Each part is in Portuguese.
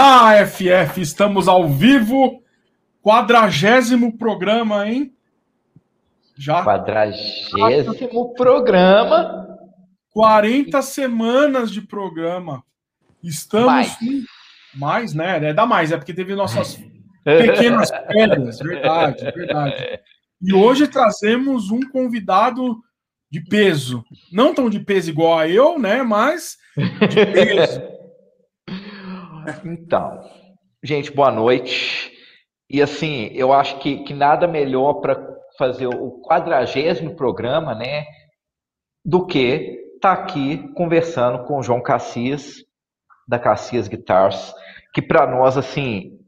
Ah, FF, estamos ao vivo. Quadragésimo programa, hein? Já. Quadragésimo programa. 40 semanas de programa. Estamos. Mais, mais né? É da mais, é porque teve nossas pequenas pedras, verdade, verdade. E hoje trazemos um convidado de peso. Não tão de peso igual a eu, né? Mas de peso. Então, gente, boa noite. E assim, eu acho que, que nada melhor para fazer o quadragésimo programa, né, do que estar tá aqui conversando com o João Cassias, da Cassias Guitars, que para nós, assim,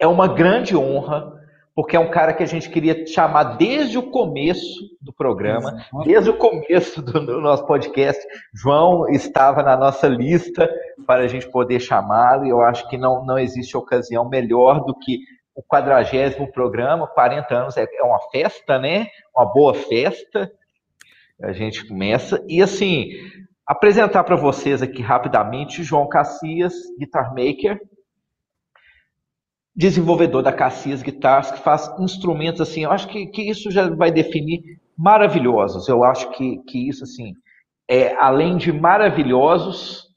é uma grande honra porque é um cara que a gente queria chamar desde o começo do programa, desde o começo do, do nosso podcast. João estava na nossa lista para a gente poder chamá-lo, e eu acho que não, não existe ocasião melhor do que o quadragésimo programa, 40 anos é, é uma festa, né? Uma boa festa. A gente começa. E assim, apresentar para vocês aqui rapidamente João Cassias, guitar maker, desenvolvedor da Cassias Guitars, que faz instrumentos assim, eu acho que, que isso já vai definir maravilhosos. Eu acho que, que isso, assim, é, além de maravilhosos,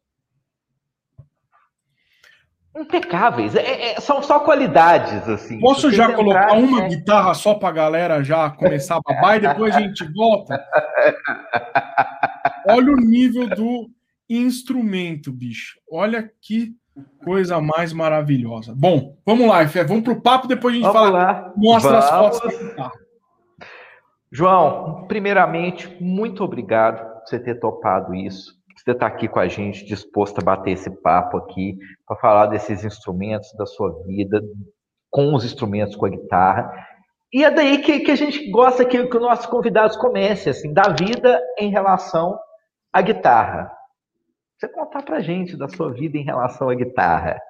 impecáveis. É, é, são só qualidades, assim. Posso já colocar uma é... guitarra só para a galera já começar a babar e depois a gente volta? Olha o nível do instrumento, bicho. Olha que Coisa mais maravilhosa. Bom, vamos lá, Fé. Vamos para o papo, depois a gente vamos fala, lá. mostra vamos. as fotos. João, primeiramente, muito obrigado por você ter topado isso. Você estar tá aqui com a gente, disposto a bater esse papo aqui, para falar desses instrumentos da sua vida, com os instrumentos, com a guitarra. E é daí que, que a gente gosta que, que os nossos convidados comecem, assim, da vida em relação à guitarra você contar pra gente da sua vida em relação à guitarra.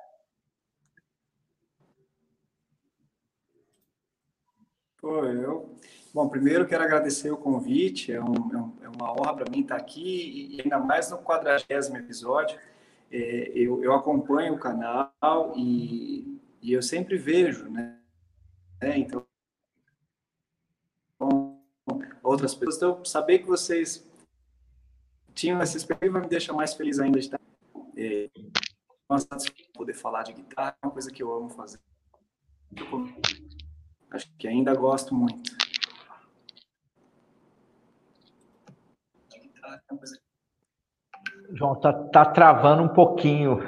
Eu. Bom, primeiro quero agradecer o convite, é, um, é, é uma honra para mim estar aqui, e ainda mais no quadragésimo episódio. É, eu, eu, acompanho o canal e, e eu sempre vejo, né? É, então, outras pessoas, então, saber que vocês tinham essa experiência me deixa mais feliz ainda de estar. É, poder falar de guitarra é uma coisa que eu amo fazer. Eu acho que ainda gosto muito. João, tá, tá travando um pouquinho.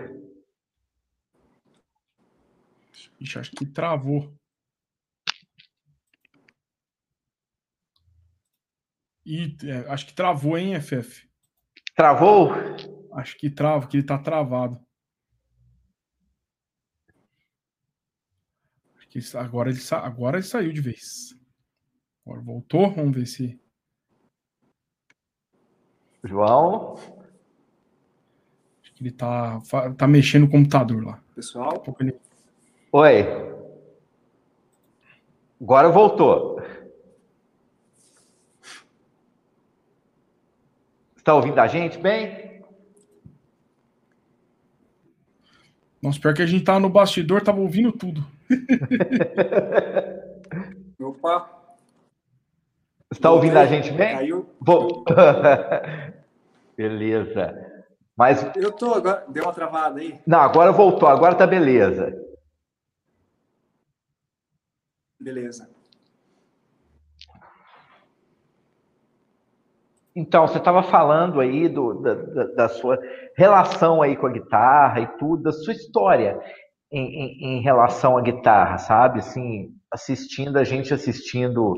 Ixi, acho que travou. E é, acho que travou, hein, FF? Travou? Acho que trava, que ele tá travado. Acho que agora ele, sa... agora ele saiu de vez. Agora voltou, vamos ver se. João? Acho que ele tá, tá mexendo no computador lá. Pessoal? Ele... Oi. Agora voltou. Está ouvindo a gente bem? Nossa, pior que a gente tava no bastidor, tava ouvindo tudo. Opa! Está ouvindo a gente bem? Caiu. Vou... beleza. Mas... Eu tô, agora deu uma travada aí. Não, agora voltou, agora tá beleza. Beleza. Então, você estava falando aí do, da, da, sua relação aí com a guitarra e tudo, da sua história em, em, em relação à guitarra, sabe? Assim, assistindo, a gente assistindo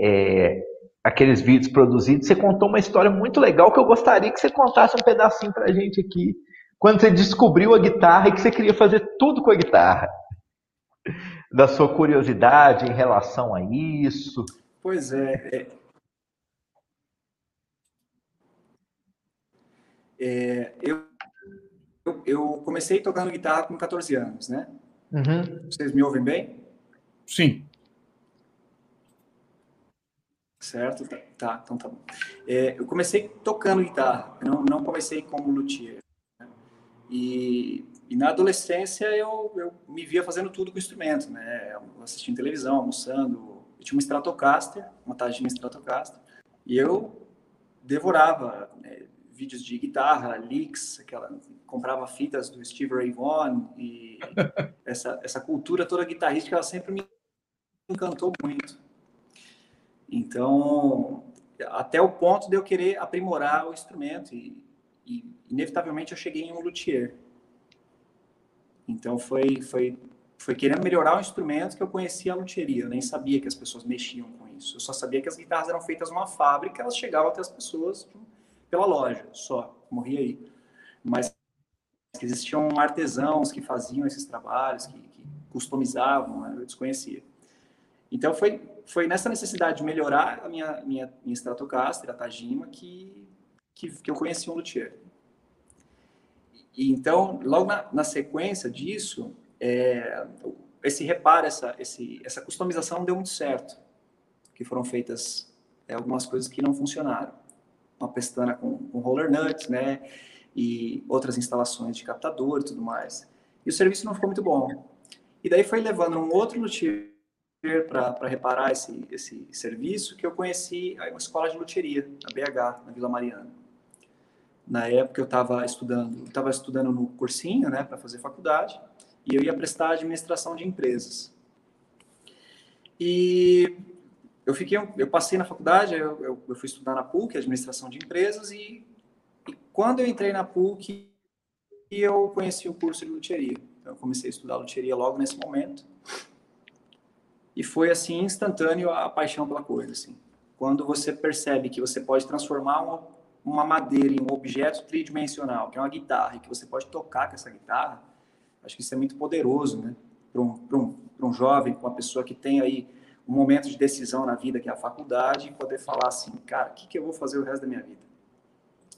é, aqueles vídeos produzidos, você contou uma história muito legal que eu gostaria que você contasse um pedacinho para a gente aqui. Quando você descobriu a guitarra e que você queria fazer tudo com a guitarra. Da sua curiosidade em relação a isso. Pois é, é eu, eu, eu, comecei tocando guitarra com 14 anos, né? Uhum. Vocês me ouvem bem? Sim. Certo? Tá, tá então tá bom. É, eu comecei tocando guitarra, não, não comecei como luthier. Né? E, e, na adolescência eu, eu me via fazendo tudo com o instrumento, né? Assistindo televisão, almoçando. Eu tinha uma Stratocaster, uma Tajima Stratocaster, e eu devorava né, vídeos de guitarra, licks, aquela, comprava fitas do Steve Ray Vaughan e essa, essa cultura toda guitarrística ela sempre me encantou muito. Então, até o ponto de eu querer aprimorar o instrumento e, e inevitavelmente eu cheguei em um luthier. Então foi foi foi querendo melhorar o instrumento que eu conhecia a luthieria, eu nem sabia que as pessoas mexiam com isso. Eu só sabia que as guitarras eram feitas numa fábrica, elas chegavam até as pessoas pela loja, só, morria aí. Mas existiam artesãos que faziam esses trabalhos, que, que customizavam, né? eu desconhecia. Então foi foi nessa necessidade de melhorar a minha minha, minha Stratocaster, a Tajima, que, que, que eu conheci um luthier. E então, logo na, na sequência disso, é, esse reparo, essa, esse, essa customização deu muito certo, que foram feitas é, algumas coisas que não funcionaram. Uma pestana com, com roller nuts, né, e outras instalações de captador e tudo mais. E o serviço não ficou muito bom. E daí foi levando um outro luthier para reparar esse, esse serviço que eu conheci uma escola de luthieria, na BH, na Vila Mariana. Na época eu estava estudando, estava estudando no cursinho, né, para fazer faculdade, e eu ia prestar administração de empresas. E eu fiquei, eu passei na faculdade, eu, eu, eu fui estudar na PUC, administração de empresas, e, e quando eu entrei na PUC, eu conheci o curso de luthieria. Então, eu comecei a estudar luthieria logo nesse momento. E foi assim instantâneo a paixão pela coisa, assim. Quando você percebe que você pode transformar uma, uma madeira em um objeto tridimensional, que é uma guitarra, e que você pode tocar com essa guitarra, acho que isso é muito poderoso, né? Para um, um, um jovem, para uma pessoa que tem aí um momento de decisão na vida, que é a faculdade, e poder falar assim, cara, o que, que eu vou fazer o resto da minha vida?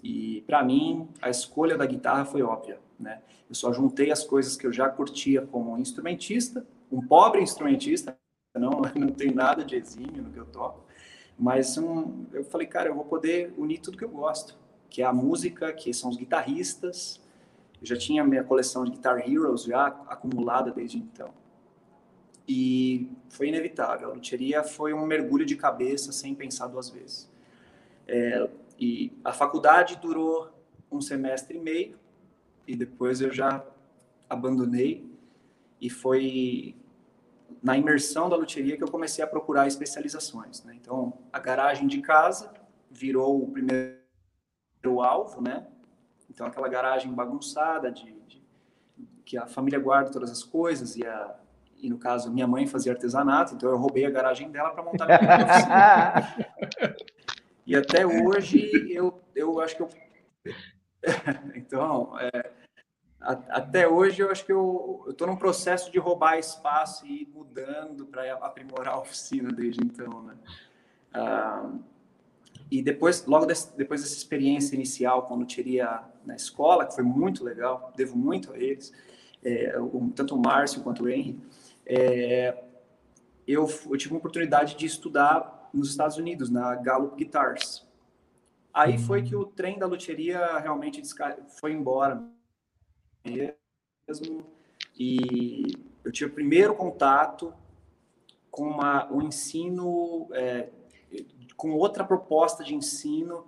E para mim, a escolha da guitarra foi óbvia, né? Eu só juntei as coisas que eu já curtia como instrumentista, um pobre instrumentista, não, não tem nada de exímio no que eu toco, mas um, eu falei, cara, eu vou poder unir tudo que eu gosto, que é a música, que são os guitarristas. Eu já tinha minha coleção de Guitar Heroes já acumulada desde então. E foi inevitável. A luteria foi um mergulho de cabeça sem pensar duas vezes. É, e a faculdade durou um semestre e meio e depois eu já abandonei e foi na imersão da luthieria que eu comecei a procurar especializações. Né? Então, a garagem de casa virou o primeiro alvo, né? Então, aquela garagem bagunçada, de, de, que a família guarda todas as coisas e, a, e, no caso, minha mãe fazia artesanato, então eu roubei a garagem dela para montar minha oficina. e até hoje, eu, eu acho que eu... então, é, até hoje eu acho que eu estou num processo de roubar espaço e ir mudando para aprimorar a oficina desde então, né? Ah, e depois, logo desse, depois dessa experiência inicial quando teria na escola, que foi muito legal, devo muito a eles, é, o, tanto o Márcio quanto o Henry, é, eu, eu tive uma oportunidade de estudar nos Estados Unidos, na Gallup Guitars. Aí foi que o trem da luthieria realmente foi embora mesmo. E eu tive o primeiro contato com uma, um ensino, é, com outra proposta de ensino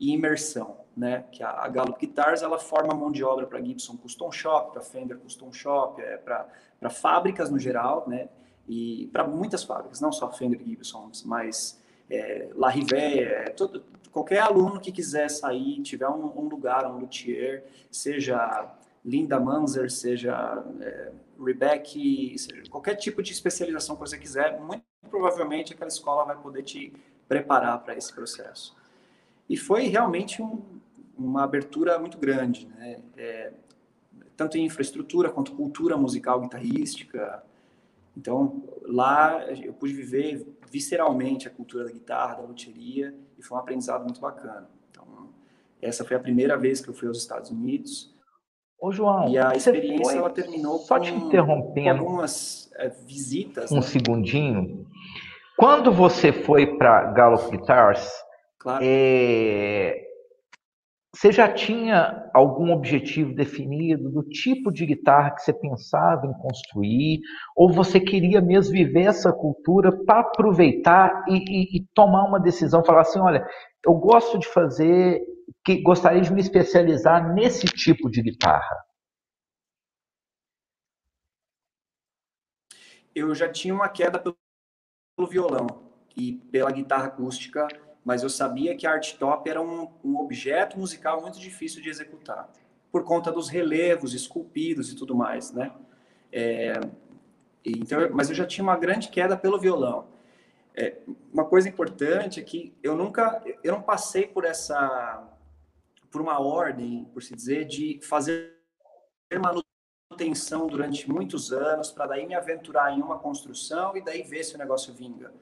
e imersão, né? Que a, Gallup Guitars ela forma mão de obra para Gibson Custom Shop, para Fender Custom Shop, é, para fábricas no geral, né? E para muitas fábricas, não só Fender Gibson, mas é, La Rivet, é, todo, qualquer aluno que quiser sair, tiver um, um lugar, um luthier, seja Linda Manzer, seja é, Rebecca, seja qualquer tipo de especialização que você quiser, muito provavelmente aquela escola vai poder te preparar para esse processo. E foi realmente um, uma abertura muito grande, né? É, tanto em infraestrutura quanto cultura musical guitarrística. Então, lá eu pude viver visceralmente a cultura da guitarra, da luteria, e foi um aprendizado muito bacana. Então, essa foi a primeira vez que eu fui aos Estados Unidos. Ô, João, e a experiência foi... ela terminou só com, te interrompendo com algumas é, visitas. Um né? segundinho. Quando você foi para Gallup Guitars, claro. é... você já tinha algum objetivo definido do tipo de guitarra que você pensava em construir? Ou você queria mesmo viver essa cultura para aproveitar e, e, e, tomar uma decisão, falar assim, olha, eu gosto de fazer, que gostaria de me especializar nesse tipo de guitarra? Eu já tinha uma queda pelo violão e pela guitarra acústica mas eu sabia que a art top era um, um objeto musical muito difícil de executar, por conta dos relevos esculpidos e tudo mais, né? É, então, mas eu já tinha uma grande queda pelo violão. É, uma coisa importante é que eu nunca, eu não passei por essa, por uma ordem, por se dizer, de fazer manutenção durante muitos anos para daí me aventurar em uma construção e daí ver se o negócio vinga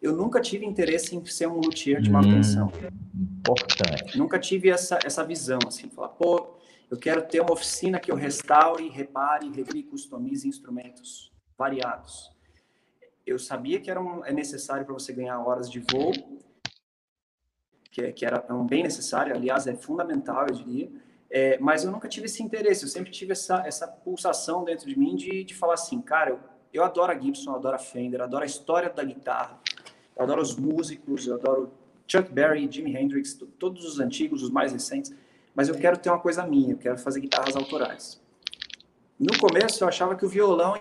eu nunca tive interesse em ser um luthier de manutenção. Hum, importante. Nunca tive essa, essa visão, assim, falar, pô, eu quero ter uma oficina que eu restaure, repare, recrie, customize instrumentos variados. Eu sabia que era um, é necessário para você ganhar horas de voo, que, que era um bem necessário, aliás, é fundamental, eu diria, é, mas eu nunca tive esse interesse, eu sempre tive essa, essa pulsação dentro de mim de, de falar assim, cara, eu, eu adoro a Gibson, eu adoro a Fender, adoro a história da guitarra, eu adoro os músicos, eu adoro Chuck Berry, Jimi Hendrix, todos os antigos, os mais recentes, mas eu quero ter uma coisa minha, eu quero fazer guitarras autorais. No começo eu achava que o violão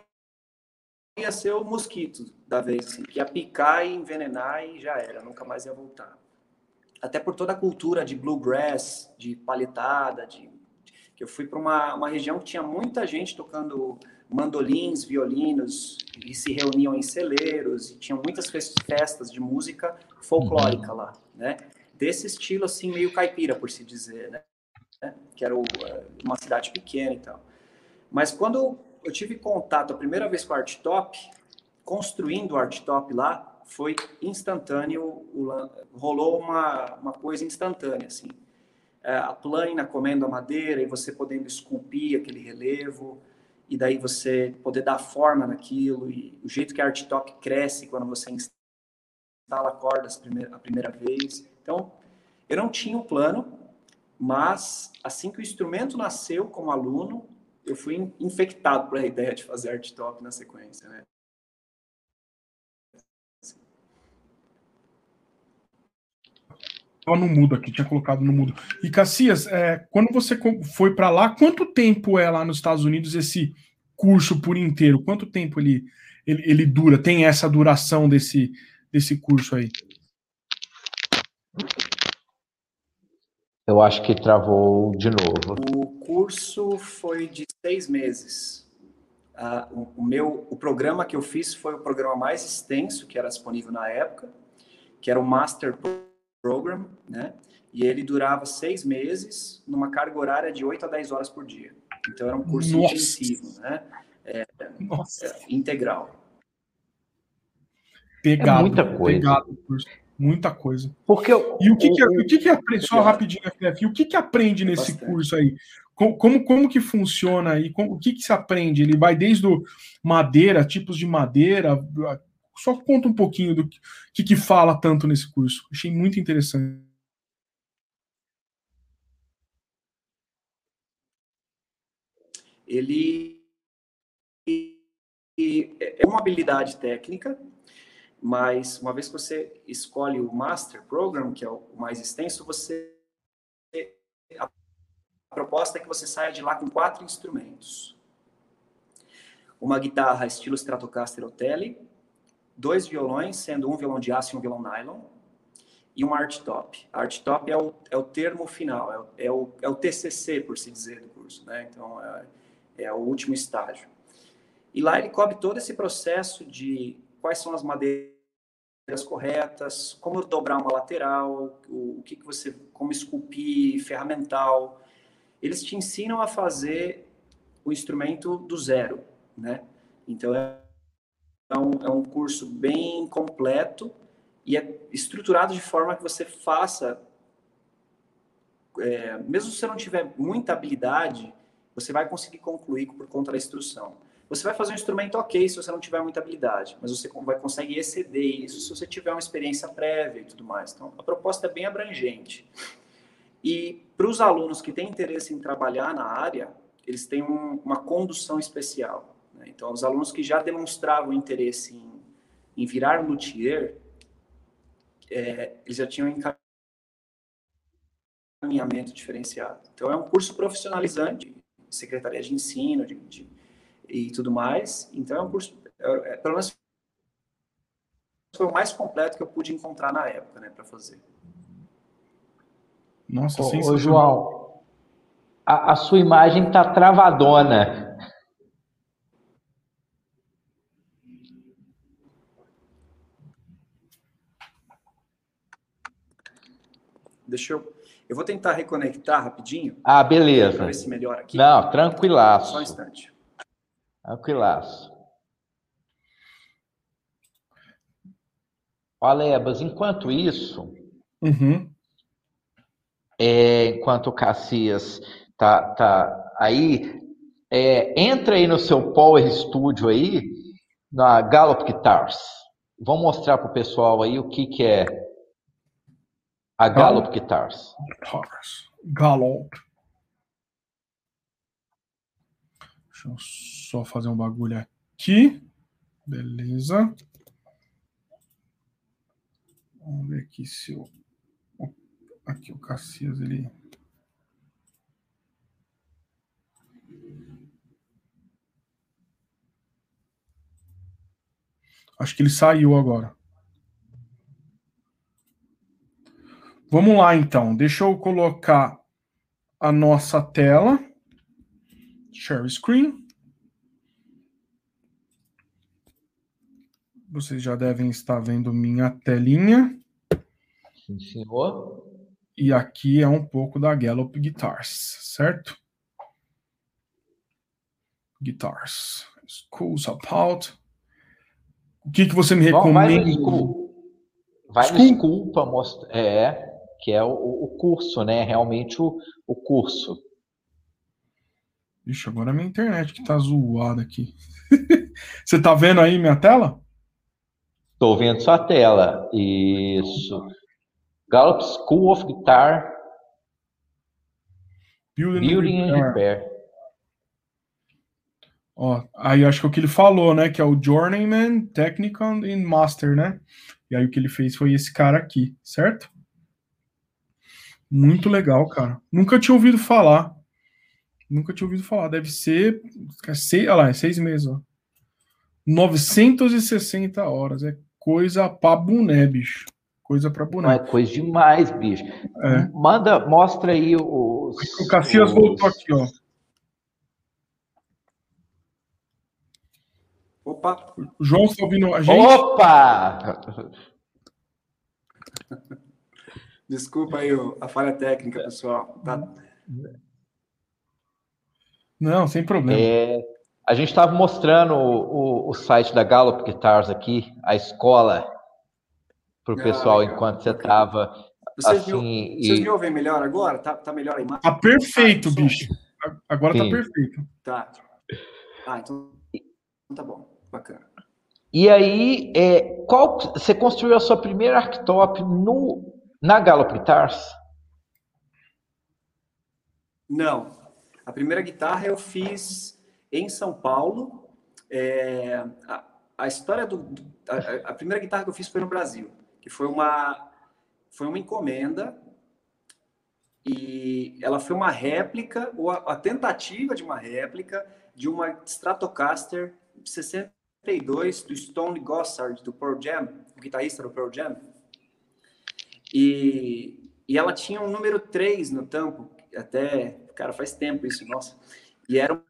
ia ser o mosquito da vez, assim, que ia picar e envenenar e já era, nunca mais ia voltar. Até por toda a cultura de bluegrass, de palhetada, de, de que eu fui para uma, uma região que tinha muita gente tocando mandolins, violinos, e se reuniam em celeiros, e tinham muitas festas de música folclórica lá, né? Desse estilo, assim, meio caipira, por se dizer, né? Que era eh, uma cidade pequena e tal. Mas quando eu tive contato a primeira vez com a Art Top, construindo o Art Top lá, foi instantâneo, rolou uma, uma coisa instantânea, assim. Eh, a plânia comendo a madeira e você podendo esculpir aquele relevo, e daí você poder dar forma naquilo, e o jeito que a art top cresce quando você instala cordas a primeira vez. Então, eu não tinha um plano, mas assim que o instrumento nasceu como aluno, eu fui infectado por a ideia de fazer art top na sequência, né? No mudo aqui, tinha colocado no mudo. E Cassias, é, quando você foi para lá, quanto tempo é lá nos Estados Unidos esse curso por inteiro? Quanto tempo ele, ele, ele dura? Tem essa duração desse, desse curso aí? Eu acho que travou de novo. O curso foi de seis meses. Uh, o, o, meu, o programa que eu fiz foi o programa mais extenso que era disponível na época, que era o Master Program, né? E ele durava seis meses, numa carga horária de 8 a 10 horas por dia. Então era um curso Nossa. intensivo, né? É, é, integral. Pegado, é muita coisa. Pegado, muita coisa. Porque eu, e o que, que, o, que, que aprende, só rapidinho, FF, o que, que aprende nesse bastante. curso aí? Como, como, como que funciona aí? o que, que se aprende? Ele vai desde o madeira, tipos de madeira, só conta um pouquinho do que, que fala tanto nesse curso. Achei muito interessante. Ele é uma habilidade técnica, mas uma vez que você escolhe o Master Program, que é o mais extenso, você a proposta é que você saia de lá com quatro instrumentos. Uma guitarra estilo Stratocaster ou Tele, dois violões, sendo um violão de aço e um violão nylon, e uma art top. Art top é o, é o termo final, é, é, o, é o TCC, por se dizer, do curso, né? Então, é, é o último estágio. E lá ele cobre todo esse processo de quais são as madeiras corretas, como dobrar uma lateral, o, o que, que você, como esculpir, ferramental. Eles te ensinam a fazer o instrumento do zero, né? Então é um, é um curso bem completo e é estruturado de forma que você faça, é, mesmo se você não tiver muita habilidade, você vai conseguir concluir por conta da instrução. Você vai fazer um instrumento ok se você não tiver muita habilidade, mas você vai conseguir exceder isso se você tiver uma experiência prévia e tudo mais. Então, a proposta é bem abrangente. E para os alunos que têm interesse em trabalhar na área, eles têm um, uma condução especial. Então, os alunos que já demonstravam interesse em, em virar luthier, é, eles já tinham encaminhamento diferenciado. Então, é um curso profissionalizante, secretaria de ensino de, de, e tudo mais. Então, é um curso, é, é, pelo menos foi o mais completo que eu pude encontrar na época, né, para fazer. Nossa, ô, ô João, a, a sua imagem tá travadona. Deixa eu. Eu vou tentar reconectar rapidinho. Ah, beleza. Para ver se melhora aqui. Não, tranquilaço. Só um instante. Tranquilaço. Alebas, enquanto isso, uhum. é, enquanto o Cassias tá, tá aí, é, entra aí no seu Power Studio aí, na Gallop Guitars. Vamos mostrar para o pessoal aí o que, que é a Gallop Guitars. Guitars. Gallop. Deixa eu só fazer um bagulho aqui. Beleza. Vamos ver aqui se o. Aqui o Cassias ele. Acho que ele saiu agora. Vamos lá então. Deixa eu colocar a nossa tela. Share screen. Vocês já devem estar vendo minha telinha. Sim, senhor. E aqui é um pouco da Gallup Guitars, certo? Guitars. Schools about. O que, que você me recomenda? vai no school. Vai no school para mostrar. É, que é o, o, curso, né? Realmente o, o curso. Ixi, agora é minha internet que tá zoada aqui. você tá vendo aí minha tela? Estou vendo sua tela. Isso. Gallup School of Guitar. Building, Building and Repair. Ó, aí acho que é o que ele falou, né? Que é o Journeyman, Technical e Master, né? E aí o que ele fez foi esse cara aqui, certo? Muito legal, cara. Nunca tinha ouvido falar. Nunca tinha ouvido falar. Deve ser. Seis, olha lá, é seis meses, ó. 960 horas. É coisa pra boné, bicho. Coisa pra boné. é coisa demais, bicho. É. Manda, mostra aí os. O Cassias os... voltou aqui, ó. Opa! O João está ouvindo a gente? Opa! Desculpa aí a falha técnica, pessoal. Tá... Não, sem problema. É, a gente estava mostrando o, o, o, site da Gallup Guitars aqui, a escola, para o ah, pessoal, legal. enquanto você estava. Vocês, assim, me, vocês e... me ouvem melhor agora? Tá, tá melhor a imagem? Tá perfeito, ah, bicho. Agora tá Sim. tá perfeito. Tá. Ah, então tá bom. Bacana. E aí, é, qual, você construiu a sua primeira arctop no, na Gallup Guitars? Não. A primeira guitarra eu fiz em São Paulo. É, a, a, história do. A, a, primeira guitarra que eu fiz foi no Brasil, que foi uma, foi uma encomenda. E ela foi uma réplica, ou a, a tentativa de uma réplica, de uma Stratocaster 62 do Stone Gossard, do Pearl Jam, o guitarrista do Pearl Jam. E, e ela tinha um número 3 no tampo, até, cara, faz tempo isso, nossa. E era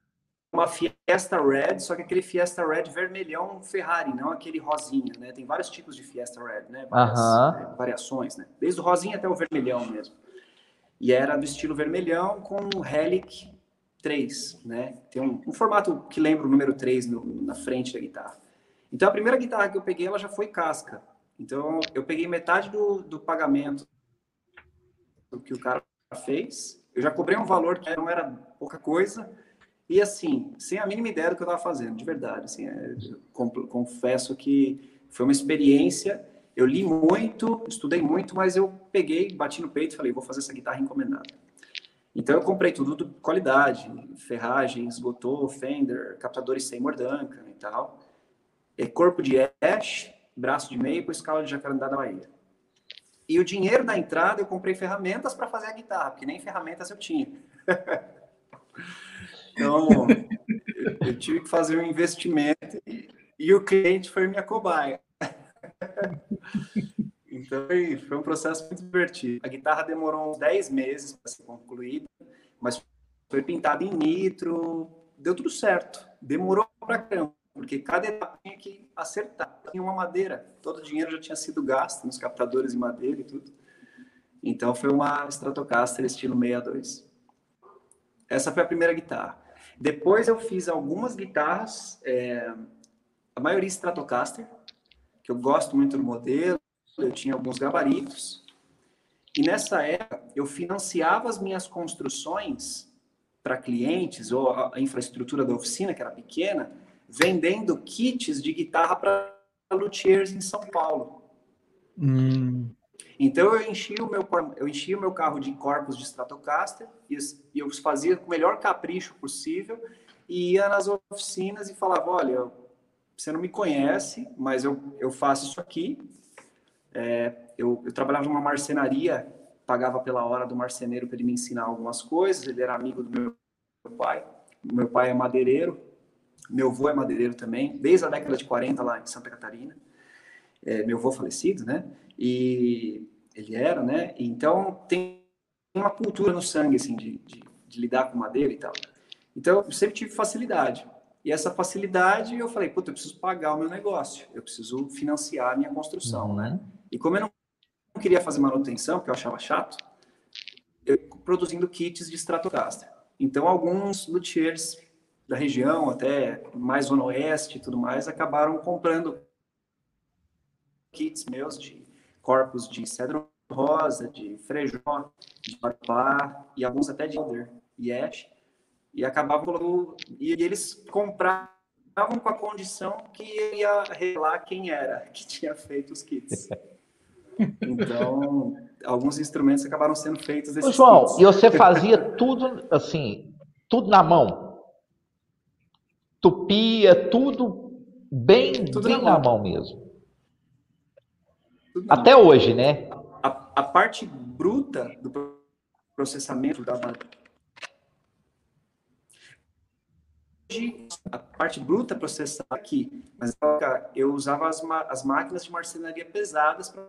uma Fiesta Red, só que aquele Fiesta Red vermelhão Ferrari, não aquele rosinha, né? Tem vários tipos de Fiesta Red, né? Várias -huh. variações, né? Desde o rosinha até o vermelhão mesmo. E era do estilo vermelhão com Helic 3, né? Tem um, um formato que lembra o número 3 no, na frente da guitarra. Então, a primeira guitarra que eu peguei, ela já foi casca. Então, eu peguei metade do, do pagamento que o cara fez. Eu já cobrei um valor que não era pouca coisa, e assim, sem a mínima ideia do que eu estava fazendo, de verdade. Assim, é, confesso que foi uma experiência Eu li muito, estudei muito, mas eu peguei, bati no peito e falei, vou fazer essa guitarra encomendada. Então eu comprei tudo de qualidade, ferragens, Gotô, Fender, captadores Seymour Duncan e tal. E corpo de Ash, braço de meio com escala de jacarandá da Bahia. E o dinheiro da entrada eu comprei ferramentas para fazer a guitarra, porque nem ferramentas eu tinha. então, eu, tive que fazer um investimento e, e o cliente foi minha cobaia. Então foi, um processo muito divertido. A guitarra demorou uns 10 meses para ser concluída, mas foi pintada em nitro, deu tudo certo. Demorou para caramba, porque cada etapa tinha que acertar. Tinha uma madeira, todo o dinheiro já tinha sido gasto nos captadores de madeira e tudo. Então foi uma Stratocaster estilo 62. Essa foi a primeira guitarra. Depois eu fiz algumas guitarras, é, a maioria Stratocaster, que eu gosto muito do modelo, eu tinha alguns gabaritos. E nessa época, eu financiava as minhas construções para clientes, ou a infraestrutura da oficina, que era pequena, vendendo kits de guitarra para luthiers em São Paulo. Hum. Então eu enchia o meu eu enchia o meu carro de corpos de Stratocaster e eu fazia com o melhor capricho possível e ia nas oficinas e falava, olha, você não me conhece, mas eu, eu faço isso aqui. É, eu, eu, trabalhava numa marcenaria, pagava pela hora do marceneiro para ele me ensinar algumas coisas. Ele era amigo do meu pai. Meu pai é madeireiro, meu avô é madeireiro também, desde a década de 40 lá em Santa Catarina. É, meu avô falecido, né? E ele era, né? Então tem uma cultura no sangue, assim, de, de, de lidar com madeira e tal. Então eu sempre tive facilidade. E essa facilidade, eu falei, puta, eu preciso pagar o meu negócio, eu preciso financiar a minha construção, né? uhum. né? E como eu não queria fazer manutenção, porque eu achava chato, eu produzindo kits de Stratocaster. Então, alguns luthiers da região, até mais zona oeste e tudo mais, acabaram comprando kits meus de corpos de cedro rosa, de frejó, de barpá e alguns até de alder e ash e acabavam e eles compravam com a condição que ia revelar quem era que tinha feito os kits. Então, alguns instrumentos acabaram sendo feitos desses João, kits. e você fazia tudo assim, tudo na mão? Tupia, tudo bem, tudo bem na, mão. na mão mesmo. Até hoje, né? A, a parte bruta do processamento da, hoje a parte bruta é processada aqui, mas eu usava as, as máquinas de marcenaria pesadas para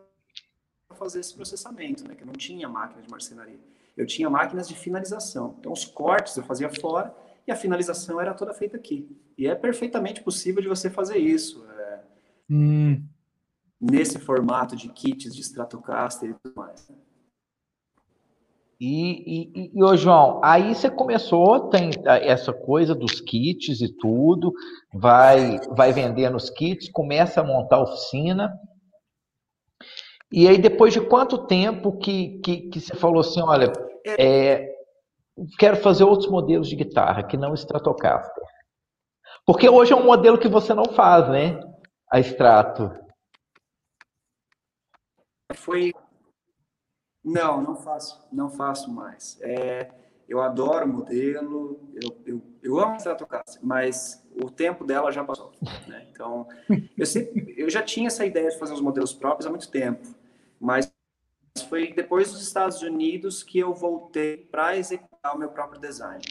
fazer esse processamento, né? Que eu não tinha máquina de marcenaria. Eu tinha máquinas de finalização. Então os cortes eu fazia fora e a finalização era toda feita aqui. E é perfeitamente possível de você fazer isso. É... Hum. Nesse formato de kits de Stratocaster e tudo mais. E, e, e, ô João, aí você começou, tem essa coisa dos kits e tudo, vai, vai vendendo os kits, começa a montar a oficina. E aí, depois de quanto tempo que, que, que você falou assim, olha, é, quero fazer outros modelos de guitarra, que não Stratocaster? Porque hoje é um modelo que você não faz, né? A Strato. Foi não, não faço, não faço mais. É, eu adoro o modelo, eu, eu, eu amo a Stratocaster, mas o tempo dela já passou. Né? Então, eu, sempre, eu já tinha essa ideia de fazer os modelos próprios há muito tempo, mas foi depois dos Estados Unidos que eu voltei para executar o meu próprio design.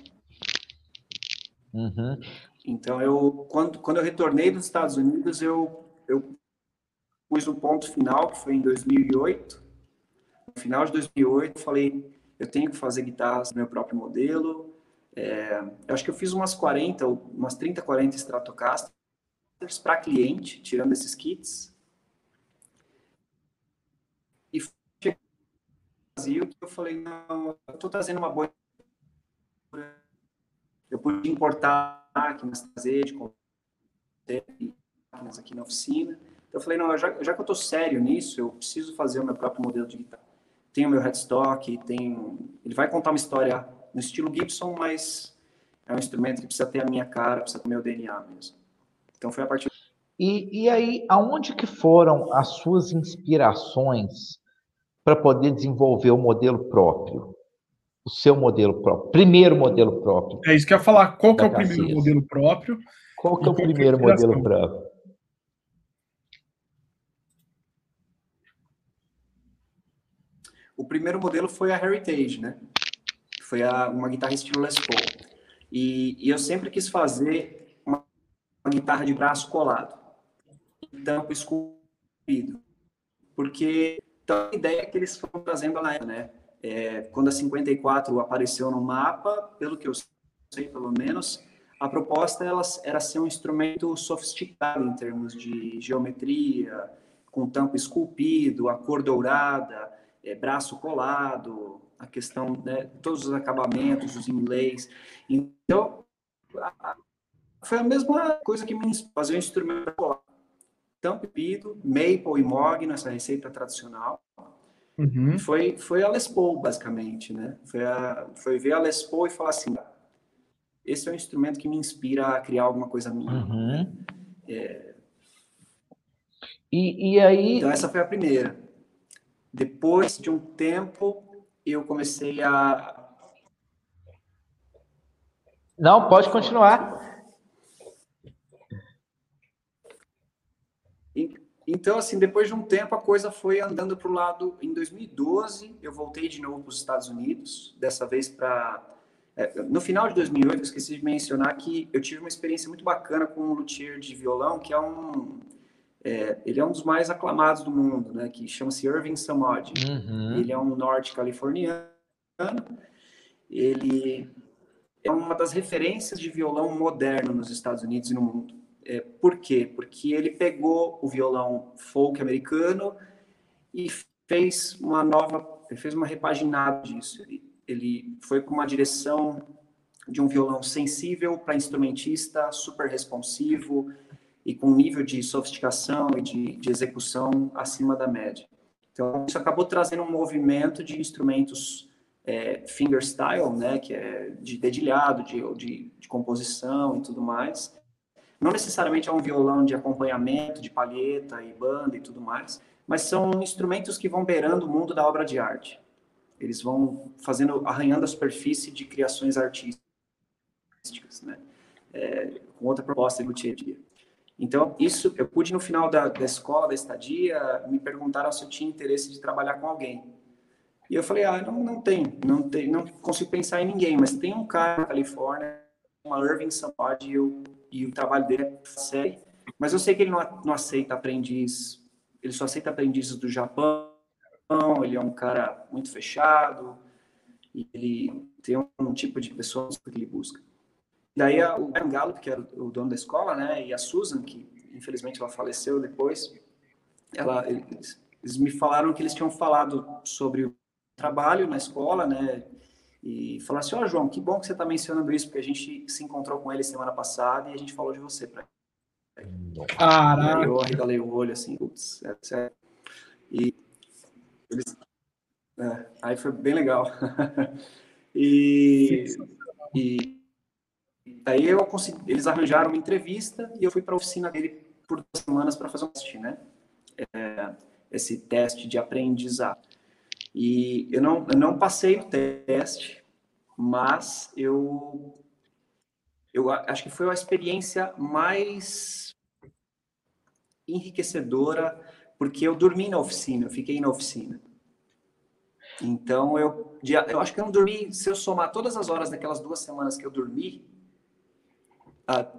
Uhum. Então, eu, quando, quando eu retornei dos Estados Unidos, eu, eu pus um ponto final, que foi em 2008, no final de 2008, falei, eu tenho que fazer guitarras do meu próprio modelo. É, eu acho que eu fiz umas 40, umas 30, 40 Stratocasters para cliente, tirando esses kits. E Brasil, eu falei, não, eu estou trazendo uma boa... Eu pude importar máquinas, trazer de máquinas aqui na oficina. Então eu falei, não, já, já que eu estou sério nisso, eu preciso fazer o meu próprio modelo de guitarra tem o meu headstock, tem, ele vai contar uma história no estilo Gibson, mas é um instrumento que precisa ter a minha cara, precisa ter o meu DNA mesmo. Então foi a partir E, e aí, aonde que foram as suas inspirações para poder desenvolver o modelo próprio? O seu modelo próprio, primeiro modelo próprio. É isso que eu ia falar. Qual que é o primeiro modelo próprio? Qual que é o primeiro modelo próprio? O primeiro modelo foi a Heritage, né? Foi a, uma guitarra estilo Les Paul. E, e eu sempre quis fazer uma, uma guitarra de braço colado, tampo esculpido, porque então, a ideia que eles foram trazendo na época, né? É, quando a 54 apareceu no mapa, pelo que eu sei, pelo menos, a proposta ela, era ser um instrumento sofisticado em termos de geometria, com tampo esculpido, a cor dourada, é, braço colado, a questão, né, todos os acabamentos, os inlays. Então, foi a mesma coisa que me fazer um instrumento colado. Tampo pido, maple e mogno, essa receita tradicional. Uhum. Foi, foi a Les Paul, basicamente, né? Foi, a, foi ver a Les Paul e falar assim, esse é um instrumento que me inspira a criar alguma coisa minha. Uhum. É... E, e aí... Então, essa foi a primeira. Depois de um tempo, eu comecei a. Não, pode continuar. Então, assim, depois de um tempo, a coisa foi andando para o lado. Em 2012, eu voltei de novo para os Estados Unidos, dessa vez para. É, no final de 2008, eu esqueci de mencionar que eu tive uma experiência muito bacana com um luthier de violão, que é um é, ele é um dos mais aclamados do mundo, né? Que chama-se Irving Samad. Uhum. Ele é um norte-californiano. Ele é uma das referências de violão moderno nos Estados Unidos e no mundo. Por quê? Porque ele pegou o violão folk americano e fez uma nova, fez uma repaginada disso. Ele, ele foi com uma direção de um violão sensível para instrumentista, super responsivo, e com um nível de sofisticação e de, de execução acima da média. Então, isso acabou trazendo um movimento de instrumentos é, fingerstyle, né, que é de dedilhado, de, de, de, composição e tudo mais. Não necessariamente é um violão de acompanhamento, de palheta e banda e tudo mais, mas são instrumentos que vão beirando o mundo da obra de arte. Eles vão fazendo, arranhando a superfície de criações artísticas, né, é, com outra proposta de dia. Então, isso, eu pude no final da, da escola, da estadia, me perguntaram se eu tinha interesse de trabalhar com alguém. E eu falei, ah, não, não tem, não tem, não consigo pensar em ninguém, mas tem um cara na Califórnia, uma Irving Samad, e, e o trabalho dele é sério, mas eu sei que ele não, não aceita aprendiz, ele só aceita aprendizes do Japão, ele é um cara muito fechado, ele tem um, tipo de pessoas que ele busca. Daí o Brian Gallup, que era o dono da escola, né, e a Susan, que infelizmente ela faleceu depois, ela, eles, eles me falaram que eles tinham falado sobre o trabalho na escola, né, e falaram assim, ó oh, João, que bom que você está mencionando isso, porque a gente se encontrou com ele semana passada e a gente falou de você para Caraca! Eu arregalei o olho assim, putz, é sério. E eles, é, aí foi bem legal. e, e Daí eu consegui, eles arranjaram uma entrevista e eu fui para a oficina dele por duas semanas para fazer um teste, né? É, esse teste de aprendizado. E eu não, eu não passei o teste, mas eu, eu acho que foi a experiência mais enriquecedora, porque eu dormi na oficina, eu fiquei na oficina. Então, eu, eu acho que eu não dormi, se eu somar todas as horas daquelas duas semanas que eu dormi, ah,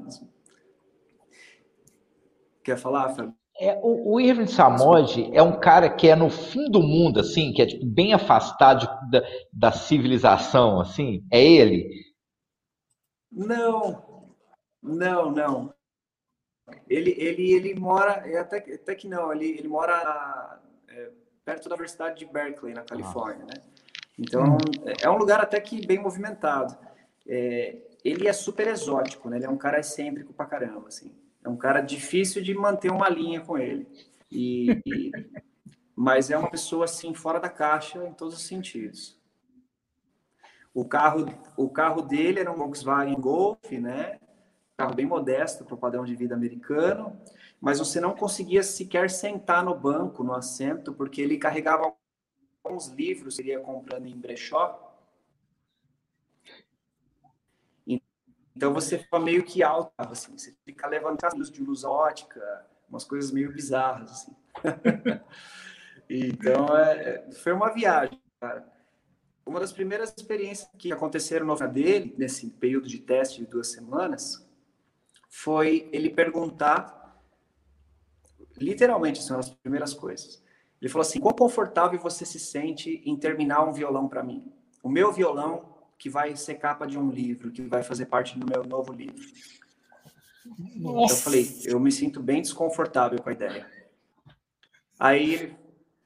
quer falar, Fábio? É, o, o Irving Samod é um cara que é no fim do mundo, assim, que é tipo, bem afastado da, da civilização, assim. É ele? Não, não, não. Ele, ele, ele mora, é até, até que não, ele, ele mora é, perto da Universidade de Berkeley, na Califórnia, né? Então, é um lugar até que bem movimentado. É, ele é super exótico, né? Ele é um cara excêntrico pra caramba, assim. É um cara difícil de manter uma linha com ele. E, e, mas é uma pessoa assim fora da caixa em todos os sentidos. O carro, o carro dele era um Volkswagen Golf, né? carro bem modesto para o padrão de vida americano, mas você não conseguia sequer sentar no banco, no assento, porque ele carregava alguns livros ele ia comprando em brechó. Então você fica meio que alto, assim, você fica levantando de luz ótica, umas coisas meio bizarras, assim. então é, é, foi uma viagem, cara. Uma das primeiras experiências que aconteceram na dele, nesse período de teste de duas semanas, foi ele perguntar, literalmente, são as primeiras coisas. Ele falou assim: quão confortável você se sente em terminar um violão para mim? O meu violão, que vai ser capa de um livro, que vai fazer parte do meu novo livro. Nossa. Eu falei: eu me sinto bem desconfortável com a ideia. Aí,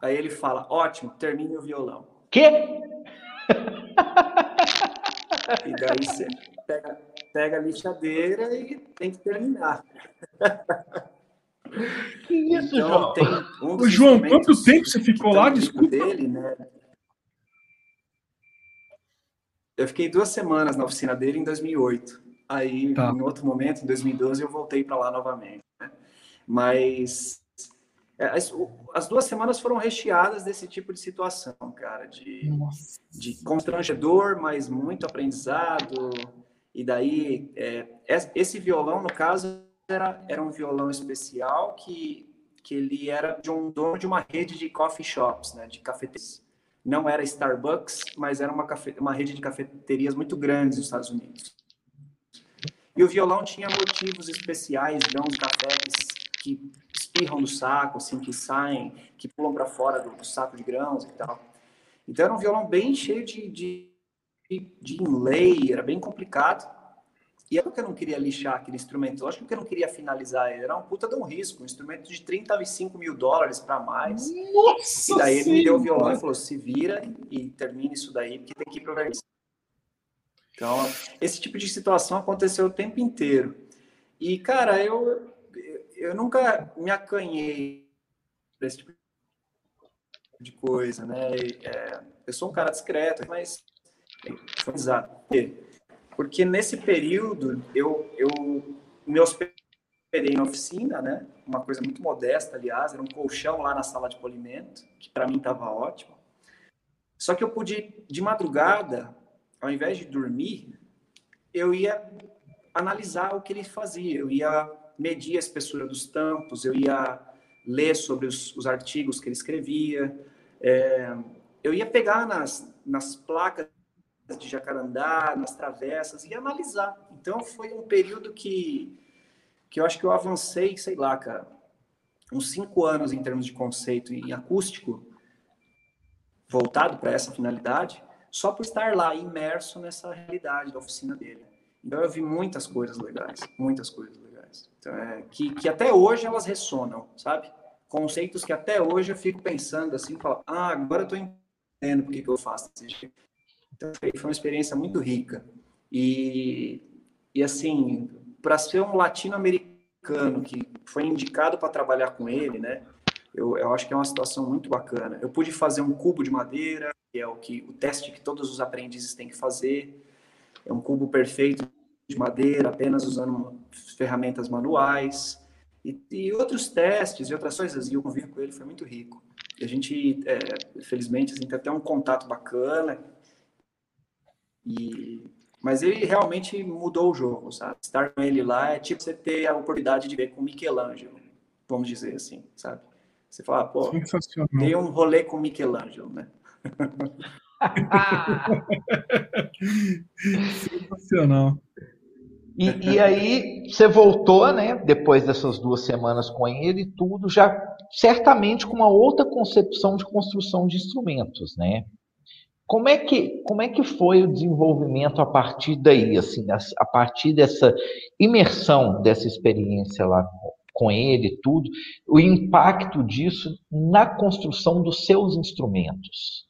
aí ele fala: ótimo, termine o violão. Quê? E daí você pega, pega a lixadeira e tem que terminar. Que isso, então, João? Tem um Ô, João, quanto tempo você ficou lá? Desculpa. Dele, né? Eu fiquei duas semanas na oficina dele em 2008. Aí, tá. em outro momento, em 2012, eu voltei para lá novamente. Né? Mas é, as, as, duas semanas foram recheadas desse tipo de situação, cara, de, de constrangedor, mas muito aprendizado. E daí, é, esse violão, no caso, era, era um violão especial que, que ele era de um dono de uma rede de coffee shops, né, de cafeterias. Não era Starbucks, mas era uma, cafe, uma rede de cafeterias muito grandes nos Estados Unidos. E o violão tinha motivos especiais, grãos de café que espirram do saco, assim, que saem, que pulam para fora do, do, saco de grãos e tal. Então era um violão bem cheio de, de, de inlay, era bem complicado. E é porque eu não queria lixar aquele instrumento, lógico que eu não queria finalizar ele, era um puta de um risco, um instrumento de 35 mil dólares para mais. Nossa e daí ele me deu o violão e falou: se vira e termina isso daí, porque tem que ir pro verniz. Então, esse tipo de situação aconteceu o tempo inteiro. E, cara, eu, eu nunca me acanhei desse tipo de coisa, né? É, eu sou um cara discreto, mas foi? Porque nesse período eu, eu me hospedei na oficina, né? Uma coisa muito modesta, aliás, era um colchão lá na sala de polimento, que para mim estava ótimo. Só que eu pude, de madrugada, ao invés de dormir, eu ia analisar o que ele fazia, eu ia medir a espessura dos tampos, eu ia ler sobre os, os artigos que ele escrevia, é, eu ia pegar nas, nas placas de jacarandá, nas travessas e analisar. Então foi um período que, que eu acho que eu avancei, sei lá, cara, uns cinco anos em termos de conceito em acústico, voltado para essa finalidade, só por estar lá imerso nessa realidade da oficina dele. Então eu vi muitas coisas legais, muitas coisas legais. Então, é, que, que até hoje elas ressonam, sabe? Conceitos que até hoje eu fico pensando assim, falo, ah, agora eu estou entendendo por que, eu faço jeito. Então, foi, foi uma experiência muito rica. E, e assim, para ser um latino-americano que foi indicado para trabalhar com ele, né? Eu, eu acho que é uma situação muito bacana. Eu pude fazer um cubo de madeira, que é o que o teste que todos os aprendizes têm que fazer. É um cubo perfeito de madeira, apenas usando ferramentas manuais. E, e outros testes e outras coisas. E o convívio com ele foi muito rico. E a gente, é, felizmente, assim, tem até um contato bacana. E, mas ele realmente mudou o jogo, sabe? Estar com ele lá é tipo você ter a oportunidade de ver com Michelangelo, vamos dizer assim, sabe? Você fala, pô, tem um rolê com Michelangelo, né? Sensacional. E, e, aí você voltou, né? Depois dessas duas semanas com ele, tudo já certamente com uma outra concepção de construção de instrumentos, né? Como é que, como é que foi o desenvolvimento a partir daí, assim, a, partir dessa imersão dessa experiência lá com, com ele, tudo, o impacto disso na construção dos seus instrumentos?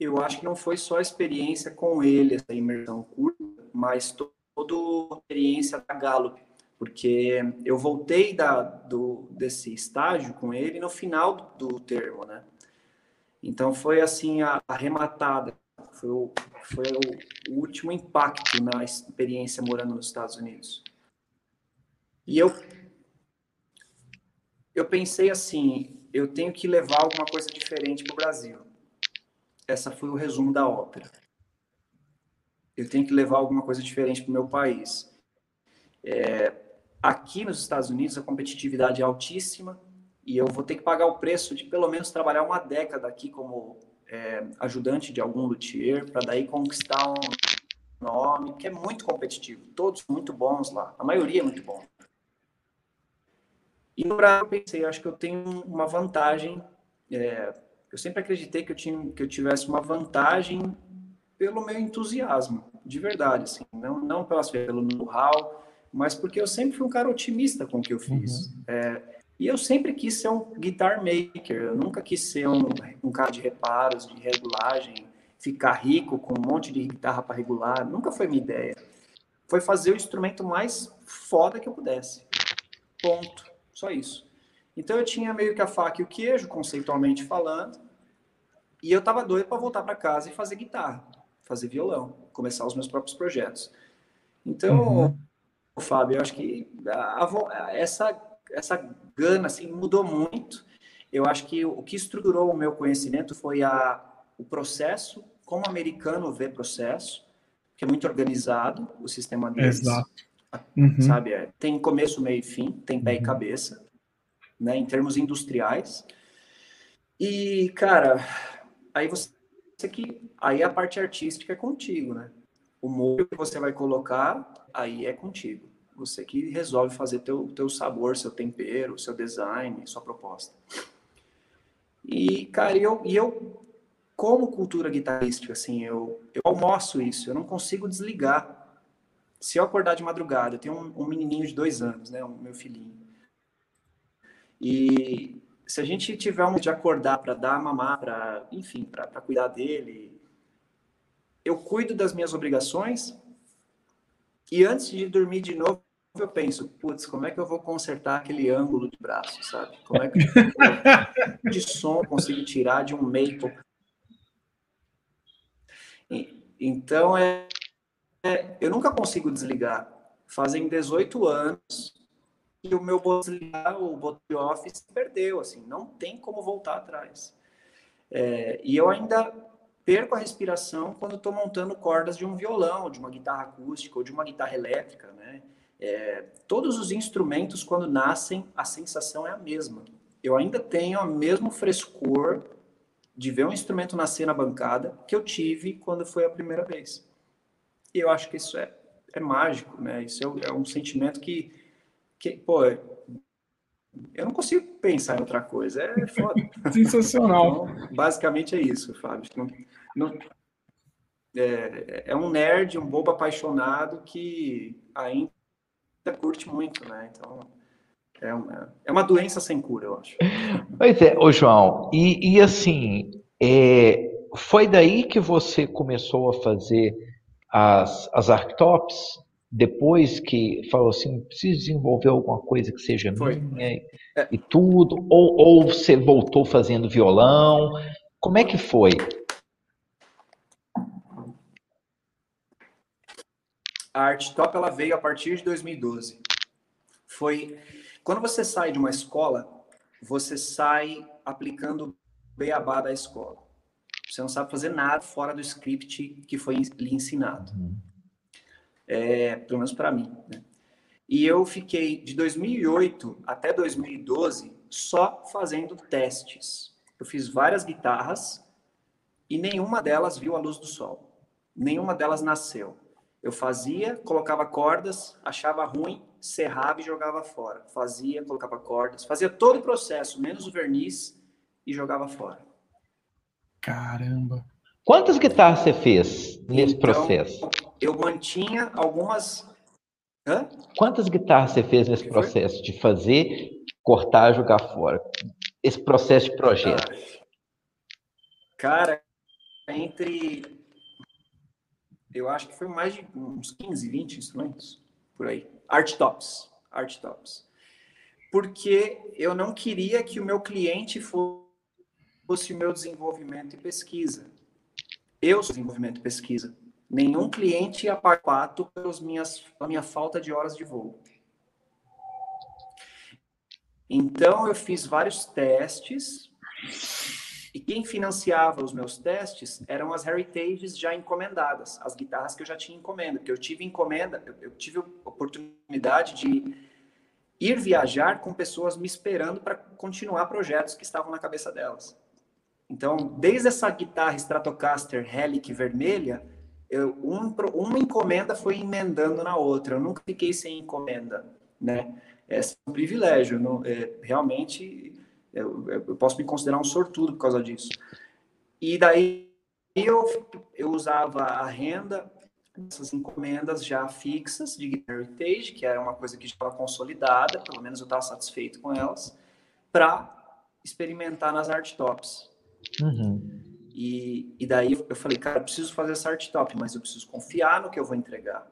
Eu acho que não foi só a experiência com ele, essa imersão curta, mas toda a experiência da Gallup porque eu voltei da, do, desse estágio com ele no final do, do termo, né? Então foi assim a arrematada, Foi o, foi o, último impacto na experiência morando nos Estados Unidos. E eu eu pensei assim, eu tenho que levar alguma coisa diferente para o Brasil. Essa foi o resumo da ópera. Eu tenho que levar alguma coisa diferente para o meu país. É, aqui nos Estados Unidos a competitividade é altíssima e eu vou ter que pagar o preço de pelo menos trabalhar uma década aqui como é, ajudante de algum luthier para daí conquistar um nome que é muito competitivo. Todos muito bons lá, a maioria é muito bom. E no Brasil eu pensei, acho que eu tenho uma vantagem. É, eu sempre acreditei que eu, tinha, que eu tivesse uma vantagem pelo meu entusiasmo, de verdade, assim, não, não pelas, pelo know-how, mas porque eu sempre fui um cara otimista com o que eu fiz. Uhum. É, e eu sempre quis ser um guitar maker, eu nunca quis ser um, um cara de reparos, de regulagem, ficar rico com um monte de guitarra para regular, nunca foi minha ideia. Foi fazer o instrumento mais foda que eu pudesse. Ponto. Só isso. Então eu tinha meio que a faca e o queijo, conceitualmente falando, e eu tava doido para voltar para casa e fazer guitarra, fazer violão, começar os meus próprios projetos. Então, uhum. Fábio, eu acho que a, a, essa essa gana assim mudou muito. Eu acho que o que estruturou o meu conhecimento foi a, o processo, como o americano vê processo, que é muito organizado o sistema deles. Exato. Uhum. Sabe? É, tem começo, meio e fim, tem pé uhum. e cabeça, né? Em termos industriais. E, cara, aí você que aí a parte artística é contigo, né? O molho que você vai colocar, aí é contigo. Você que resolve fazer teu, teu sabor, seu tempero, seu design, sua proposta. E, cara, eu, e eu como cultura guitarrística, assim, eu, eu almoço isso, eu não consigo desligar se eu acordar de madrugada, eu tenho um, um menininho de dois anos, né, o meu filhinho. E se a gente tiver um de acordar para dar mamar, para, enfim, para cuidar dele, eu cuido das minhas obrigações e antes de dormir de novo, eu penso, putz, como é que eu vou consertar aquele ângulo de braço, sabe? Como é que eu, de som consigo tirar de um maple? Então, é, é, eu nunca consigo desligar. Fazem 18 anos e o meu desligar, o botão office perdeu, assim, não tem como voltar atrás. É, e eu ainda perco a respiração quando estou montando cordas de um violão, de uma guitarra acústica ou de uma guitarra elétrica, né? É, todos os instrumentos, quando nascem, a sensação é a mesma. Eu ainda tenho o mesmo frescor de ver um instrumento nascer na bancada que eu tive quando foi a primeira vez. E eu acho que isso é, é mágico, né? Isso é, é um sentimento que, que, pô, eu não consigo pensar em outra coisa. É foda. Sensacional. Então, basicamente é isso, Fábio. Não, não, é, é, um nerd, um bobo apaixonado que ainda curte muito, né? Então, é uma, é uma doença sem cura, eu acho. Pois é, ô João, e, e assim, é, foi daí que você começou a fazer as, as arctops, depois que falou assim, preciso desenvolver alguma coisa que seja Foi. minha e, é. e tudo, ou, ou você voltou fazendo violão, como é que foi? A Art Top ela veio a partir de 2012. Foi quando você sai de uma escola, você sai aplicando beabá da escola. Você não sabe fazer nada fora do script que foi lhe ensinado. Uhum. É, pelo menos para mim. Né? E eu fiquei de 2008 até 2012 só fazendo testes. Eu fiz várias guitarras e nenhuma delas viu a luz do sol. Nenhuma delas nasceu. Eu fazia, colocava cordas, achava ruim, serrava e jogava fora. Fazia, colocava cordas, fazia todo o processo, menos o verniz e jogava fora. Caramba. Quantas guitarras você fez nesse então, processo? Eu mantinha algumas. Hã? Quantas guitarras você fez nesse processo de fazer, cortar, jogar fora? Esse processo de projeto. Cara, entre. Eu acho que foi mais de uns 15, 20 instrumentos por aí. Art tops. Art tops. Porque eu não queria que o meu cliente fosse o meu desenvolvimento e pesquisa. Eu sou desenvolvimento e pesquisa. Nenhum cliente ia pagar pelas minhas, pela minha falta de horas de voo. Então, eu fiz vários testes e quem financiava os meus testes eram as heritages já encomendadas, as guitarras que eu já tinha encomenda, porque eu tive encomenda, eu tive oportunidade de ir viajar com pessoas me esperando para continuar projetos que estavam na cabeça delas. Então, desde essa guitarra Stratocaster Helic vermelha, eu, um, uma encomenda foi emendando na outra. Eu nunca fiquei sem encomenda, né? É um privilégio. Não, é, realmente, eu, eu, posso me considerar um sortudo por causa disso. E daí eu, eu usava a renda, essas encomendas já fixas de Guitar Heritage, que era uma coisa que já estava consolidada, pelo menos eu estava satisfeito com elas, para experimentar nas art tops. Uhum. E, e daí eu falei, cara, eu preciso fazer essa art top, mas eu preciso confiar no que eu vou entregar.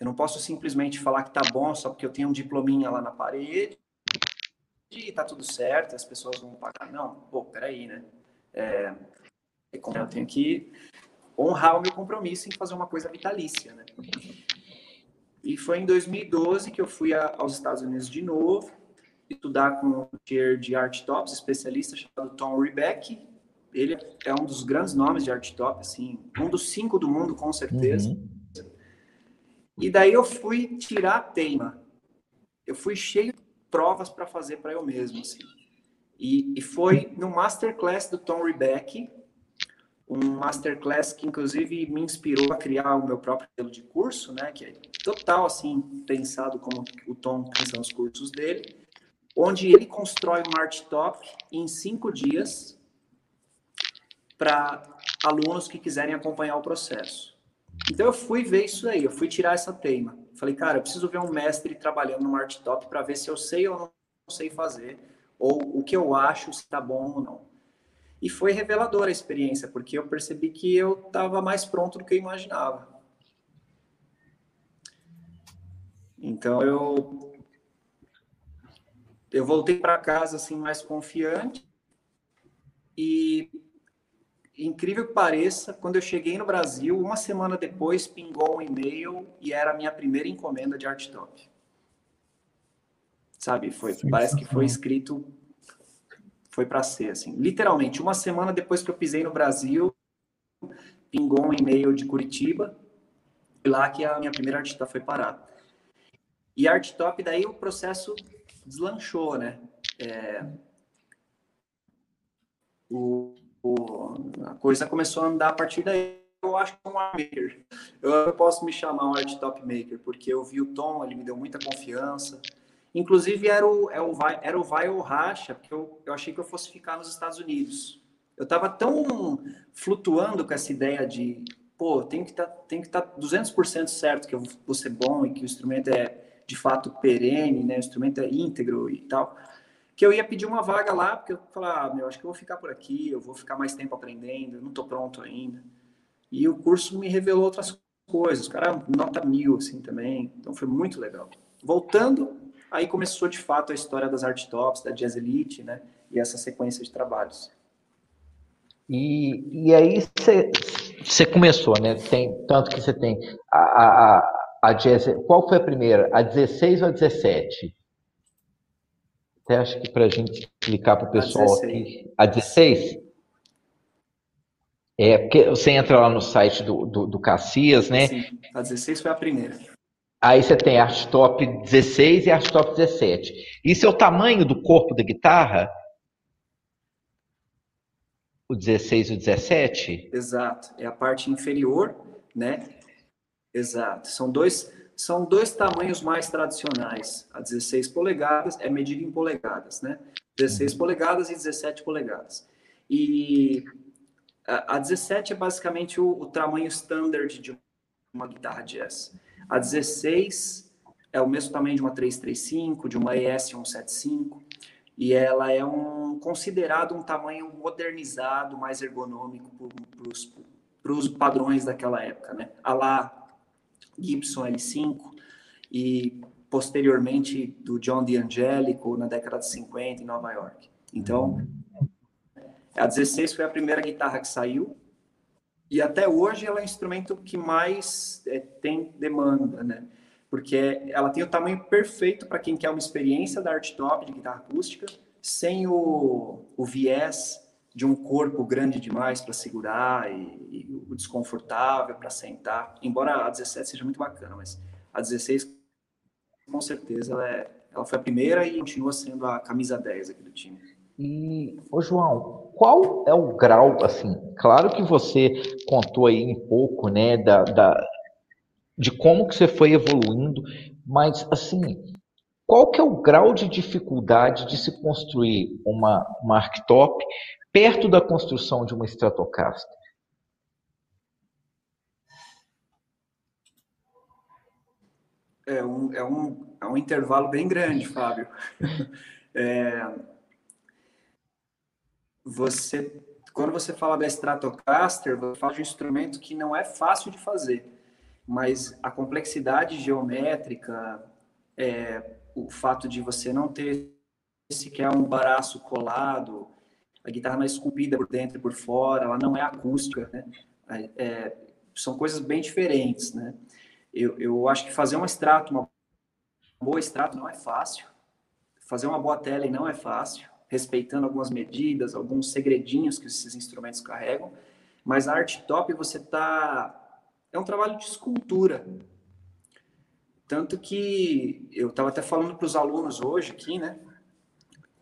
Eu não posso simplesmente falar que tá bom só porque eu tenho um diplominha lá na parede e tá tudo certo, as pessoas vão pagar. Não, pô, peraí, né? É, eu tenho que honrar o meu compromisso em fazer uma coisa vitalícia, né? E foi em 2012 que eu fui a, aos Estados Unidos de novo, estudar com um tier de art tops, especialista chamado Tom Rebeck, ele é um dos grandes nomes de art top, assim, um dos cinco do mundo, com certeza. Uhum. E daí eu fui tirar a teima. Eu fui cheio de provas para fazer para eu mesmo, assim. E, e foi no masterclass do Tom Rebeck, um masterclass que inclusive me inspirou a criar o meu próprio modelo de curso, né, que é total assim pensado como o Tom pensa nos cursos dele, onde ele constrói um art top em cinco dias para alunos que quiserem acompanhar o processo. Então eu fui ver isso aí, eu fui tirar essa teima. Falei, cara, eu preciso ver um mestre trabalhando no Art Top para ver se eu sei ou não sei fazer, ou o que eu acho, se está bom ou não. E foi reveladora a experiência, porque eu percebi que eu estava mais pronto do que eu imaginava. Então eu eu voltei para casa assim mais confiante e incrível que pareça, quando eu cheguei no Brasil, uma semana depois pingou um e-mail e era a minha primeira encomenda de art top. Sabe, foi, parece que foi escrito foi para ser assim. Literalmente, uma semana depois que eu pisei no Brasil, pingou um e-mail de Curitiba, e lá que a minha primeira art top foi parada. E art top daí o processo deslanchou, né? É, o, a coisa começou a andar a partir daí. Eu acho que é um maker. Eu posso me chamar um art top maker, porque eu vi o Tom, ele me deu muita confiança. Inclusive, era o, era é o, vai, era o vai ou racha, porque eu, eu achei que eu fosse ficar nos Estados Unidos. Eu estava tão flutuando com essa ideia de, pô, tem que tá, tem que estar tá 200% certo que eu vou ser bom e que o instrumento é de fato perene, né? O instrumento é íntegro e tal que eu ia pedir uma vaga lá, porque eu falava, ah, meu, acho que eu vou ficar por aqui, eu vou ficar mais tempo aprendendo, eu não estou pronto ainda. E o curso me revelou outras coisas, cara nota mil, assim, também, então foi muito legal. Voltando, aí começou de fato a história das art tops, da Jazz Elite, né, e essa sequência de trabalhos. E, e aí você começou, né, tem, tanto que você tem a, a, a Jazz, qual foi a primeira, a 16 ou a 17? Até acho que para a gente explicar para o pessoal a aqui. A 16? É, porque você entra lá no site do, do, do Cassias, né? Sim, a 16 foi a primeira. Aí você tem Art Top 16 e Art Top 17. Isso é o tamanho do corpo da guitarra? O 16 e o 17? Exato. É a parte inferior, né? Exato. São dois, são dois tamanhos mais tradicionais. A 16 polegadas é medida em polegadas, né? 16 uhum. polegadas e 17 polegadas. E a, 17 é basicamente o, o tamanho standard de uma guitarra jazz. A 16 é o mesmo tamanho de uma 335, de uma ES 175, e ela é um considerado um tamanho modernizado, mais ergonômico para os padrões daquela época, né? A lá Gibson L5 e posteriormente do John D'Angelico na década de 50 em Nova York. Então, a 16 foi a primeira guitarra que saiu e até hoje ela é o instrumento que mais é, tem demanda, né? Porque ela tem o tamanho perfeito para quem quer uma experiência da art top de guitarra acústica, sem o, o viés de um corpo grande demais para segurar e, e, o desconfortável para sentar. Embora a 17 seja muito bacana, mas a 16 com certeza ela, é, ela foi a primeira e continua sendo a camisa 10 aqui do time. E, ô João, qual é o grau, assim, claro que você contou aí um pouco, né, da, da, de como que você foi evoluindo, mas, assim, qual que é o grau de dificuldade de se construir uma, uma arctop perto da construção de uma Stratocaster? É um, é um, é um intervalo bem grande, Fábio. É, você, quando você fala da Stratocaster, você fala de um instrumento que não é fácil de fazer, mas a complexidade geométrica, é, o fato de você não ter sequer um baraço colado, a guitarra não é esculpida por dentro e por fora, ela não é acústica, né? É, são coisas bem diferentes, né? Eu, eu acho que fazer um extrato, uma boa extrato não é fácil. Fazer uma boa tele não é fácil, respeitando algumas medidas, alguns segredinhos que esses instrumentos carregam. Mas a arte top você tá é um trabalho de escultura. Tanto que eu estava até falando para os alunos hoje aqui, né?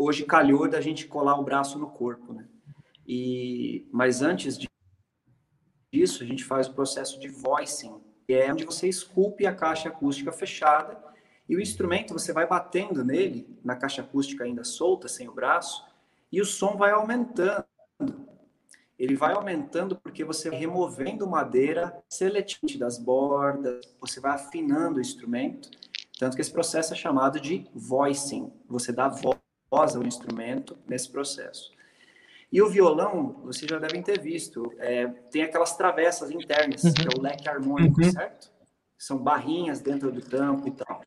Hoje calhou da gente colar o braço no corpo, né? E mas antes disso, a gente faz o processo de voicing, que é onde você esculpe a caixa acústica fechada e o instrumento você vai batendo nele, na caixa acústica ainda solta, sem o braço, e o som vai aumentando. Ele vai aumentando porque você vai removendo madeira seletivamente das bordas, você vai afinando o instrumento. Tanto que esse processo é chamado de voicing. Você dá voz ao instrumento nesse processo. E o violão, vocês já devem ter visto, é, tem aquelas travessas internas, uhum. que é o leque harmônico, uhum. certo? São barrinhas dentro do tampo e tal.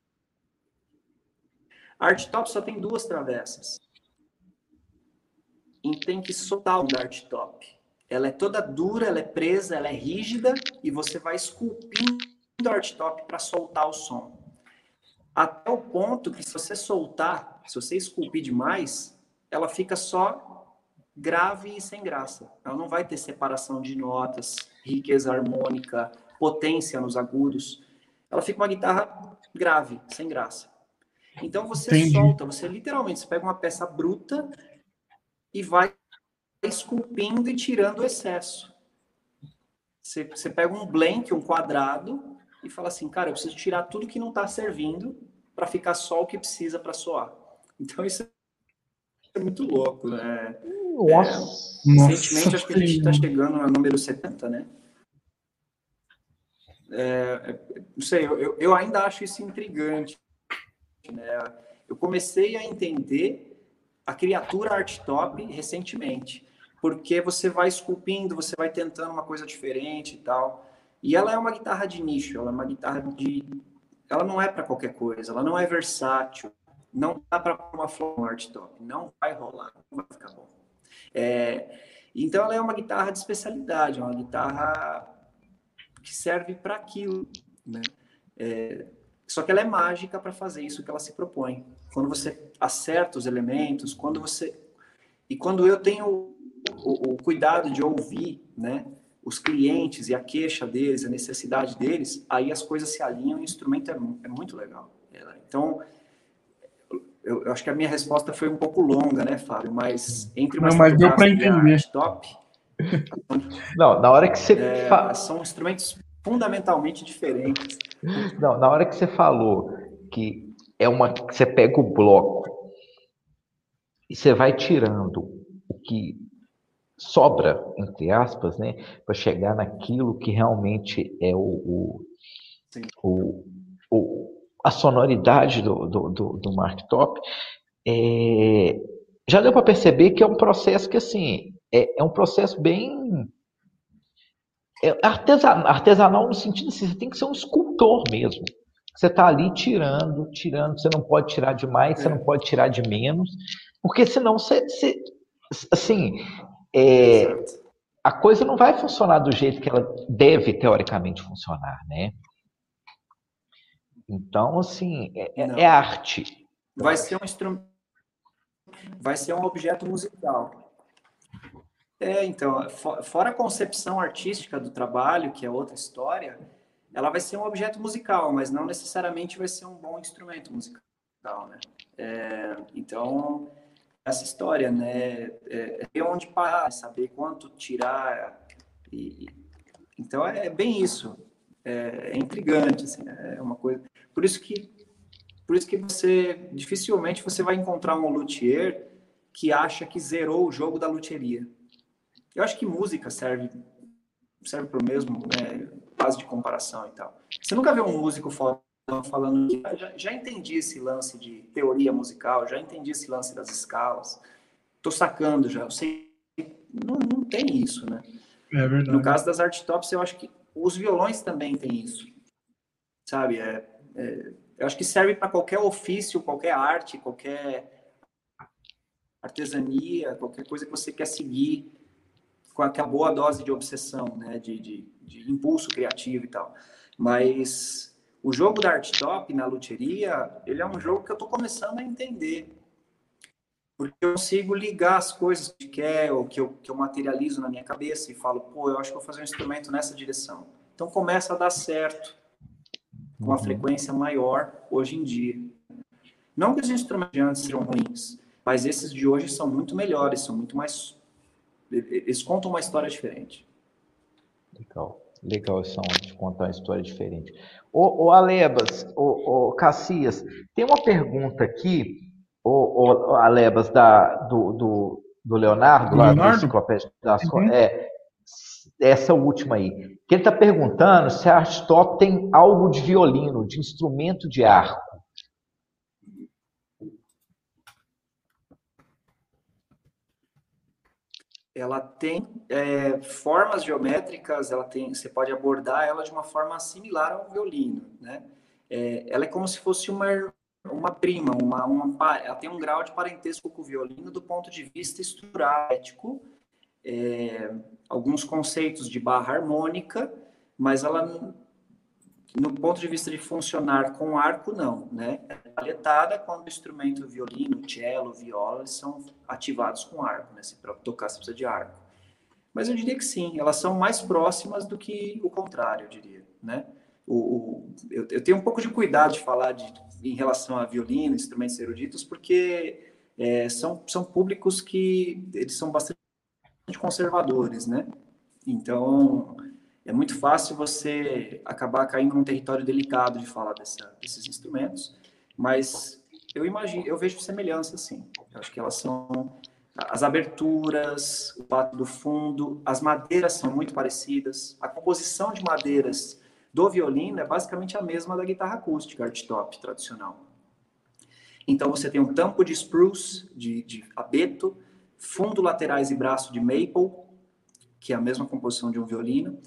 A art top só tem duas travessas. E tem que soltar o da art top. Ela é toda dura, ela é presa, ela é rígida e você vai esculpindo a art top para soltar o som. Até o ponto que se você soltar, se você esculpir demais, ela fica só grave e sem graça. Ela não vai ter separação de notas, riqueza harmônica, potência nos agudos. Ela fica uma guitarra grave, sem graça. Então você Entendi. solta, você literalmente você pega uma peça bruta e vai esculpindo e tirando o excesso. Você, você pega um blank, um quadrado, e fala assim, cara, eu preciso tirar tudo que não está servindo para ficar só o que precisa para soar. Então isso é muito louco, né? Nossa. É, recentemente, acho que a gente está chegando no número 70, né? É, não sei, eu, eu ainda acho isso intrigante. Né? Eu comecei a entender a criatura art top recentemente, porque você vai esculpindo, você vai tentando uma coisa diferente e tal. E ela é uma guitarra de nicho, ela é uma guitarra de. Ela não é para qualquer coisa, ela não é versátil, não dá para uma flor art top, não vai rolar, não vai ficar bom. É, então, ela é uma guitarra de especialidade, é uma guitarra que serve para aquilo. Né? É, só que ela é mágica para fazer isso que ela se propõe. Quando você acerta os elementos, quando você. E quando eu tenho o, o, o cuidado de ouvir né, os clientes e a queixa deles, a necessidade deles, aí as coisas se alinham e o instrumento é, é muito legal. Então, eu, eu, acho que a minha resposta foi um pouco longa, né, Fábio? Mas entre uma Não, mas deu para entender. Top, Não, na hora que você é, fa... são instrumentos fundamentalmente diferentes. Não, na hora que você falou que é uma que você pega o bloco e você vai tirando o que sobra, entre aspas, né, para chegar naquilo que realmente é o, o, o, o a sonoridade do, do, do, do Marktop, é, já deu para perceber que é um processo que, assim, é, é um processo bem é artesanal, artesanal no sentido assim, você tem que ser um escultor mesmo. Você está ali tirando, tirando, você não pode tirar de mais, você não pode tirar de menos, porque senão você, você assim, é, a coisa não vai funcionar do jeito que ela deve teoricamente funcionar, né? Então, assim, é, é, é arte. Vai ser um instrumento, vai ser um objeto musical. É, então, fora a concepção artística do trabalho, que é outra história, ela vai ser um objeto musical, mas não necessariamente vai ser um bom instrumento musical, né? É, então, essa história, né? É, é onde parar, saber quanto tirar. E, então, é bem isso. É, é intrigante, assim, é uma coisa... Por isso que por isso que você dificilmente você vai encontrar um luthier que acha que zerou o jogo da luthieria. Eu acho que música serve serve para o mesmo, né, base de comparação e tal. Você nunca vê um músico falando que ah, já, já entendi esse lance de teoria musical, já entendi esse lance das escalas, tô sacando já, eu sei. Não, não tem isso, né? É verdade. No caso das art tops, eu acho que os violões também têm isso, sabe? É, é eu acho que serve para qualquer ofício, qualquer arte, qualquer artesania, qualquer coisa que você quer seguir com aquela boa dose de obsessão, né, de, de, de impulso criativo e tal. Mas o jogo da Art Top na luteria, ele é um jogo que eu estou começando a entender. Porque eu consigo ligar as coisas que quer, ou que eu, que eu materializo na minha cabeça e falo, pô, eu acho que vou fazer um instrumento nessa direção. Então começa a dar certo com uma uhum. frequência maior hoje em dia. Não que os instrumentos de antes sejam ruins, mas esses de hoje são muito melhores, são muito mais. Eles contam uma história diferente. Legal. Legal onda de contar uma história diferente. O, Alebas, o Cassias, tem uma pergunta aqui, o, o Alebas, da, do, do, do Leonardo, lá Leonardo? do das, uhum. é, essa última aí, que ele está perguntando se a Art Top tem algo de violino, de instrumento de arco. ela tem é, formas geométricas, ela tem, você pode abordar ela de uma forma similar ao violino, né? É, ela é como se fosse uma uma prima, uma, uma ela tem um grau de parentesco com o violino do ponto de vista estrutural, é, alguns conceitos de barra harmônica, mas ela no ponto de vista de funcionar com arco, não, né? É palhetada quando o instrumento violino, cello, viola, são ativados com arco, né? Se para tocar você precisa de arco. Mas eu diria que sim, elas são mais próximas do que o contrário, eu diria, né? O, o eu, eu, tenho um pouco de cuidado de falar de, em relação a violino, instrumentos eruditos, porque é, são, são públicos que eles são bastante conservadores, né? Então, é muito fácil você acabar caindo num território delicado de falar dessa, desses instrumentos, mas eu imagino, eu vejo semelhança, sim. Eu acho que elas são as aberturas, o pato do fundo, as madeiras são muito parecidas. A composição de madeiras do violino é basicamente a mesma da guitarra acústica, art top tradicional. Então você tem um tampo de spruce, de, de abeto, fundo laterais e braço de maple, que é a mesma composição de um violino,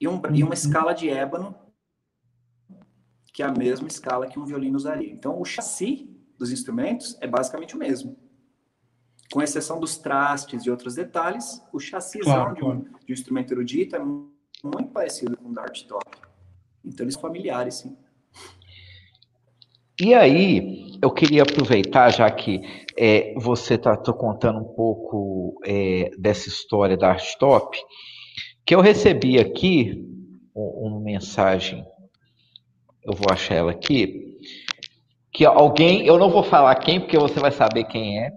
e, um, e uma escala de ébano, que é a mesma escala que um violino usaria. Então, o chassi dos instrumentos é basicamente o mesmo. Com exceção dos trastes e outros detalhes, o chassi claro, de, um, de, um, instrumento erudito é muito parecido com o Dart Top. Então, eles familiares, sim. E aí, eu queria aproveitar, já que é, você está contando um pouco é, dessa história da Art Top, que eu recebi aqui uma mensagem, eu vou achar ela aqui, que alguém, eu não vou falar quem, porque você vai saber quem é,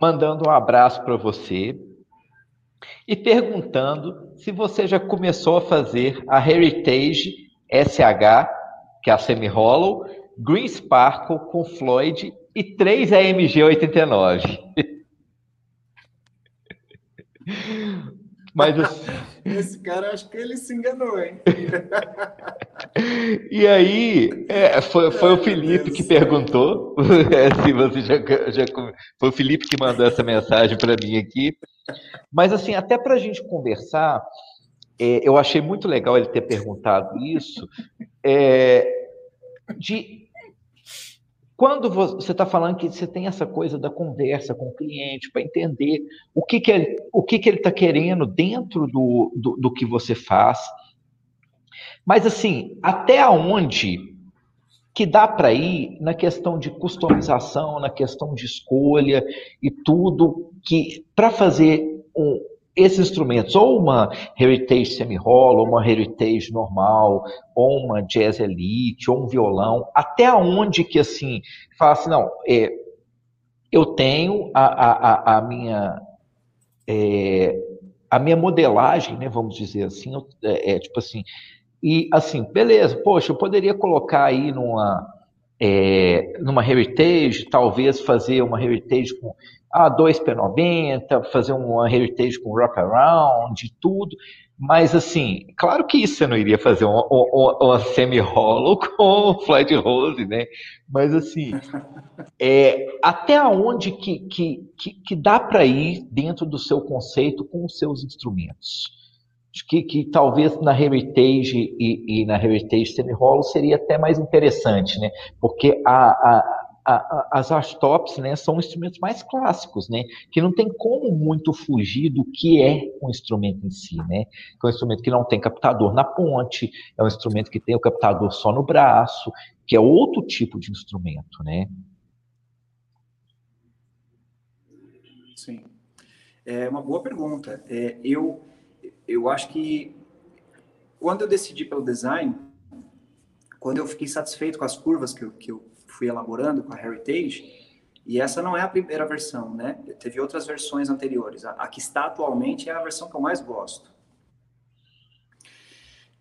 mandando um abraço para você e perguntando se você já começou a fazer a Heritage SH, que é a semi-hollow, Green Sparkle com Floyd e 3 AMG 89. Mas assim... esse cara acho que ele se enganou, hein? e aí é, foi, foi o Felipe que perguntou é, se você já, já foi o Felipe que mandou essa mensagem para mim aqui. Mas assim até para a gente conversar, é, eu achei muito legal ele ter perguntado isso. É, de quando você está falando que você tem essa coisa da conversa com o cliente para entender o que, que ele o que, que ele está querendo dentro do, do, do, que você faz. Mas assim, até onde que dá para ir na questão de customização, na questão de escolha e tudo que para fazer um, esses instrumentos, ou uma Heritage semi-hollow, ou uma Heritage normal, ou uma Jazz Elite, ou um violão, até onde que assim, fala assim, não, é, eu tenho a, a, a minha é, a minha modelagem, né, vamos dizer assim, é, é, tipo assim, e assim, beleza, poxa, eu poderia colocar aí numa é, numa Heritage, talvez fazer uma Heritage com a 2P90, fazer uma heritage com wraparound, tudo. Mas, assim, claro que isso você não iria fazer uma, uma, uma semi-hollow com flat rose, né? Mas, assim, é, até onde que, que, que, que dá para ir dentro do seu conceito com os seus instrumentos? Acho que, que talvez na Heritage e, e na Heritage semi-hollow seria até mais interessante, né? Porque a, a as archtops né, são instrumentos mais clássicos, né, que não tem como muito fugir do que é o instrumento em si, né, que é um instrumento que não tem captador na ponte, é um instrumento que tem o captador só no braço, que é outro tipo de instrumento, né. Sim, é uma boa pergunta. É, eu eu acho que quando eu decidi pelo design, quando eu fiquei satisfeito com as curvas que eu, que eu fui elaborando com a Heritage, e essa não é a primeira versão, né? Teve outras versões anteriores. A, a que está atualmente é a versão que eu mais gosto.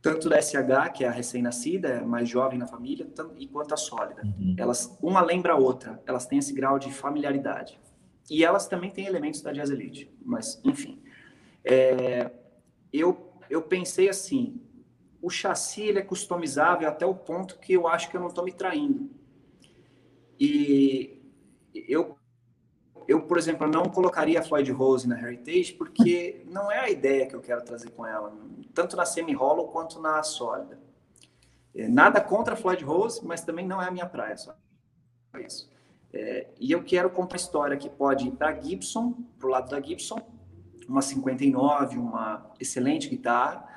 Tanto da SH, que é a recém-nascida, é mais jovem na família, e quanto a sólida. Uhum. Elas, uma lembra a outra, elas têm esse grau de familiaridade. E elas também têm elementos da Jazz Elite, mas, enfim. É, eu, eu pensei assim, o chassi ele é customizável até o ponto que eu acho que eu não estou me traindo. E eu, eu, por exemplo, não colocaria a Floyd Rose na Heritage porque não é a ideia que eu quero trazer com ela, tanto na semi-hollow quanto na sólida. É, nada contra a Floyd Rose, mas também não é a minha praia, só isso. É, e eu quero contar história que pode ir para Gibson, para o lado da Gibson, uma 59, uma excelente guitarra,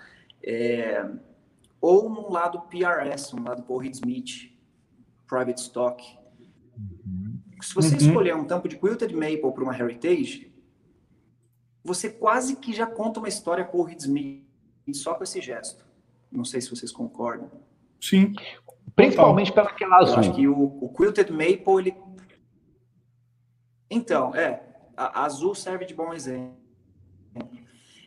é, ou num lado PRS, um lado Paul Reed Smith, Private Stock, se você uhum. escolher um tampo de quilted maple para uma heritage, você quase que já conta uma história com o Reed Smith só com esse gesto. Não sei se vocês concordam. Sim. Principalmente pela aquela azul. Eu acho que o, o quilted maple ele então, é, a, a azul serve de bom exemplo.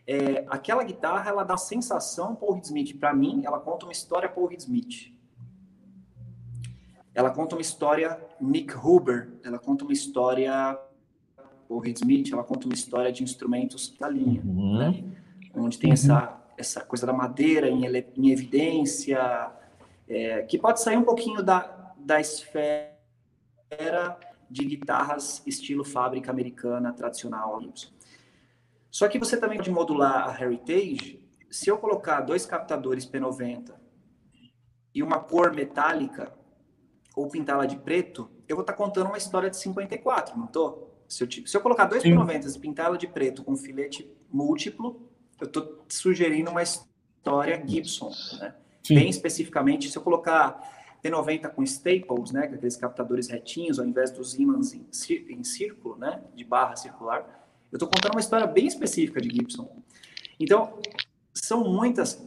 É, aquela guitarra, ela dá sensação Paul Reed Smith. Para mim, ela conta uma história Paul Reed Smith. Ela conta uma história Nick Huber, ela conta uma história o Reed Smith, ela conta uma história de instrumentos da linha, uhum. né? onde tem uhum. essa, essa coisa da madeira em, em evidência, é, que pode sair um pouquinho da, da esfera de guitarras estilo fábrica americana tradicional. Só que você também pode modular a Heritage. Se eu colocar dois captadores P90 e uma cor metálica, ou pintá-la de preto, eu vou estar tá contando uma história de 54, não tô? Se eu, se eu colocar dois P90 e pintá-la de preto com filete múltiplo, eu estou sugerindo uma história Gibson, né? Bem especificamente, se eu colocar P90 com staples, né, é aqueles captadores retinhos, ao invés dos ímãs em, em círculo, né, de barra circular, eu estou contando uma história bem específica de Gibson. Então, são muitas,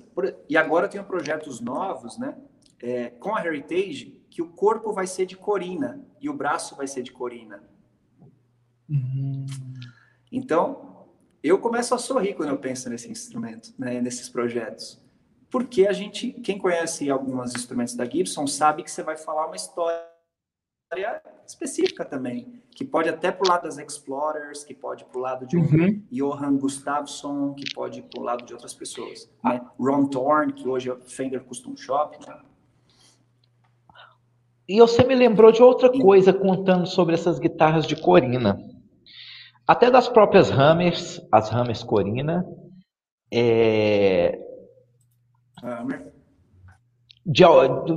e agora eu tenho projetos novos, né, é, com a Heritage, que o corpo vai ser de corina e o braço vai ser de corina. Uhum. Então, eu começo a sorrir quando eu penso nesse instrumento, né, nesses projetos. Porque a gente, quem conhece alguns instrumentos da Gibson, sabe que você vai falar uma história específica também, que pode até para o lado das Explorers, que pode para o lado de um uhum. Johann Gustafsson, que pode para o lado de outras pessoas. Né? Ron Thorne, que hoje é Fender Custom Shop. Né? E você me lembrou de outra coisa contando sobre essas guitarras de Corina. Até das próprias Hammers, as Hammers Corina. É... Hammer. De,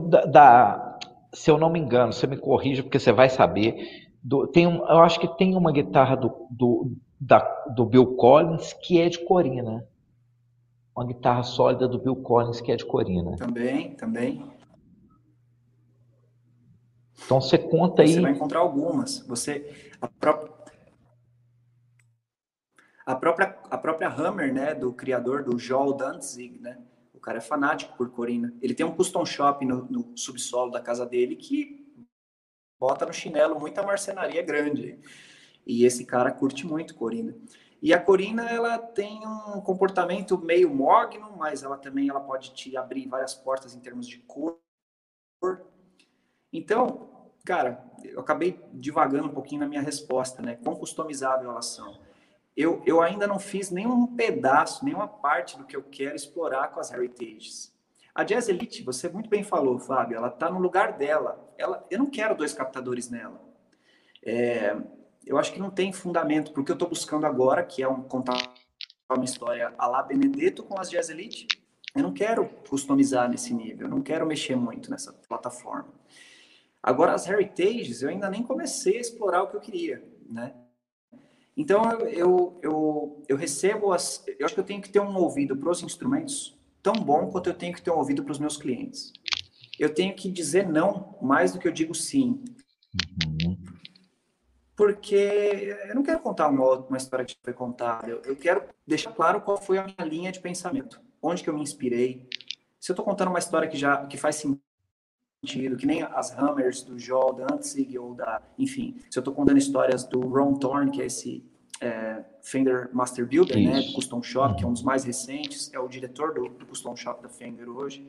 da, da, se eu não me engano, você me corrija porque você vai saber. Do, tem um, eu acho que tem uma guitarra do, do, da, do Bill Collins que é de Corina. Uma guitarra sólida do Bill Collins que é de Corina. Também, também. Então você conta aí. Você vai encontrar algumas. Você a própria a própria a própria Hammer, né, do criador do Joel Danzig, né? O cara é fanático por Corina. Ele tem um custom shop no, no subsolo da casa dele que bota no chinelo muita marcenaria grande. E esse cara curte muito Corina. E a Corina, ela tem um comportamento meio mogno, mas ela também ela pode te abrir várias portas em termos de cor. Então, cara, eu acabei divagando um pouquinho na minha resposta, né? Quão customizável elas são. Eu, eu ainda não fiz nenhum pedaço, nenhuma parte do que eu quero explorar com as Heritages. A Jazz Elite, você muito bem falou, Fábio, ela está no lugar dela. Ela, eu não quero dois captadores nela. É, eu acho que não tem fundamento porque eu estou buscando agora, que é um contar uma história a lá Benedetto com as Jazz Elite. Eu não quero customizar nesse nível, eu não quero mexer muito nessa plataforma. Agora, as Heritages, eu ainda nem comecei a explorar o que eu queria, né? Então, eu, eu, eu recebo as... Eu acho que eu tenho que ter um ouvido para os instrumentos tão bom quanto eu tenho que ter um ouvido para os meus clientes. Eu tenho que dizer não mais do que eu digo sim. Uhum porque eu não quero contar uma, uma história que foi contada, eu, eu quero deixar claro qual foi a minha linha de pensamento, onde que eu me inspirei. Se eu estou contando uma história que já que faz sentido, que nem as Hammers do Joel Danzig ou da, enfim, se eu estou contando histórias do Ron Thorne, que é esse é, Fender Master Builder, né, do Custom Shop, que é um dos mais recentes, é o diretor do, do Custom Shop da Fender hoje.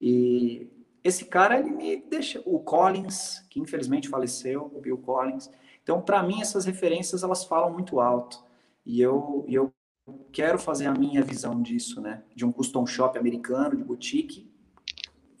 E esse cara, ele me deixa. O Collins, que infelizmente faleceu, o Bill Collins, então, para mim, essas referências elas falam muito alto. E eu, eu quero fazer a minha visão disso, né? De um custom shop americano, de boutique,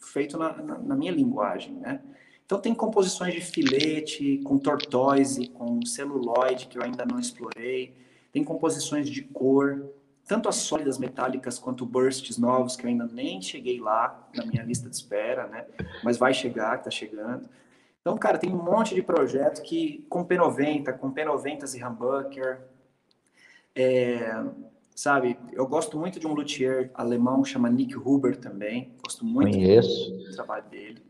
feito na, na, na minha linguagem, né? Então, tem composições de filete, com tortoise, com celuloide, que eu ainda não explorei. Tem composições de cor, tanto as sólidas metálicas quanto bursts novos, que eu ainda nem cheguei lá na minha lista de espera, né? Mas vai chegar, está chegando. Então, cara, tem um monte de projeto que com P90, com P90 e humbucker, é, sabe? Eu gosto muito de um luthier alemão que chama Nick Huber também. Gosto muito Conheço. do trabalho dele.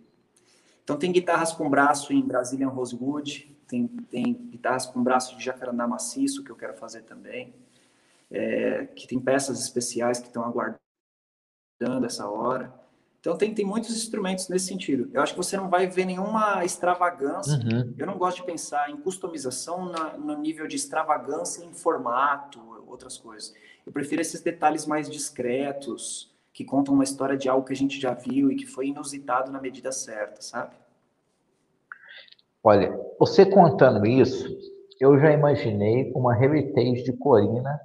Então tem guitarras com braço em Brazilian Rosewood, tem, tem guitarras com braço de jacarandá maciço que eu quero fazer também. É, que tem peças especiais que estão aguardando essa hora. Então tem, tem muitos instrumentos nesse sentido. Eu acho que você não vai ver nenhuma extravagância. Uhum. Eu não gosto de pensar em customização na, no nível de extravagância em formato, outras coisas. Eu prefiro esses detalhes mais discretos, que contam uma história de algo que a gente já viu e que foi inusitado na medida certa, sabe? Olha, você contando isso, eu já imaginei uma heritage de Corina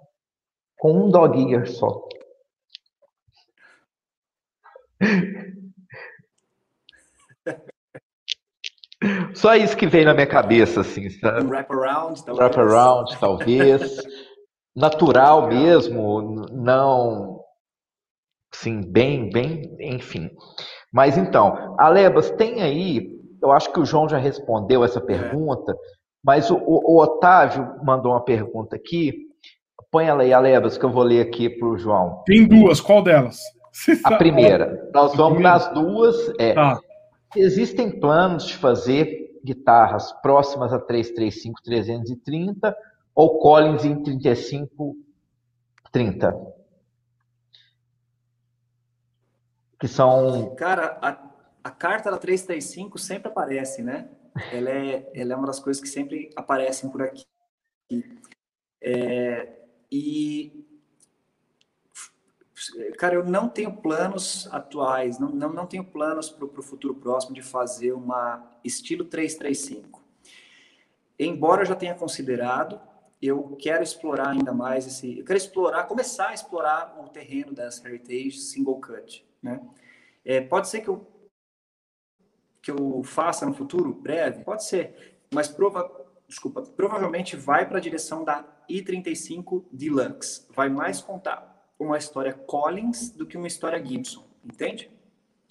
com um dog ear só. Só isso que veio na minha cabeça, assim, sabe? Um wraparound, talvez. Wraparound, talvez. Natural mesmo, não. Sim, bem, bem, enfim. Mas então, Alebas, tem aí. Eu acho que o João já respondeu essa pergunta, mas o, o, o Otávio mandou uma pergunta aqui. Põe ela aí, Alebas, que eu vou ler aqui para o João. Tem duas, qual delas? A primeira. Nós vamos nas duas. É, tá. Existem planos de fazer guitarras próximas a 335 330 ou Collins em 35 30? Que são. Cara, a, a carta da 335 sempre aparece, né? Ela é, ela é uma das coisas que sempre aparecem por aqui. É, e cara, eu não tenho planos atuais, não, não, não tenho planos para o futuro próximo de fazer uma estilo 335. Embora eu já tenha considerado, eu quero explorar ainda mais esse. Eu quero explorar, começar a explorar o terreno das Heritage Single Cut. Né? É, pode ser que eu, que eu faça no futuro, breve? Pode ser, mas prova, desculpa, provavelmente vai para a direção da i35 Deluxe. Vai mais contar uma história Collins do que uma história Gibson, entende?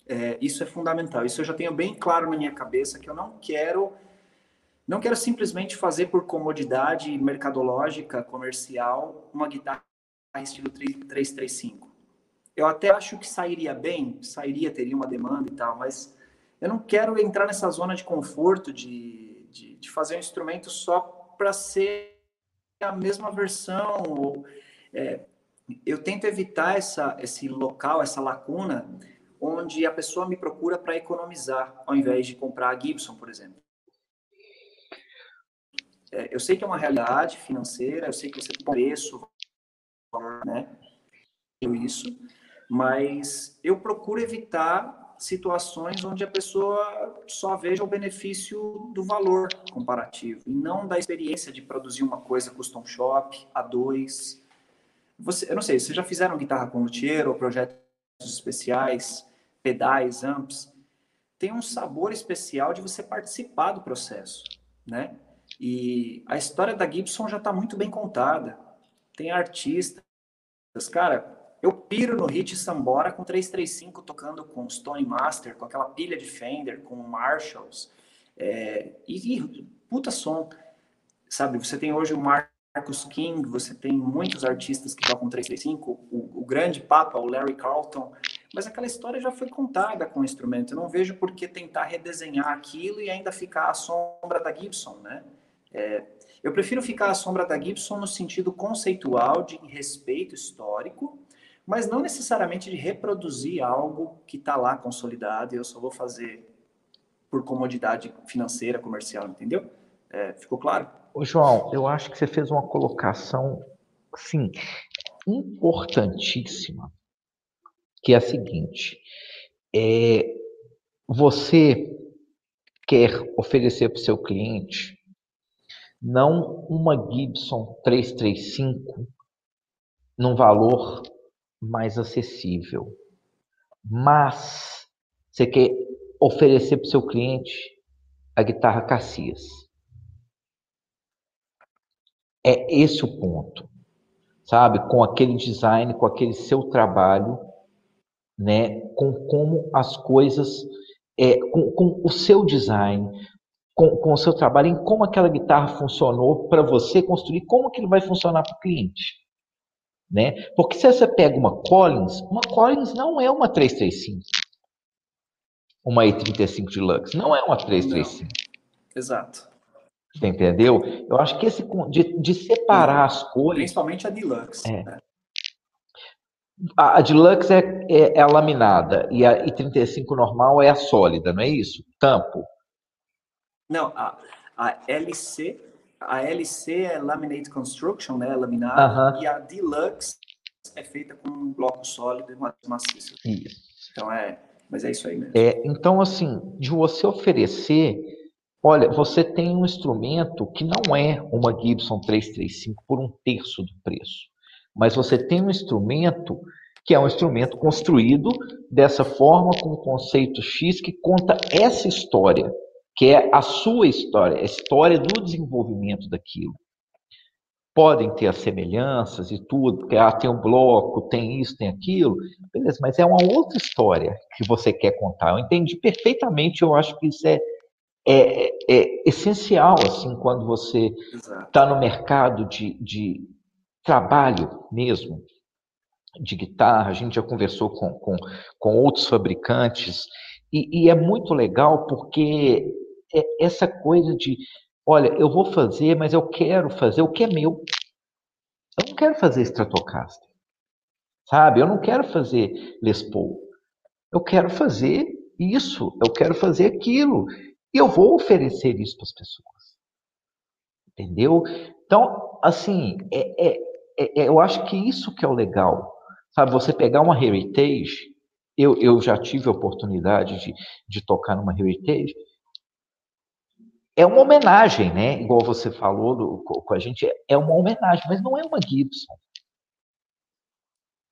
é, isso é fundamental. Isso eu já tenho bem claro na minha cabeça que eu não quero não quero simplesmente fazer por comodidade mercadológica, comercial, uma guitarra estilo 335. Eu até acho que sairia bem, sairia, teria uma demanda e tal, mas eu não quero entrar nessa zona de conforto de, de, de fazer um instrumento só para ser a mesma versão. Ou, é, eu tento evitar essa, esse local, essa lacuna, onde a pessoa me procura para economizar, ao invés de comprar a Gibson, por exemplo. É, eu sei que é uma realidade financeira, eu sei que você tem preço, né? Isso, mas eu procuro evitar situações onde a pessoa só veja o benefício do valor comparativo e não da experiência de produzir uma coisa custom shop, a dois. Você, eu não sei, vocês já fizeram guitarra com luthier ou projetos especiais, pedais, amps? Tem um sabor especial de você participar do processo, né? E a história da Gibson já está muito bem contada. Tem artistas, cara, eu piro no hit Sambora com 335 tocando com Stone Master, com aquela pilha de Fender, com Marshalls. É, e, e puta som. Sabe, você tem hoje o Marcus King, você tem muitos artistas que tocam 335, o, o grande papa, o Larry Carlton, mas aquela história já foi contada com o instrumento. Eu não vejo por que tentar redesenhar aquilo e ainda ficar à sombra da Gibson, né? É, eu prefiro ficar à sombra da Gibson no sentido conceitual de respeito histórico, mas não necessariamente de reproduzir algo que está lá consolidado e eu só vou fazer por comodidade financeira, comercial, entendeu? É, ficou claro? Ô, João, eu acho que você fez uma colocação, sim, importantíssima, que é a seguinte: é, você quer oferecer para o seu cliente não uma Gibson 335 num valor mais acessível. Mas você quer oferecer para o seu cliente a guitarra Cassias. É esse o ponto, sabe? Com aquele design, com aquele seu trabalho, né? Com como as coisas, é, com, com o seu design, com, com o seu trabalho, em como aquela guitarra funcionou para você construir, como que ele vai funcionar para o cliente. Né? Porque se você pega uma Collins, uma Collins não é uma 335. Uma E35 Deluxe, não é uma 335. Não. Exato. Você entendeu? Eu acho que esse de, de separar as cores. Principalmente a Deluxe. É. Né? A, a Deluxe é, é, é, a laminada e a I35 normal é a sólida, não é isso? Tampo. Não, a, a LC, a LC é Laminate Construction, né? Laminada, uh -huh. e a Deluxe é feita com um bloco sólido e maciço. Isso. Então é, mas é isso aí mesmo. É, então assim, de você oferecer, olha, você tem um instrumento que não é uma Gibson 335 por um terço do preço, mas você tem um instrumento que é um instrumento construído dessa forma com um conceito X que conta essa história que é a sua história, a história do desenvolvimento daquilo. Podem ter as semelhanças e tudo, porque ah, tem um bloco, tem isso, tem aquilo, beleza, mas é uma outra história que você quer contar. Eu entendi perfeitamente, eu acho que isso é, é, é essencial, assim, quando você está no mercado de, de trabalho mesmo, de guitarra, a gente já conversou com, com, com outros fabricantes, e, e, é muito legal porque é essa coisa de, olha, eu vou fazer, mas eu quero fazer o que é meu. Eu não quero fazer Stratocaster, sabe? Eu não quero fazer Les Paul. Eu quero fazer isso, eu quero fazer aquilo. E eu vou oferecer isso para as pessoas. Entendeu? Então, assim, é, é, é, eu acho que isso que é o legal. Sabe, você pegar uma Heritage, eu, eu já tive a oportunidade de, de tocar numa Heritage, é uma homenagem, né? Igual você falou do, com a gente, é uma homenagem, mas não é uma Gibson.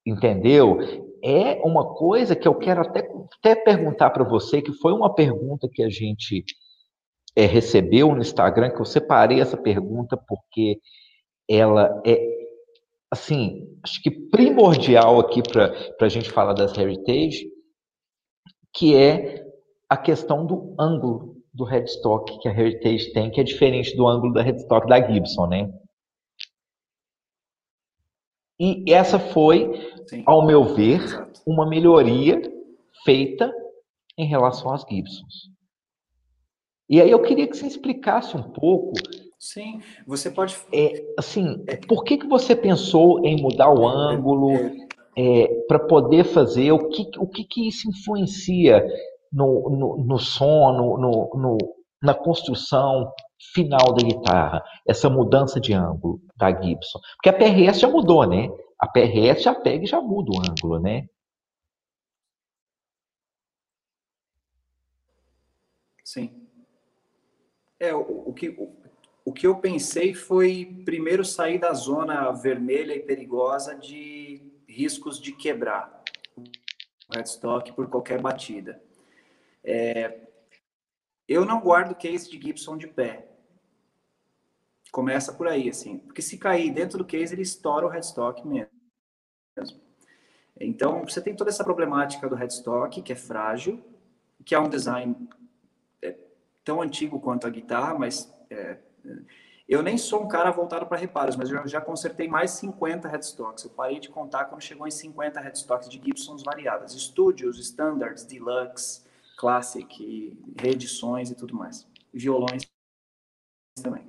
Entendeu? É uma coisa que eu quero até, até perguntar para você, que foi uma pergunta que a gente é, recebeu no Instagram, que eu separei essa pergunta porque ela é, assim, acho que primordial aqui para a gente falar das Heritage, que é a questão do ângulo do headstock que a Heritage tem, que é diferente do ângulo da headstock da Gibson, né? E essa foi, Sim. ao meu ver, Exato. uma melhoria feita em relação às Gibsons. E aí eu queria que você explicasse um pouco. Sim, você pode. É, assim, por que, que você pensou em mudar o ângulo é, para poder fazer? O que, o que, que isso influencia no, no, no som, no, no, na construção final da guitarra, essa mudança de ângulo da Gibson. Porque a PRS já mudou, né? A PRS já pega e já muda o ângulo, né? Sim. É, o, o que, o, o que eu pensei foi primeiro sair da zona vermelha e perigosa de riscos de quebrar o headstock por qualquer batida. É, eu não guardo case de Gibson de pé. Começa por aí, assim. Porque se cair dentro do case, ele estoura o headstock mesmo. Então, você tem toda essa problemática do headstock, que é frágil, que é um design é, tão antigo quanto a guitarra, mas é, eu nem sou um cara voltado para reparos, mas eu já consertei mais 50 headstocks. Eu parei de contar quando chegou em 50 headstocks de Gibsons variadas. Studios, Standards, Deluxe, Classic, reedições e tudo mais. Violões também.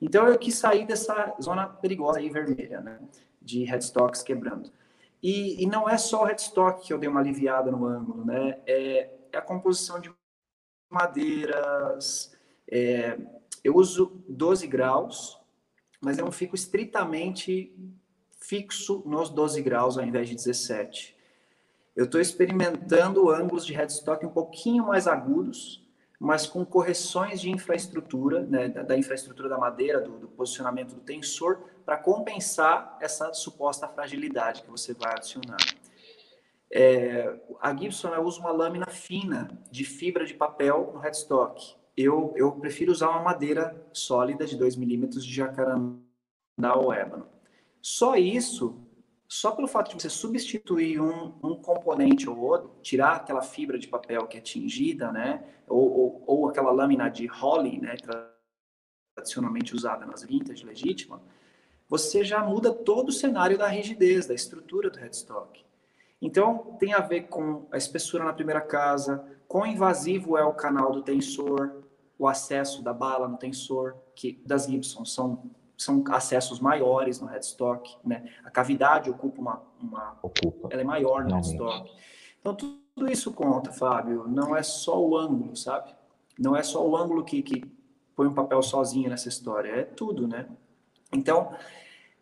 Então eu quis sair dessa zona perigosa e vermelha, né? De headstocks quebrando. E, e, não é só o headstock que eu dei uma aliviada no ângulo, né? É, é a composição de madeiras. É, eu uso 12 graus, mas eu não fico estritamente fixo nos 12 graus ao invés de 17. Eu estou experimentando ângulos de headstock um pouquinho mais agudos, mas com correções de infraestrutura, né, da, infraestrutura da madeira, do, do posicionamento do tensor, para compensar essa suposta fragilidade que você vai adicionar. É, a Gibson usa uma lâmina fina de fibra de papel no headstock. Eu, eu prefiro usar uma madeira sólida de 2 milímetros de jacarandá ou ébano. Só isso só pelo fato de você substituir um, um, componente ou outro, tirar aquela fibra de papel que é tingida, né, ou, ou, ou aquela lâmina de Holly, né, tradicionalmente usada nas vintage legítima, você já muda todo o cenário da rigidez, da estrutura do headstock. Então, tem a ver com a espessura na primeira casa, quão invasivo é o canal do tensor, o acesso da bala no tensor, que das Gibson são são acessos maiores no headstock, né? A cavidade ocupa uma, uma ocupa. ela é maior no Realmente. headstock. Então tudo isso conta, Fábio. Não é só o ângulo, sabe? Não é só o ângulo que, que põe um papel sozinho nessa história. É tudo, né? Então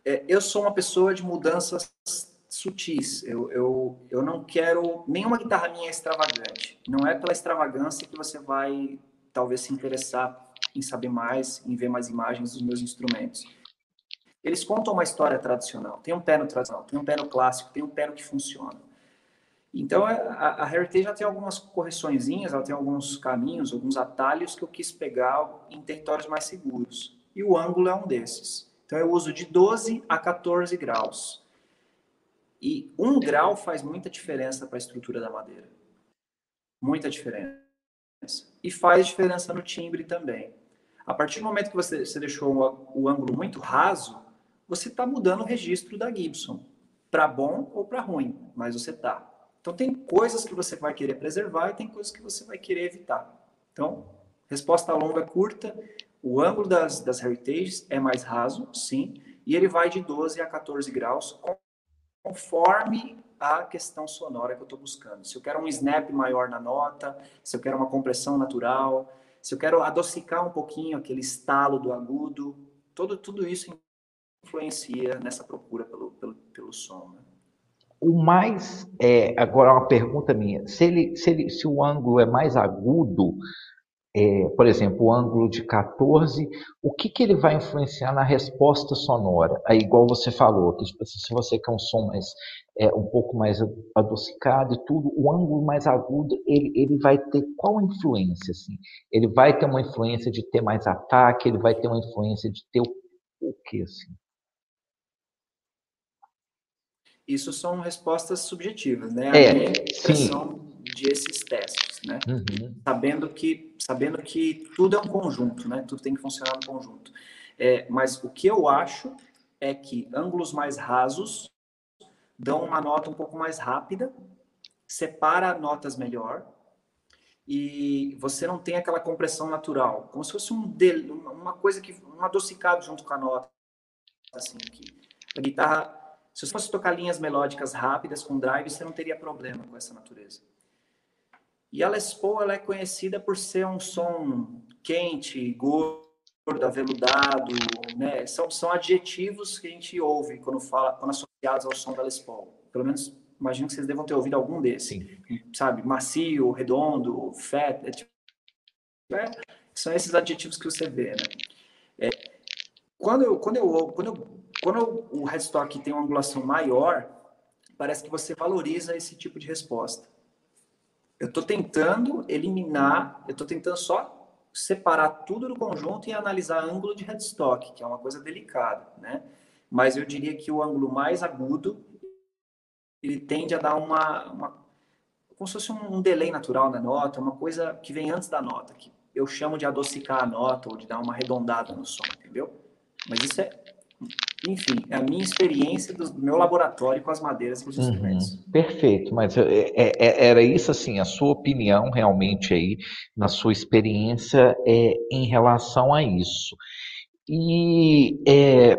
é, eu sou uma pessoa de mudanças sutis. Eu, eu, eu não quero nenhuma guitarra minha é extravagante. Não é pela extravagância que você vai talvez se interessar em saber mais, em ver mais imagens dos meus instrumentos. Eles contam uma história tradicional. Tem um pé no tradicional, tem um pé no clássico, tem um pé no que funciona. Então, é, a, a Heritage já tem algumas correçõezinhas, ela tem alguns caminhos, alguns atalhos que eu quis pegar em territórios mais seguros. E o ângulo é um desses. Então, eu uso de 12 a 14 graus. E um grau faz muita diferença para a estrutura da madeira. Muita diferença. E faz diferença no timbre também. A partir do momento que você, você deixou o, o ângulo muito raso, você está mudando o registro da Gibson, para bom ou para ruim, mas você está. Então, tem coisas que você vai querer preservar e tem coisas que você vai querer evitar. Então, resposta longa, curta, o ângulo das, das Heritages é mais raso, sim, e ele vai de 12 a 14 graus, conforme a questão sonora que eu estou buscando. Se eu quero um snap maior na nota, se eu quero uma compressão natural, se eu quero adocicar um pouquinho aquele estalo do agudo, todo, tudo isso influencia nessa procura pelo, pelo, pelo som. Né? O mais, é, agora uma pergunta minha, se, ele, se, ele, se o ângulo é mais agudo, é, por exemplo, o ângulo de 14, o que, que ele vai influenciar na resposta sonora? Aí, igual você falou, que tipo, assim, se você quer um som mais é, um pouco mais adocicado e tudo, o ângulo mais agudo, ele, ele vai ter qual influência? Assim? Ele vai ter uma influência de ter mais ataque, ele vai ter uma influência de ter o, o que? Assim? Isso são respostas subjetivas, né? É, sim. Desses testes, né? Uhum. Sabendo que sabendo que tudo é um conjunto, né? Tudo tem que funcionar no conjunto. É, mas o que eu acho é que ângulos mais rasos dão uma nota um pouco mais rápida, separa notas melhor e você não tem aquela compressão natural, como se fosse um uma coisa que um adocicado junto com a nota, assim aqui. A guitarra se você fosse tocar linhas melódicas rápidas com drive, você não teria problema com essa natureza. E a Les Paul ela é conhecida por ser um som quente, gordo, aveludado, né? São, são adjetivos que a gente ouve quando fala, quando associados ao som da Les Paul. Pelo menos imagino que vocês devam ter ouvido algum desses. Sim. Sabe, macio, redondo, fat, é tipo, é, são esses adjetivos que você vê, né? É, quando eu quando eu quando eu quando o headstock tem uma angulação maior, parece que você valoriza esse tipo de resposta. Eu estou tentando eliminar, eu estou tentando só separar tudo do conjunto e analisar ângulo de headstock, que é uma coisa delicada, né? Mas eu diria que o ângulo mais agudo ele tende a dar uma, uma como se fosse um delay natural na nota, uma coisa que vem antes da nota, que eu chamo de adocicar a nota ou de dar uma arredondada no som, entendeu? Mas isso é enfim, é a minha experiência do meu laboratório com as madeiras e os uhum. instrumentos. Uhum, perfeito, mas é, é, é, era isso assim, a sua opinião realmente aí, na sua experiência é, em relação a isso. E é,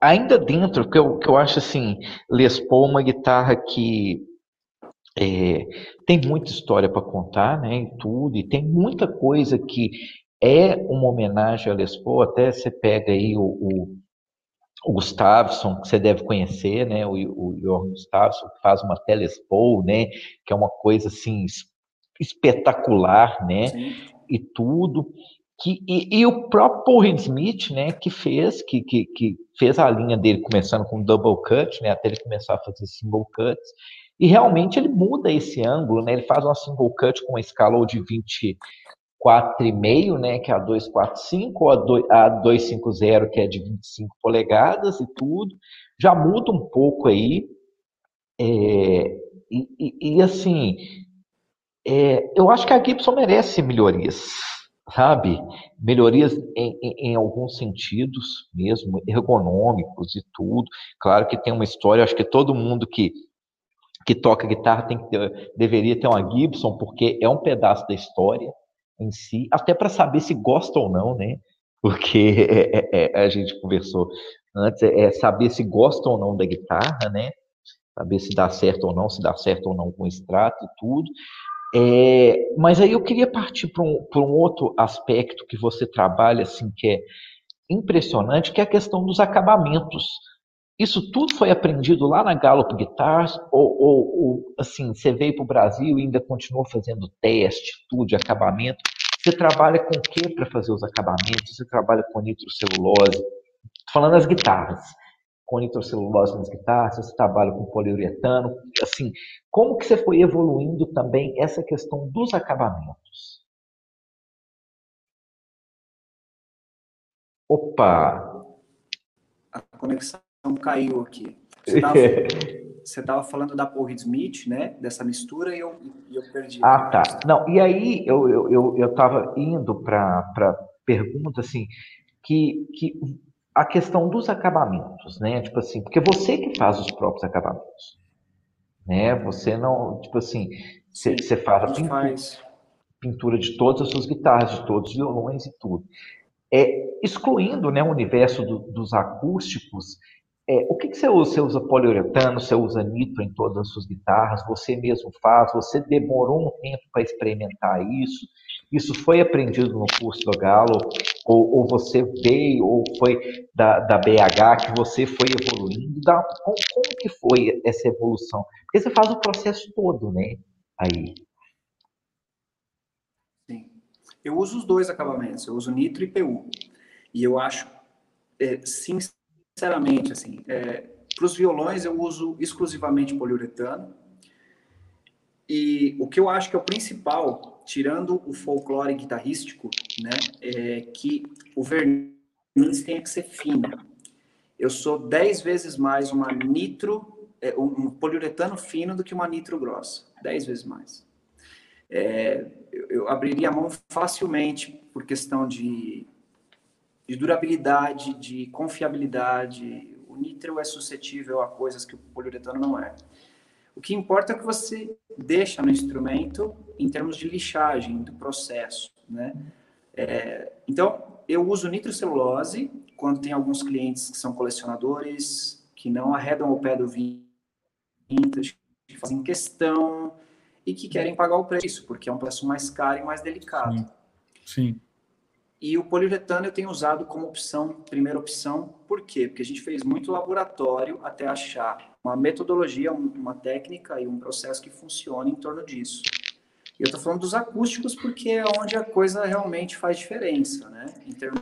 ainda dentro, que eu, que eu acho assim, Les Paul uma guitarra que é, tem muita história para contar, né, e tudo, e tem muita coisa que é uma homenagem a Les Paul, até você pega aí o, o o Gustavson, que você deve conhecer, né, o, o Jorge Gustavson, que faz uma telespo, né, que é uma coisa assim espetacular, né, Sim. e tudo. Que, e, e, o próprio Paul Smith, né, que fez, que, que, que, fez a linha dele começando com double cut, né, até ele começar a fazer single cuts, e realmente ele muda esse ângulo, né, ele faz uma single cut com uma escala de 20, 4,5, né, que é a 245, ou a 250, que é de 25 polegadas e tudo, já muda um pouco aí. É, e, e, e, assim, é, eu acho que a Gibson merece melhorias, sabe? Melhorias em, em, em, alguns sentidos mesmo, ergonômicos e tudo. Claro que tem uma história, acho que todo mundo que que toca guitarra tem que ter, deveria ter uma Gibson, porque é um pedaço da história, em si, até para saber se gosta ou não, né? Porque é, é, é, a gente conversou antes, é, é saber se gosta ou não da guitarra, né? Saber se dá certo ou não, se dá certo ou não com o extrato e tudo. É, mas aí eu queria partir para um, um outro aspecto que você trabalha, assim, que é impressionante, que é a questão dos acabamentos. Isso tudo foi aprendido lá na Gallup Guitars ou, ou, ou assim, você veio para o Brasil e ainda continuou fazendo teste, tudo, acabamento? Você trabalha com o que para fazer os acabamentos? Você trabalha com nitrocelulose? Falando das guitarras, com nitrocelulose nas guitarras, você trabalha com poliuretano, assim, como que você foi evoluindo também essa questão dos acabamentos? Opa! A conexão caiu aqui. Você estava falando da Paul Smith, né? Dessa mistura e eu, eu perdi. Ah, tá. Não, e aí eu eu eu, eu estava indo para para pergunta assim que que a questão dos acabamentos, né? Tipo assim, porque você que faz os próprios acabamentos, né? Você não, tipo assim, você, você faz a pintura, faz. pintura de todas as suas guitarras, de todos os violões e tudo. É, excluindo né, o universo do, dos acústicos, é, o que, que, você usa? Você usa poliuretano, você usa nitro em todas as suas guitarras, você mesmo faz, você demorou um tempo para experimentar isso, isso foi aprendido no curso do Galo, ou, ou você veio, ou foi da, da, BH que você foi evoluindo, da, como, como, que foi essa evolução? Porque você faz o processo todo, né, aí. Sim, eu uso os dois acabamentos, eu uso nitro e PU, e eu acho, é, sinceramente, assim, é, para os violões eu uso exclusivamente poliuretano. E o que eu acho que é o principal, tirando o folclore guitarrístico, né, é que o verniz tem que ser fino. Eu sou dez vezes mais uma nitro, é, um poliuretano fino do que uma nitro grossa. Dez vezes mais. É, eu, abriria a mão facilmente por questão de, de durabilidade, de confiabilidade. O nitro é suscetível a coisas que o poliuretano não é. O que importa é que você deixa no instrumento em termos de lixagem do processo, né? É, então, eu uso nitrocelulose quando tem alguns clientes que são colecionadores, que não arredam o pé do vintage, que fazem questão e que querem pagar o preço, porque é um preço mais caro e mais delicado. Sim. Sim. E o poliuretano eu tenho usado como opção, primeira opção, por quê? Porque a gente fez muito laboratório até achar uma metodologia, uma técnica e um processo que funcione em torno disso. E eu estou falando dos acústicos porque é onde a coisa realmente faz diferença, né? Em termos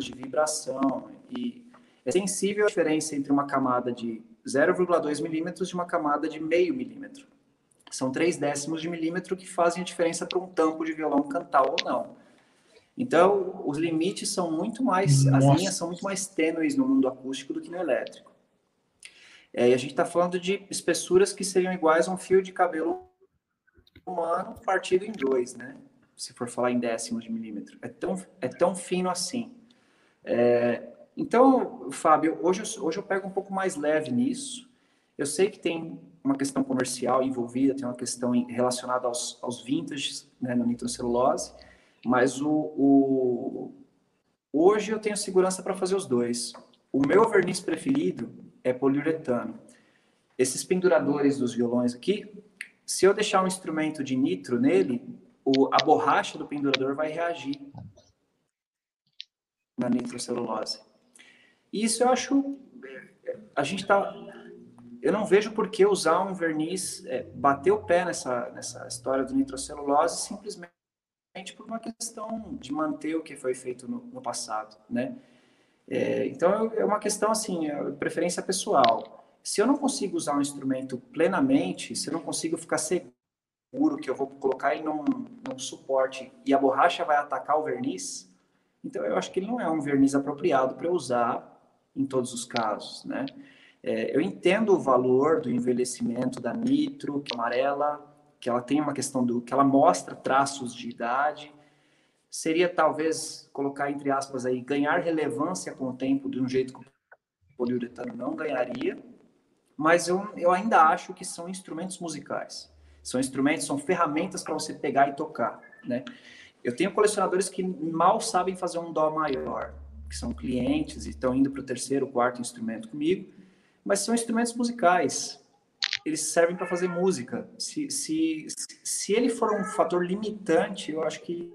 de vibração e é sensível a diferença entre uma camada de 0,2 milímetros e uma camada de meio milímetro. São três décimos de milímetro que fazem a diferença para um tampo de violão cantar ou não. Então, os limites são muito mais, Nossa. as linhas são muito mais tênues no mundo acústico do que no elétrico. É, e a gente está falando de espessuras que seriam iguais a um fio de cabelo humano partido em dois, né? Se for falar em décimos de milímetro. É tão, é tão fino assim. É, então, Fábio, hoje, hoje eu pego um pouco mais leve nisso. Eu sei que tem uma questão comercial envolvida, tem uma questão relacionada aos, aos vintages né, no nitrocelulose, mas o, o, hoje eu tenho segurança para fazer os dois. O meu verniz preferido é poliuretano. Esses penduradores dos violões aqui, se eu deixar um instrumento de nitro nele, o, a borracha do pendurador vai reagir na nitrocelulose. E isso eu acho. A gente está. Eu não vejo por que usar um verniz, é, bater o pé nessa, nessa história do nitrocelulose simplesmente por uma questão de manter o que foi feito no, no passado, né? É, então é uma questão assim, é preferência pessoal. Se eu não consigo usar um instrumento plenamente, se eu não consigo ficar seguro que eu vou colocar ele num, num suporte e a borracha vai atacar o verniz, então eu acho que ele não é um verniz apropriado para usar em todos os casos, né? É, eu entendo o valor do envelhecimento da nitro, que é amarela, que ela tem uma questão do que ela mostra traços de idade. Seria talvez colocar entre aspas aí ganhar relevância com o tempo de um jeito que o poliuretano não ganharia, mas eu, eu ainda acho que são instrumentos musicais. São instrumentos, são ferramentas para você pegar e tocar, né? Eu tenho colecionadores que mal sabem fazer um dó maior, que são clientes e estão indo para o terceiro, quarto instrumento comigo, mas são instrumentos musicais. Eles servem para fazer música. Se, se, se ele for um fator limitante, eu acho que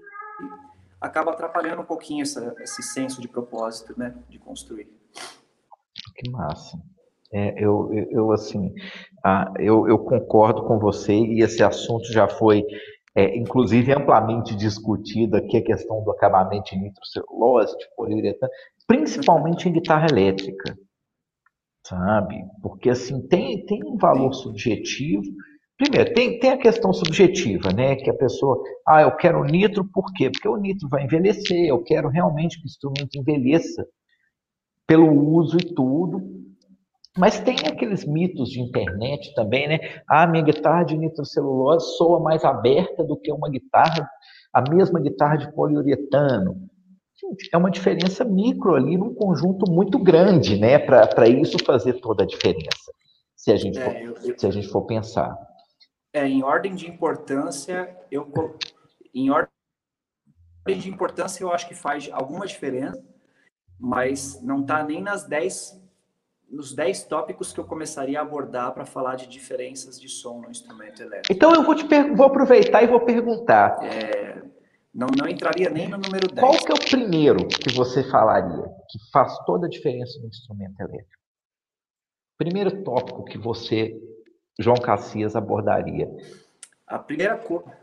acaba atrapalhando um pouquinho essa, esse senso de propósito, né, de construir. Que massa. É, eu, eu, assim, ah, eu, eu concordo com você e esse assunto já foi é, inclusive amplamente discutida aqui a questão do acabamento de nitrocelulose, de poliuretano, principalmente em guitarra elétrica, sabe? Porque assim tem, tem um valor subjetivo. Primeiro, tem, tem a questão subjetiva, né? Que a pessoa, ah, eu quero nitro, por quê? Porque o nitro vai envelhecer, eu quero realmente que o instrumento envelheça pelo uso e tudo. Mas tem aqueles mitos de internet também, né? Ah, minha guitarra de nitrocelulose soa mais aberta do que uma guitarra, a mesma guitarra de poliuretano. Gente, é uma diferença micro ali num conjunto muito grande, né? Para isso fazer toda a diferença, se a gente, é, for, eu, eu, se a gente for pensar. É, em ordem de importância, eu em ordem de importância eu acho que faz alguma diferença, mas não está nem nas 10 nos 10 tópicos que eu começaria a abordar para falar de diferenças de som no instrumento elétrico. Então eu vou te vou aproveitar e vou perguntar. É, não, não entraria nem no número 10. Qual que é o primeiro que você falaria que faz toda a diferença no instrumento elétrico? Primeiro tópico que você, João Cassias, abordaria. A primeira coisa.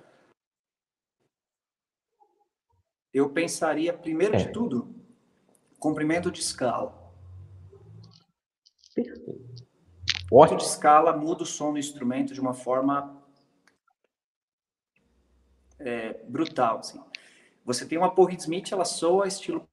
Eu pensaria, primeiro é. de tudo, comprimento de escala. Perfeito. Ótimo. de escala muda o som do instrumento de uma forma é, brutal. Assim. Você tem uma Paul Smith, ela soa estilo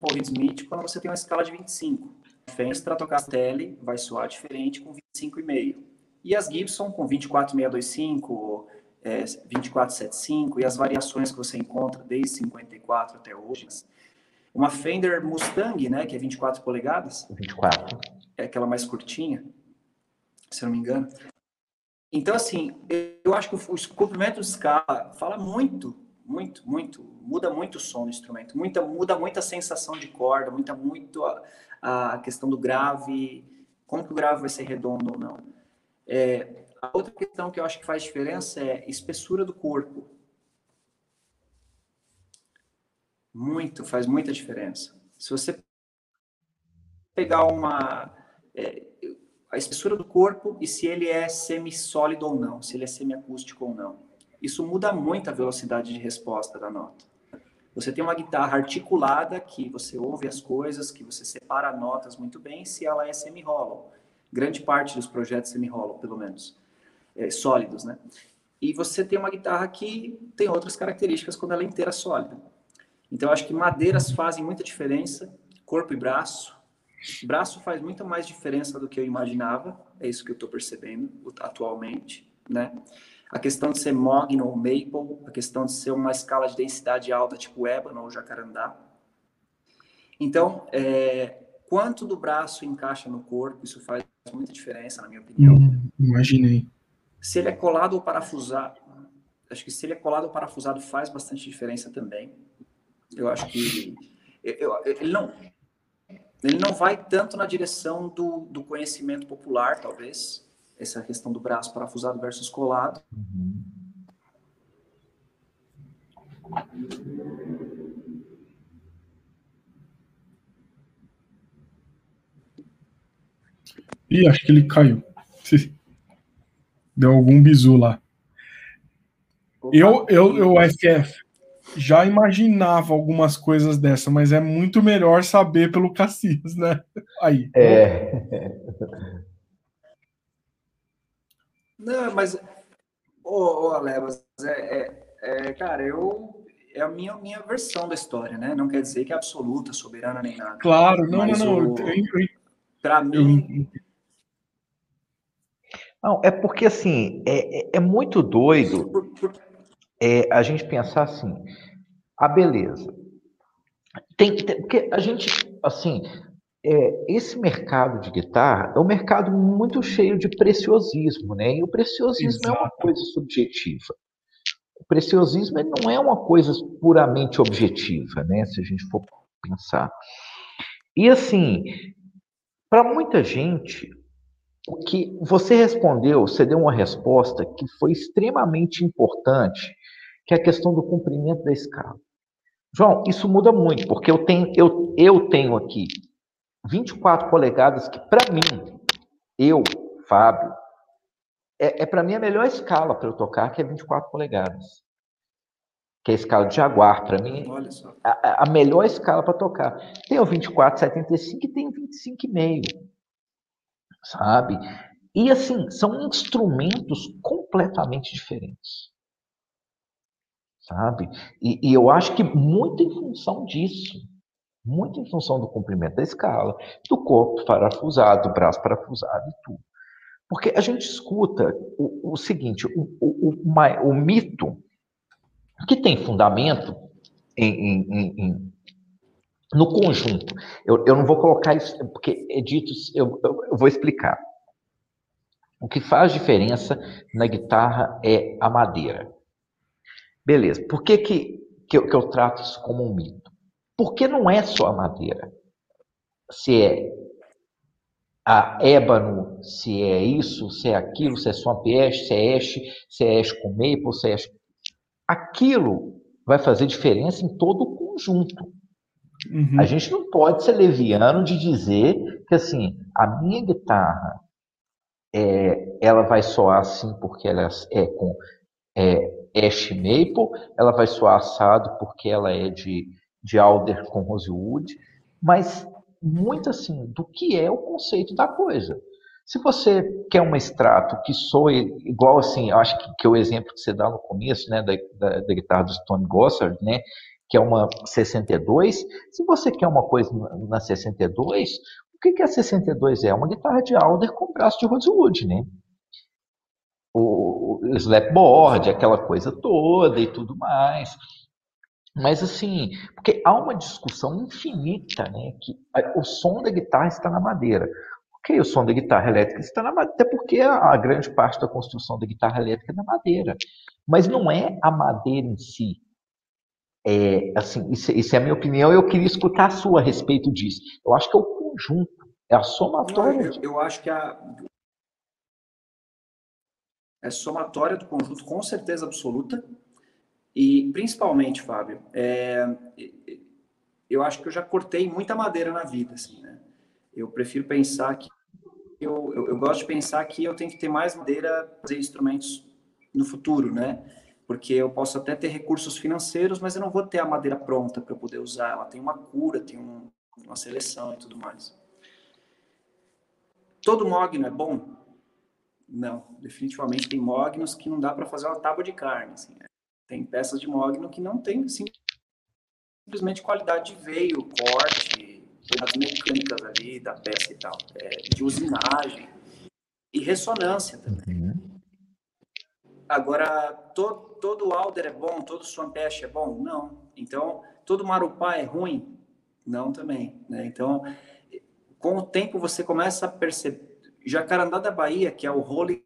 Paul Smith quando você tem uma escala de 25. Fender Stratocaster vai soar diferente com 25,5. E as Gibson com 24625, é, 2475 e as variações que você encontra desde 54 até hoje. Uma Fender Mustang, né, que é 24 polegadas. 24. É aquela mais curtinha, se eu não me engano. Então, assim, eu acho que o comprimento de escala fala muito, muito, muito, muda muito o som do instrumento, muita, muda muito a sensação de corda, muda muito a, a questão do grave, como que o grave vai ser redondo ou não. É, a outra questão que eu acho que faz diferença é espessura do corpo. Muito, faz muita diferença. Se você pegar uma é, a espessura do corpo e se ele é semi-sólido ou não, se ele é semi-acústico ou não. Isso muda muito a velocidade de resposta da nota. Você tem uma guitarra articulada que você ouve as coisas, que você separa notas muito bem, se ela é semi-hollow. Grande parte dos projetos semi-hollow, pelo menos é, sólidos, né? E você tem uma guitarra que tem outras características quando ela é inteira sólida. Então, acho que madeiras fazem muita diferença, corpo e braço. Braço faz muito mais diferença do que eu imaginava, é isso que eu estou percebendo atualmente, né? A questão de ser mogno ou maple, a questão de ser uma escala de densidade alta, tipo ébano ou jacarandá. Então, é, quanto do braço encaixa no corpo, isso faz muita diferença, na minha opinião. Hum, imaginei. Se ele é colado ou parafusado, acho que se ele é colado ou parafusado faz bastante diferença também. Eu acho que eu, ele não ele não vai tanto na direção do, do conhecimento popular, talvez, essa questão do braço parafusado versus colado. Uhum. Ih, acho que ele caiu. Deu algum bizu lá. Eu, eu, eu, FF, já imaginava algumas coisas dessa, mas é muito melhor saber pelo Cassias, né? Aí. É. Não, mas, ô, ô Alebas, é, é, é, cara, eu é a minha, minha versão da história, né? Não quer dizer que é absoluta, soberana nem nada. Claro, não, não, não. Para mim, não, é porque assim, é, é, é muito doido é, a gente pensar assim, a beleza. Tem, tem, porque a gente, assim, é, esse mercado de guitarra é um mercado muito cheio de preciosismo, né? E o preciosismo Exato. é uma coisa subjetiva. O preciosismo não é uma coisa puramente objetiva, né? Se a gente for pensar. E assim, para muita gente, o que você respondeu, você deu uma resposta que foi extremamente importante, que é a questão do cumprimento da escala. João, isso muda muito, porque eu tenho, eu, eu tenho aqui 24 polegadas que, para mim, eu, Fábio, é, é para mim a melhor escala para eu tocar, que é 24 polegadas. Que é a escala de Jaguar, para mim, a, a melhor escala para tocar. Tem o 24, 75 e tem o 25,5 sabe? E assim, são instrumentos completamente diferentes, sabe? E, e, eu acho que muito em função disso, muito em função do comprimento da escala, do corpo parafusado, do braço parafusado e tudo. Porque a gente escuta o, o seguinte, o, o, o, mito que tem fundamento em, em, em, no conjunto. Eu, eu não vou colocar isso, porque é dito, eu, eu, eu vou explicar. O que faz diferença na guitarra é a madeira. Beleza, por que, que, que, eu, que eu trato isso como um mito? Porque não é só a madeira. Se é a ébano, se é isso, se é aquilo, se é swamp ash, se é ash, se é ash com maple, se é ash... Aquilo vai fazer diferença em todo o conjunto. Uhum. A gente não pode ser leviano de dizer que assim, a minha guitarra é, ela vai soar assim porque ela é com é, ash maple, ela vai soar assado porque ela é de, de alder com rosewood, mas muito assim do que é o conceito da coisa. Se você quer um extrato que soe igual assim, eu acho que, que é o exemplo que você dá no começo, né, da, da, da guitarra do Stone Gossard, né, que é uma 62. Se você quer uma coisa na 62, o que, que a 62 é? Uma guitarra de Alder com braço de Rosewood, né? O, o slapboard, aquela coisa toda e tudo mais. Mas assim, porque há uma discussão infinita, né? Que o som da guitarra está na madeira. Ok, o som da guitarra elétrica está na madeira, até porque a, grande parte da construção da guitarra elétrica é na madeira. Mas não é a madeira em si. É, assim, isso, isso, é a minha opinião, eu queria escutar a sua a respeito disso. Eu acho que é o conjunto, é a somatória. Eu, eu acho que a, é somatória do conjunto, com certeza absoluta. E, principalmente, Fábio, é, eu acho que eu já cortei muita madeira na vida, assim, né? Eu prefiro pensar que... Eu, eu, eu gosto de pensar que eu tenho que ter mais madeira para fazer instrumentos no futuro, né? Porque eu posso até ter recursos financeiros, mas eu não vou ter a madeira pronta para poder usar. Ela tem uma cura, tem um, uma seleção e tudo mais. Todo mogno é bom? Não, definitivamente tem mognos que não dá para fazer uma tábua de carne. Assim, né? Tem peças de mogno que não tem assim, simplesmente qualidade de veio, corte, as mecânicas ali da peça e tal, é, de usinagem e ressonância também. Uhum. Agora, todo, todo Alder é bom, todo Swampest é bom? Não. Então, todo Marupá é ruim? Não também. Né? Então, com o tempo você começa a perceber Jacarandá da Bahia, que é o Holy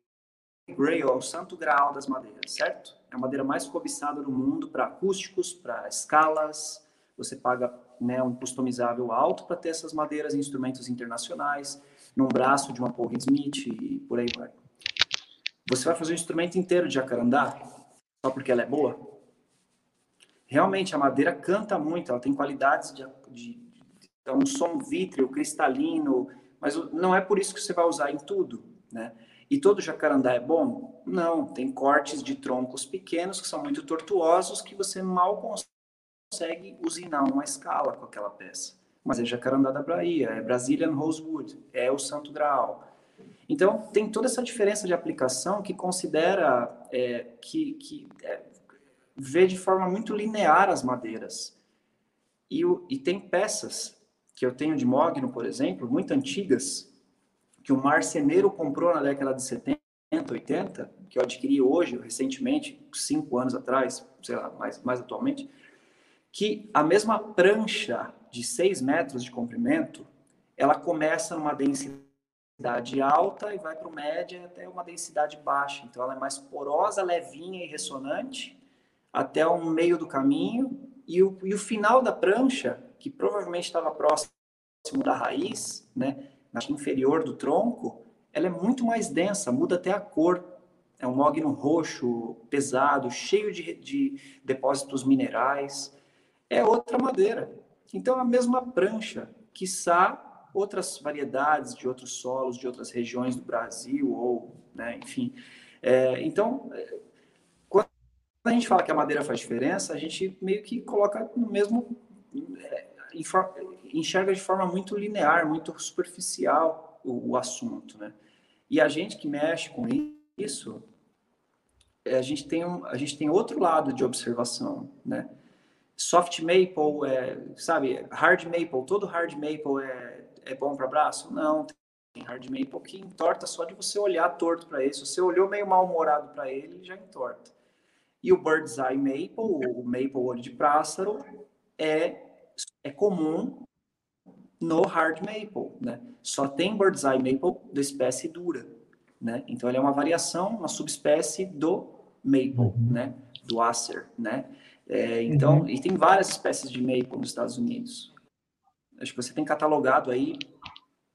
Grail, é o santo graal das madeiras, certo? É a madeira mais cobiçada do mundo para acústicos, para escalas. Você paga né, um customizável alto para ter essas madeiras em instrumentos internacionais, num braço de uma Paul Smith e por aí vai. Você vai fazer um instrumento inteiro de jacarandá só porque ela é boa? Realmente, a madeira canta muito, ela tem qualidades de, de, de é um som vítreo, cristalino, mas não é por isso que você vai usar em tudo, né? E todo jacarandá é bom? Não, tem cortes de troncos pequenos que são muito tortuosos que você mal consegue usinar uma escala com aquela peça. Mas é jacarandá da Bahia, é Brazilian Rosewood, é o Santo Graal. Então, tem toda essa diferença de aplicação que considera, é, que, que é, vê de forma muito linear as madeiras. E, e tem peças que eu tenho de mogno, por exemplo, muito antigas, que o marceneiro comprou na década de 70, 80, que eu adquiri hoje, recentemente, cinco anos atrás, sei lá, mais, mais atualmente, que a mesma prancha de 6 metros de comprimento, ela começa numa densidade alta e vai para o média até uma densidade baixa. Então, ela é mais porosa, levinha e ressonante até o meio do caminho. E o, e o final da prancha que provavelmente estava próximo da raiz, né, na inferior do tronco, ela é muito mais densa, muda até a cor. É um mogno roxo, pesado, cheio de, de depósitos minerais. É outra madeira. Então, a mesma prancha, quiçá outras variedades de outros solos, de outras regiões do Brasil, ou, né, enfim. É, então, quando a gente fala que a madeira faz diferença, a gente meio que coloca no mesmo é, enxerga de forma muito linear, muito superficial o, o assunto, né? E a gente que mexe com isso, é, a gente tem um, a gente tem outro lado de observação, né? Soft maple, é, sabe, hard maple, todo hard maple é, é bom para braço? Não, tem hard maple que entorta só de você olhar torto para ele. Se você olhou meio mal-humorado para ele, já entorta. E o bird's eye maple, o maple olho de pássaro, é é comum no hard maple, né? Só tem bird's eye maple da espécie dura, né? Então ele é uma variação, uma subespécie do maple, uhum. né? Do acer, né? É, então, uhum. e tem várias espécies de maple nos Estados Unidos. Acho que você tem catalogado aí,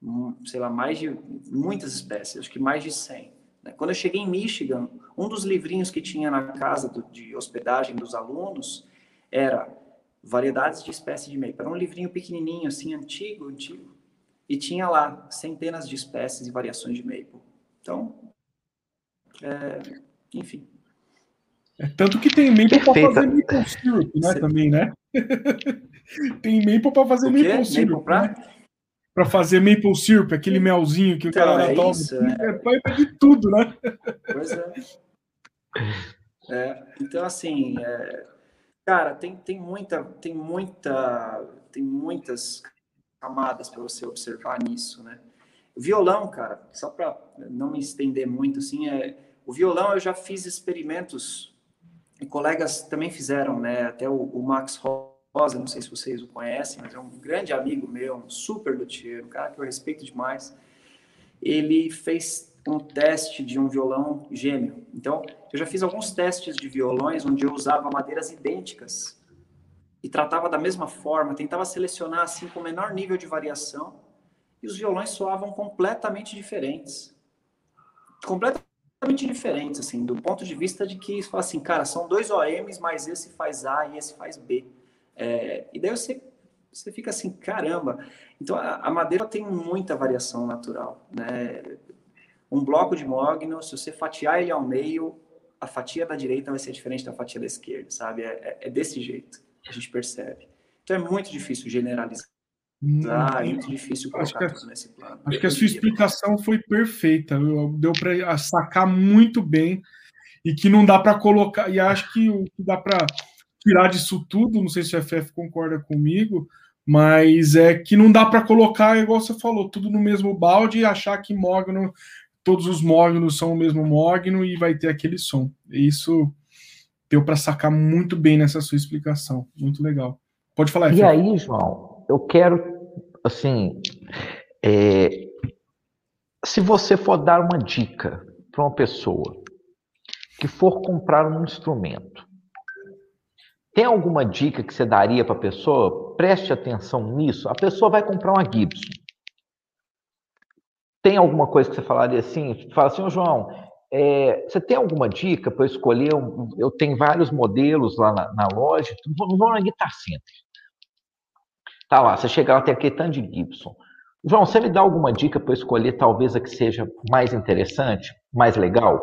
hum, sei lá, mais de muitas espécies, acho que mais de 100. Né? Quando eu cheguei em Michigan, um dos livrinhos que tinha na casa do, de hospedagem dos alunos era variedades de espécies de maple. Era um livrinho pequenininho, assim, antigo, antigo. E tinha lá centenas de espécies e variações de maple. Então, é, enfim. É, tanto que tem maple para fazer maple syrup, né, Você... também, né? tem maple para fazer maple syrup, maple né? Para fazer maple syrup, aquele melzinho que então, o cara é toma. Isso, é. é de tudo, né? Pois é. é então, assim, é, Cara, tem, tem muita, tem muita, tem muitas camadas para você observar nisso, né? Violão, cara, só para não me estender muito, assim, é O violão eu já fiz experimentos e colegas também fizeram, né? Até o, o Max Rosa, não sei se vocês o conhecem, mas é um grande amigo meu, um super luthier, um cara que eu respeito demais. Ele fez um teste de um violão gêmeo. Então, eu já fiz alguns testes de violões onde eu usava madeiras idênticas e tratava da mesma forma, tentava selecionar assim com o menor nível de variação, e os violões soavam completamente diferentes. Completamente diferentes, assim, do ponto de vista de que, assim, cara, são dois OMs, mas esse faz A e esse faz B. É, e daí você, você fica assim, caramba. Então, a, a madeira tem muita variação natural, né? Um bloco de mogno, se você fatiar ele ao meio, a fatia da direita vai ser diferente da fatia da esquerda, sabe? É, é, é desse jeito que a gente percebe. Então é muito difícil generalizar. Hum, é muito difícil colocar tudo nesse plano. Acho que a sua explicação foi perfeita. Deu para sacar muito bem e que não dá para colocar. E acho que o que dá para tirar disso tudo, não sei se o FF concorda comigo, mas é que não dá para colocar, igual você falou, tudo no mesmo balde e achar que mogno todos os mognos são o mesmo mogno e vai ter aquele som. Isso deu para sacar muito bem nessa sua explicação. Muito legal. Pode falar. E aí, João, eu quero, assim, é, se você for dar uma dica para uma pessoa que for comprar um instrumento, tem alguma dica que você daria para a pessoa? Preste atenção nisso. A pessoa vai comprar uma Gibson. Tem alguma coisa que você falaria assim? Fala assim, João, é, você tem alguma dica para eu escolher? Eu tenho vários modelos lá na, na loja. Vamos na Guitar Center. Tá lá, você chega lá, tem aquele tanto de Gibson. João, você me dá alguma dica para eu escolher talvez a que seja mais interessante, mais legal?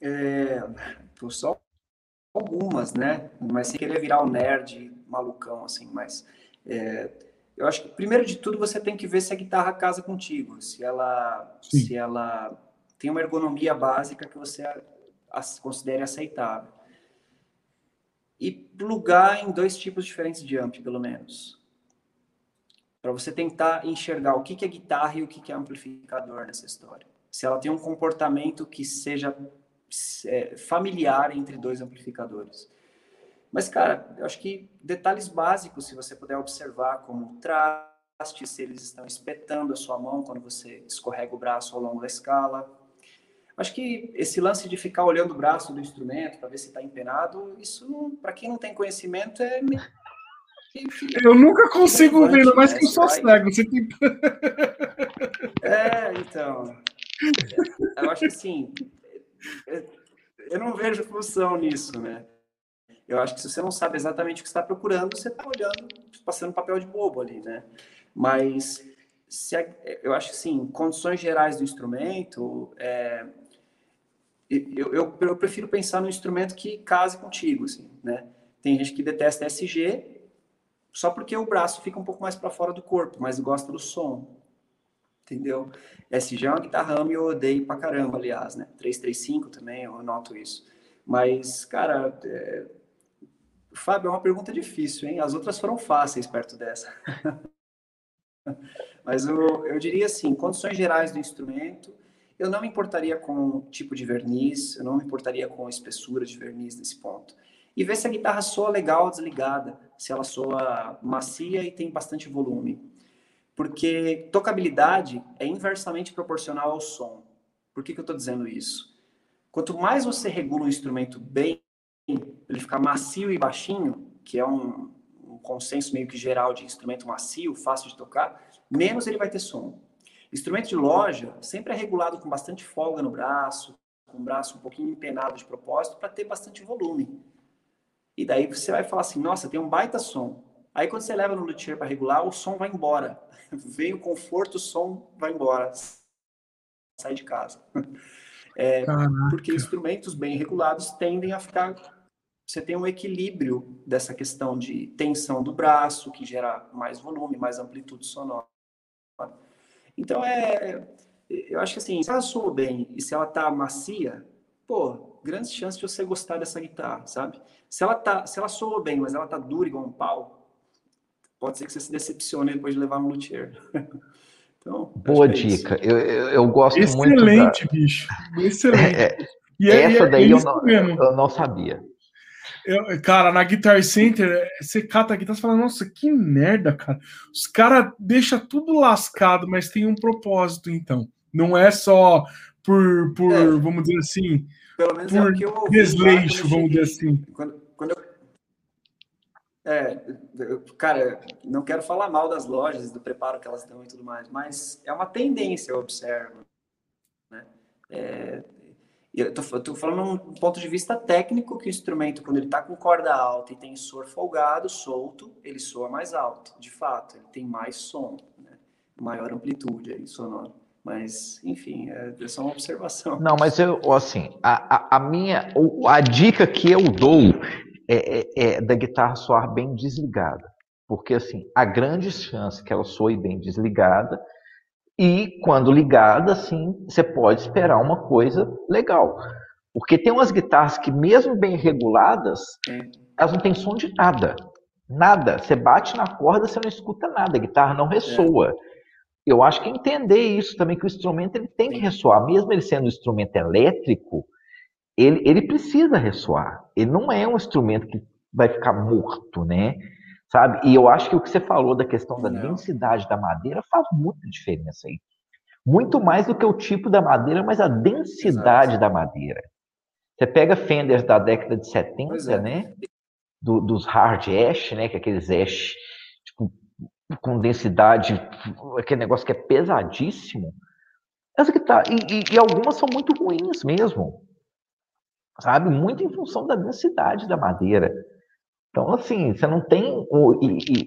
É, só algumas, né? Mas sem querer virar um nerd malucão, assim, mas é, eu acho que primeiro de tudo você tem que ver se a guitarra casa contigo, se ela, se ela tem uma ergonomia básica que você considere aceitável. E plugar em dois tipos diferentes de amp, pelo menos. Para você tentar enxergar o que, que é guitarra e o que, que é amplificador nessa história. Se ela tem um comportamento que seja é, familiar entre dois amplificadores. Mas, cara, eu acho que detalhes básicos, se você puder observar, como traste, se eles estão espetando a sua mão quando você escorrega o braço ao longo da escala. Acho que esse lance de ficar olhando o braço do instrumento para ver se está empenado, isso, para quem não tem conhecimento, é meio eu nunca consigo ver, ainda mais que eu sou cego. Você tem... É, então. Eu acho que assim, eu não vejo função nisso, né? Eu acho que se você não sabe exatamente o que está procurando, você está olhando, passando papel de bobo ali, né? Mas se eu acho que sim, condições gerais do instrumento, é, eu, eu, eu, prefiro pensar no instrumento que case contigo, assim, né? Tem gente que detesta SG só porque o braço fica um pouco mais para fora do corpo, mas gosta do som, entendeu? SG é uma guitarra e eu odeio pra caramba, aliás, né? 335 também, eu noto isso. Mas, cara, é, Fábio, é uma pergunta difícil, hein? As outras foram fáceis perto dessa. Mas eu, eu diria assim, condições gerais do instrumento, eu não me importaria com tipo de verniz, eu não me importaria com espessura de verniz nesse ponto. E ver se a guitarra soa legal desligada, se ela soa macia e tem bastante volume. Porque tocabilidade é inversamente proporcional ao som. Por que, que eu estou dizendo isso? Quanto mais você regula um instrumento bem, ele ficar macio e baixinho, que é um, um consenso meio que geral de instrumento macio, fácil de tocar, menos ele vai ter som. Instrumento de loja sempre é regulado com bastante folga no braço, com o braço um pouquinho empenado de propósito, para ter bastante volume. E daí você vai falar assim, nossa, tem um baita som. Aí quando você leva no luthier para regular, o som vai embora. Vem o conforto, o som vai embora. Sai de casa. É, porque instrumentos bem regulados tendem a ficar. Você tem um equilíbrio dessa questão de tensão do braço, que gera mais volume, mais amplitude sonora. Então, é, eu acho que assim, se ela soa bem e se ela tá macia, pô, grandes chances de você gostar dessa guitarra, sabe? Se ela, tá, se ela soa bem, mas ela tá dura igual um pau, pode ser que você se decepcione depois de levar no luthier. Então, Boa é dica. Eu, eu, eu, gosto Excelente, muito. Excelente, da... bicho. Excelente. É, e é, essa é, daí eu não, eu não sabia. Eu, cara, na Guitar Center, você cata a guitarra e fala, nossa, que merda, cara. Os caras deixam tudo lascado, mas tem um propósito, então. Não é só por, por é, vamos dizer assim, pelo menos é por é o que eu ouvi, desleixo, vamos dizer assim. Quando, quando eu, é, cara, não quero falar mal das lojas, do preparo que elas dão e tudo mais, mas é uma tendência, eu observo. Né? É, eu estou falando um ponto de vista técnico que o instrumento, quando ele está com corda alta e tem sor folgado, solto, ele soa mais alto, de fato, ele tem mais som, né? maior amplitude aí, sonora. Mas, enfim, é, é só uma observação. Não, mas eu, assim, a, a, a minha, a dica que eu dou é, é, é, da guitarra soar bem desligada. Porque, assim, há grandes chances que ela soe bem desligada e quando ligada, sim, você pode esperar uma coisa legal. Porque tem umas guitarras que, mesmo bem reguladas, elas não têm som de nada. Nada. Você bate na corda, você não escuta nada. A guitarra não ressoa. É. Eu acho que entender isso também, que o instrumento ele tem que ressoar. Mesmo ele sendo um instrumento elétrico, ele, ele precisa ressoar. Ele não é um instrumento que vai ficar morto, né? sabe? E eu acho que o que você falou da questão da Não. densidade da madeira faz muita diferença aí. Muito mais do que o tipo da madeira, mas a densidade Exato. da madeira. Você pega Fenders da década de 70, é. né? Do, dos hard ash, né? Que é aqueles ash tipo, com densidade, aquele negócio que é pesadíssimo. Essa que tá, e, e, e algumas são muito ruins mesmo. Sabe? Muito em função da densidade da madeira. Então, assim, você não tem o, e, e,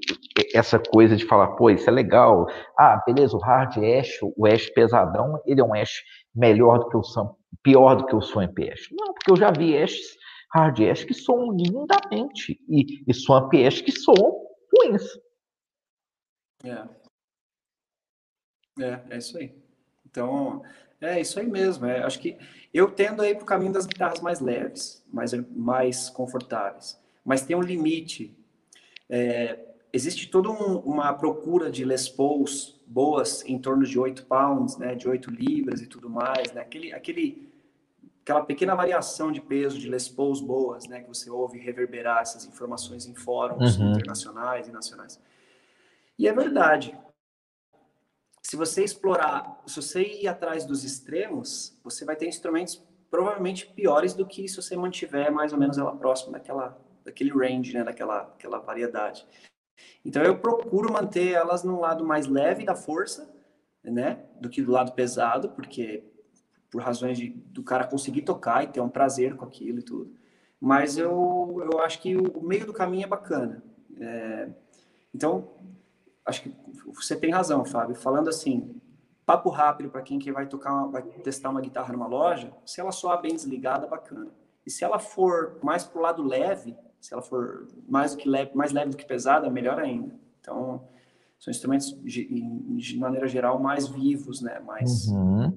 essa coisa de falar, pô, isso é legal. Ah, beleza, o hard ash, o ash pesadão, ele é um ash melhor do que o Sam, pior do que o Swamp ash. Não, porque eu já vi ashes, hard ash que soam lindamente e, e Swamp ash que soam ruins. É. É, é isso aí. Então, é isso aí mesmo. É, acho que eu tendo aí para o caminho das guitarras mais leves, mais, mais confortáveis mas tem um limite. É, existe toda um, uma procura de Les Pauls boas em torno de 8 pounds, né, de 8 libras e tudo mais, né, aquele, aquele, aquela pequena variação de peso de Les Pauls boas, né, que você ouve reverberar essas informações em fóruns uhum. internacionais e nacionais. E é verdade. Se você explorar, se você ir atrás dos extremos, você vai ter instrumentos provavelmente piores do que se você mantiver mais ou menos ela próxima daquela daquele range, né, daquela aquela variedade. Então eu procuro manter elas no lado mais leve da força, né, do que do lado pesado, porque por razões de, do cara conseguir tocar e ter um prazer com aquilo e tudo. Mas eu, eu acho que o, meio do caminho é bacana. É, então, acho que você tem razão, Fábio. Falando assim, papo rápido para quem que vai tocar, vai testar uma guitarra numa loja, se ela soar bem desligada, bacana. E se ela for mais pro lado leve, se ela for mais do que leve, mais leve do que pesada, melhor ainda. Então, são instrumentos de, de maneira geral mais vivos, né? Mais, uhum.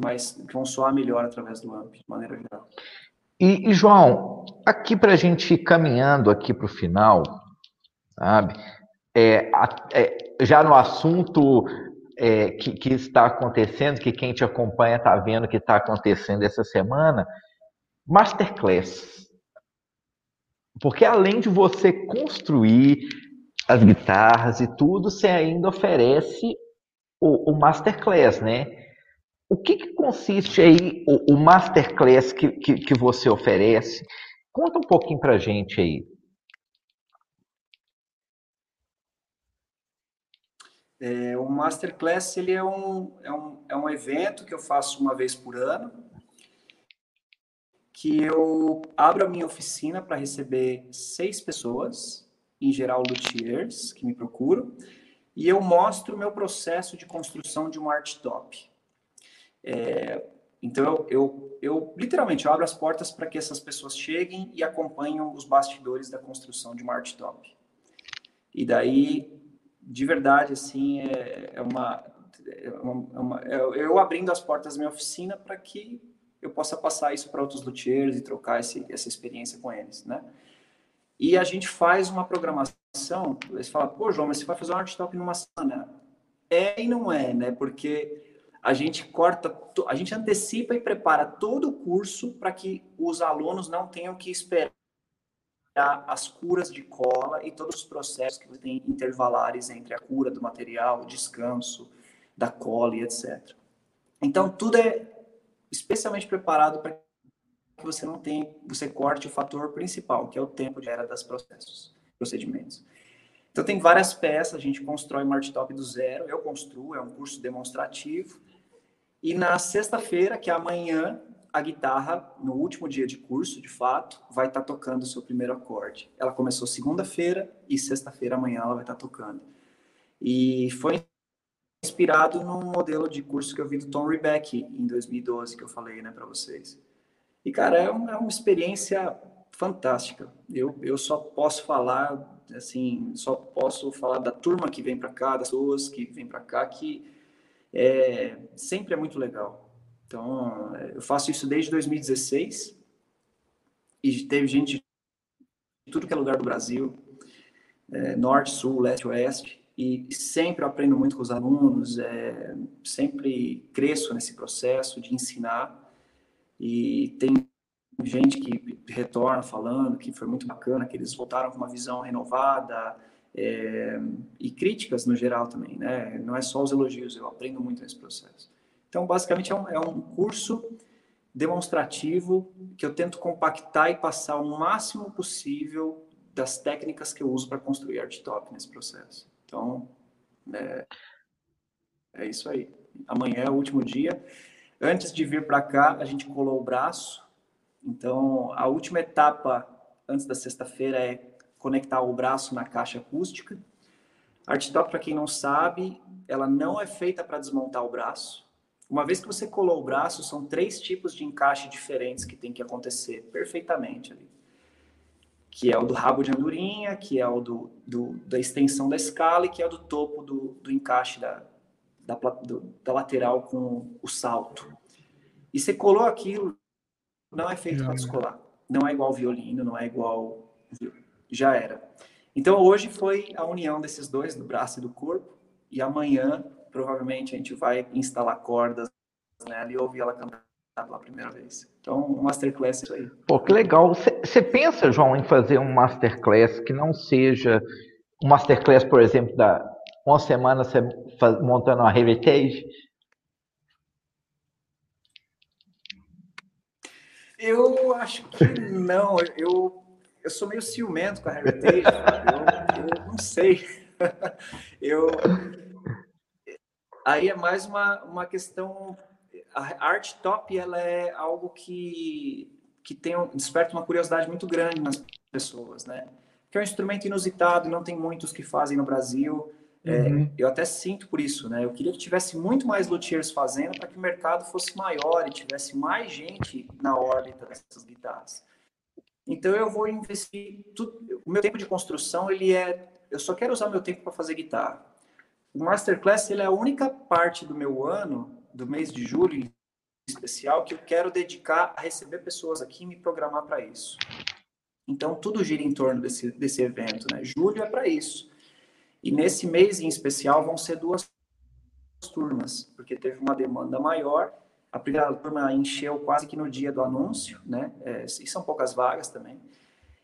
mais que vão soar melhor através do amp, de maneira geral. E, e João, aqui para a gente ir caminhando aqui para o final, sabe? É, é, já no assunto é, que, que, está acontecendo, que quem te acompanha está vendo que está acontecendo essa semana, masterclass. Porque além de você construir as guitarras e tudo, você ainda oferece o, o masterclass, né? O que, que consiste aí o, o masterclass que, que, que, você oferece? Conta um pouquinho pra gente aí. É, o Masterclass ele é, um, é, um, é um evento que eu faço uma vez por ano, que eu abro a minha oficina para receber seis pessoas, em geral luthiers, que me procuram, e eu mostro o meu processo de construção de um art top. É, então, eu, eu, eu, literalmente eu abro as portas para que essas pessoas cheguem e acompanhem os bastidores da construção de um art top. E daí, de verdade, assim, é, é uma, é uma, é uma, é eu abrindo as portas da minha oficina para que eu possa passar isso para outros luthiers e trocar esse, essa experiência com eles, né? E a gente faz uma programação, eles falam, pô, João, mas você vai fazer um art top numa semana? É e não é, né? Porque a gente corta, a gente antecipa e prepara todo o curso para que os alunos não tenham que esperar as curas de cola e todos os processos que tem intervalares entre a cura do material, o descanso da cola e etc. Então tudo é especialmente preparado para que você não tenha, você corte o fator principal, que é o tempo de era das processos, procedimentos. Então tem várias peças, a gente constrói uma arttop do zero, eu construo, é um curso demonstrativo. E na sexta-feira, que é amanhã, a guitarra, no último dia de curso, de fato, vai estar tá tocando o seu primeiro acorde. Ela começou segunda-feira e sexta-feira, amanhã, ela vai estar tá tocando. E foi inspirado num modelo de curso que eu vi do Tom Rebeck em 2012, que eu falei né, para vocês. E, cara, é uma, é uma experiência fantástica. Eu, eu só posso falar, assim, só posso falar da turma que vem para cá, das pessoas que vêm para cá, que é, sempre é muito legal. Então, eu faço isso desde 2016 e teve gente de tudo que é lugar do Brasil, é, norte, sul, leste, oeste, e sempre aprendo muito com os alunos, é, sempre cresço nesse processo de ensinar e tem gente que retorna falando que foi muito bacana, que eles voltaram com uma visão renovada é, e críticas no geral também, né? Não é só os elogios, eu aprendo muito nesse processo. Então, basicamente, é um, é um curso demonstrativo que eu tento compactar e passar o máximo possível das técnicas que eu uso para construir art top nesse processo. Então, é, é isso aí. Amanhã é o último dia. Antes de vir para cá, a gente colou o braço. Então, a última etapa antes da sexta-feira é conectar o braço na caixa acústica. A Arttop, para quem não sabe, ela não é feita para desmontar o braço. Uma vez que você colou o braço, são três tipos de encaixe diferentes que tem que acontecer perfeitamente ali. Que é o do rabo de andorinha, que é o do, do da extensão da escala e que é o do topo do, do encaixe da, da, do, da lateral com o salto. E você colou aquilo, não é feito para descolar. Não é igual violino, não é igual. Já era. Então hoje foi a união desses dois, do braço e do corpo, e amanhã provavelmente a gente vai instalar cordas né, ali ouvir ela cantar pela primeira vez. Então, um masterclass é isso aí. Pô, que legal. Você pensa, João, em fazer um masterclass que não seja um masterclass, por exemplo, da uma semana você montando uma heritage? Eu acho que não. Eu, eu sou meio ciumento com a heritage. eu, eu não sei. eu aí é mais uma, uma questão. A art top ela é algo que que tem desperta uma curiosidade muito grande nas pessoas, né? Que é um instrumento inusitado, não tem muitos que fazem no Brasil. É, uhum. eu até sinto por isso, né? Eu queria que tivesse muito mais luthiers fazendo para que o mercado fosse maior e tivesse mais gente na órbita dessas guitarras. Então eu vou investir tudo, o meu tempo de construção ele é eu só quero usar meu tempo para fazer guitarra. O masterclass ele é a única parte do meu ano, do mês de julho especial que eu quero dedicar a receber pessoas aqui e me programar para isso. Então tudo gira em torno desse desse evento, né? Julho é para isso. E nesse mês em especial vão ser duas turmas, porque teve uma demanda maior. A primeira turma encheu quase que no dia do anúncio, né? É, e são poucas vagas também.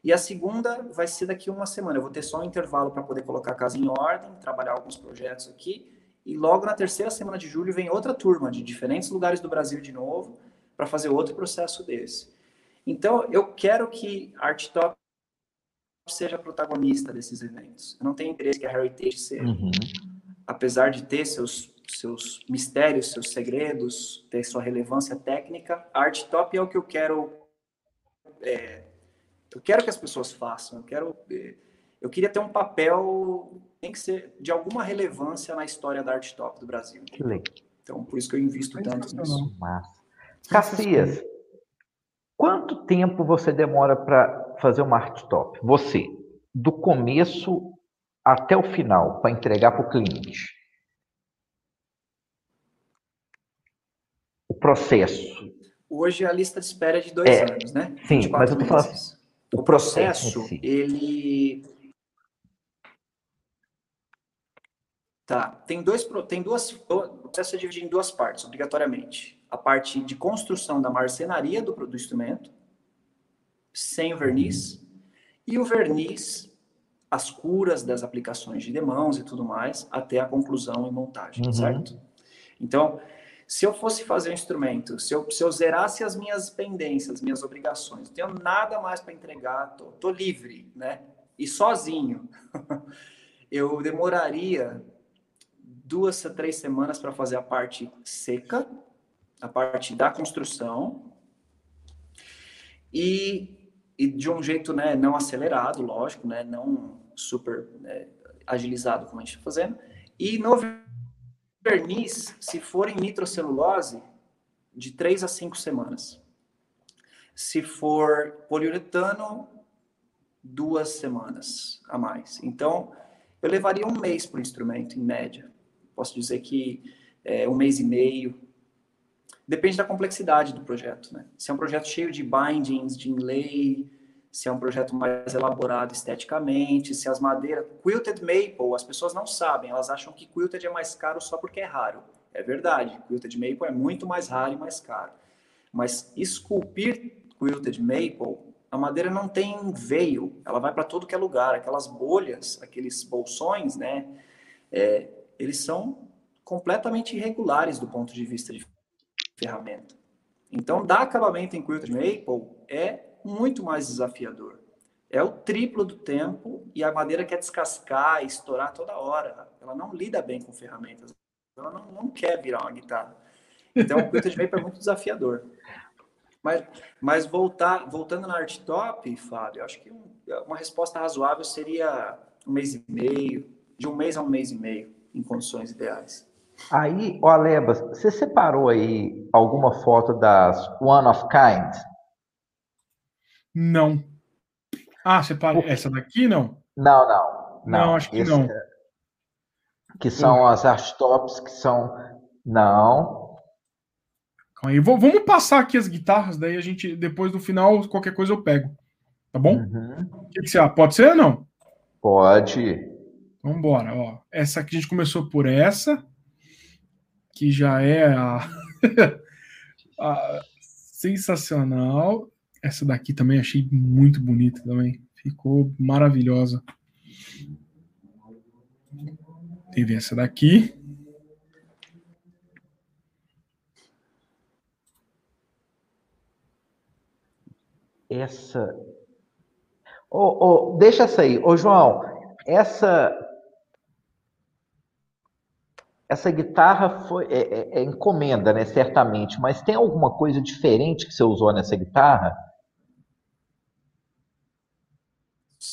E a segunda vai ser daqui uma semana. Eu vou ter só um intervalo para poder colocar a casa em ordem, trabalhar alguns projetos aqui. E logo na terceira semana de julho vem outra turma de diferentes lugares do Brasil de novo para fazer outro processo desse. Então, eu quero que a Arttop seja protagonista desses eventos. Eu não tenho interesse que a Heritage seja. Uhum. Apesar de ter seus, seus mistérios, seus segredos, ter sua relevância técnica, a Art Top é o que eu quero. É, eu quero que as pessoas façam. Eu quero. É, eu queria ter um papel tem que ser de alguma relevância na história da Art Top do Brasil. Que legal. Então, por isso que eu invisto tanto nisso. Cassias, quanto tempo você demora para fazer uma arte top? Você, do começo até o final, para entregar para o cliente. O processo. Hoje a lista de espera é de dois é, anos, né? Sim, mas eu estou falando. O, processo, processo ele Tá. Tem, dois, tem duas. O processo é dividido em duas partes, obrigatoriamente. A parte de construção da marcenaria do, do instrumento, sem o verniz, e o verniz, as curas das aplicações de demãos e tudo mais, até a conclusão e montagem, uhum. certo? Então, se eu fosse fazer um instrumento, se eu, se eu zerasse as minhas pendências, minhas obrigações, não tenho nada mais para entregar, tô, tô livre, né? E sozinho, eu demoraria duas a três semanas para fazer a parte seca, a parte da construção, e, e de um jeito né, não acelerado, lógico, né, não super né, agilizado como a gente está fazendo. E no verniz, se for em nitrocelulose, de três a cinco semanas. Se for poliuretano, duas semanas a mais. Então, eu levaria um mês para o instrumento, em média. Posso dizer que é, um mês e meio. Depende da complexidade do projeto. Né? Se é um projeto cheio de bindings, de inlay, se é um projeto mais elaborado esteticamente, se as madeiras. Quilted Maple, as pessoas não sabem, elas acham que Quilted é mais caro só porque é raro. É verdade, Quilted Maple é muito mais raro e mais caro. Mas esculpir Quilted Maple, a madeira não tem veio, ela vai para todo que é lugar. Aquelas bolhas, aqueles bolsões, né? É, eles são completamente irregulares do ponto de vista de ferramenta. Então, dar acabamento em quilted maple é muito mais desafiador. É o triplo do tempo e a madeira quer descascar estourar toda hora. Ela não lida bem com ferramentas. Ela não, não quer virar uma guitarra. Então, o quilted maple é muito desafiador. Mas, mas voltar, voltando na art top, Fábio, acho que uma resposta razoável seria um mês e meio, de um mês a um mês e meio em condições ideais. Aí, o Alebas, você separou aí alguma foto das One of Kind? Não. Ah, separou essa daqui, não? Não, não. Não, não acho que Esse, não. É, que são Pô. as artops que são... Não. Calma aí. Vamos passar aqui as guitarras, daí a gente, depois do final, qualquer coisa eu pego. Tá bom? Uhum. O que, que você acha? Pode ser ou não? Pode. Vamos embora, ó. Essa aqui a gente começou por essa, que já é a, a sensacional. Essa daqui também achei muito bonita também. Ficou maravilhosa. Teve essa daqui. Essa. Oh, oh, deixa essa aí. Ô, João, essa essa guitarra foi é, é, é, encomenda, né? Certamente, mas tem alguma coisa diferente que você usou nessa guitarra?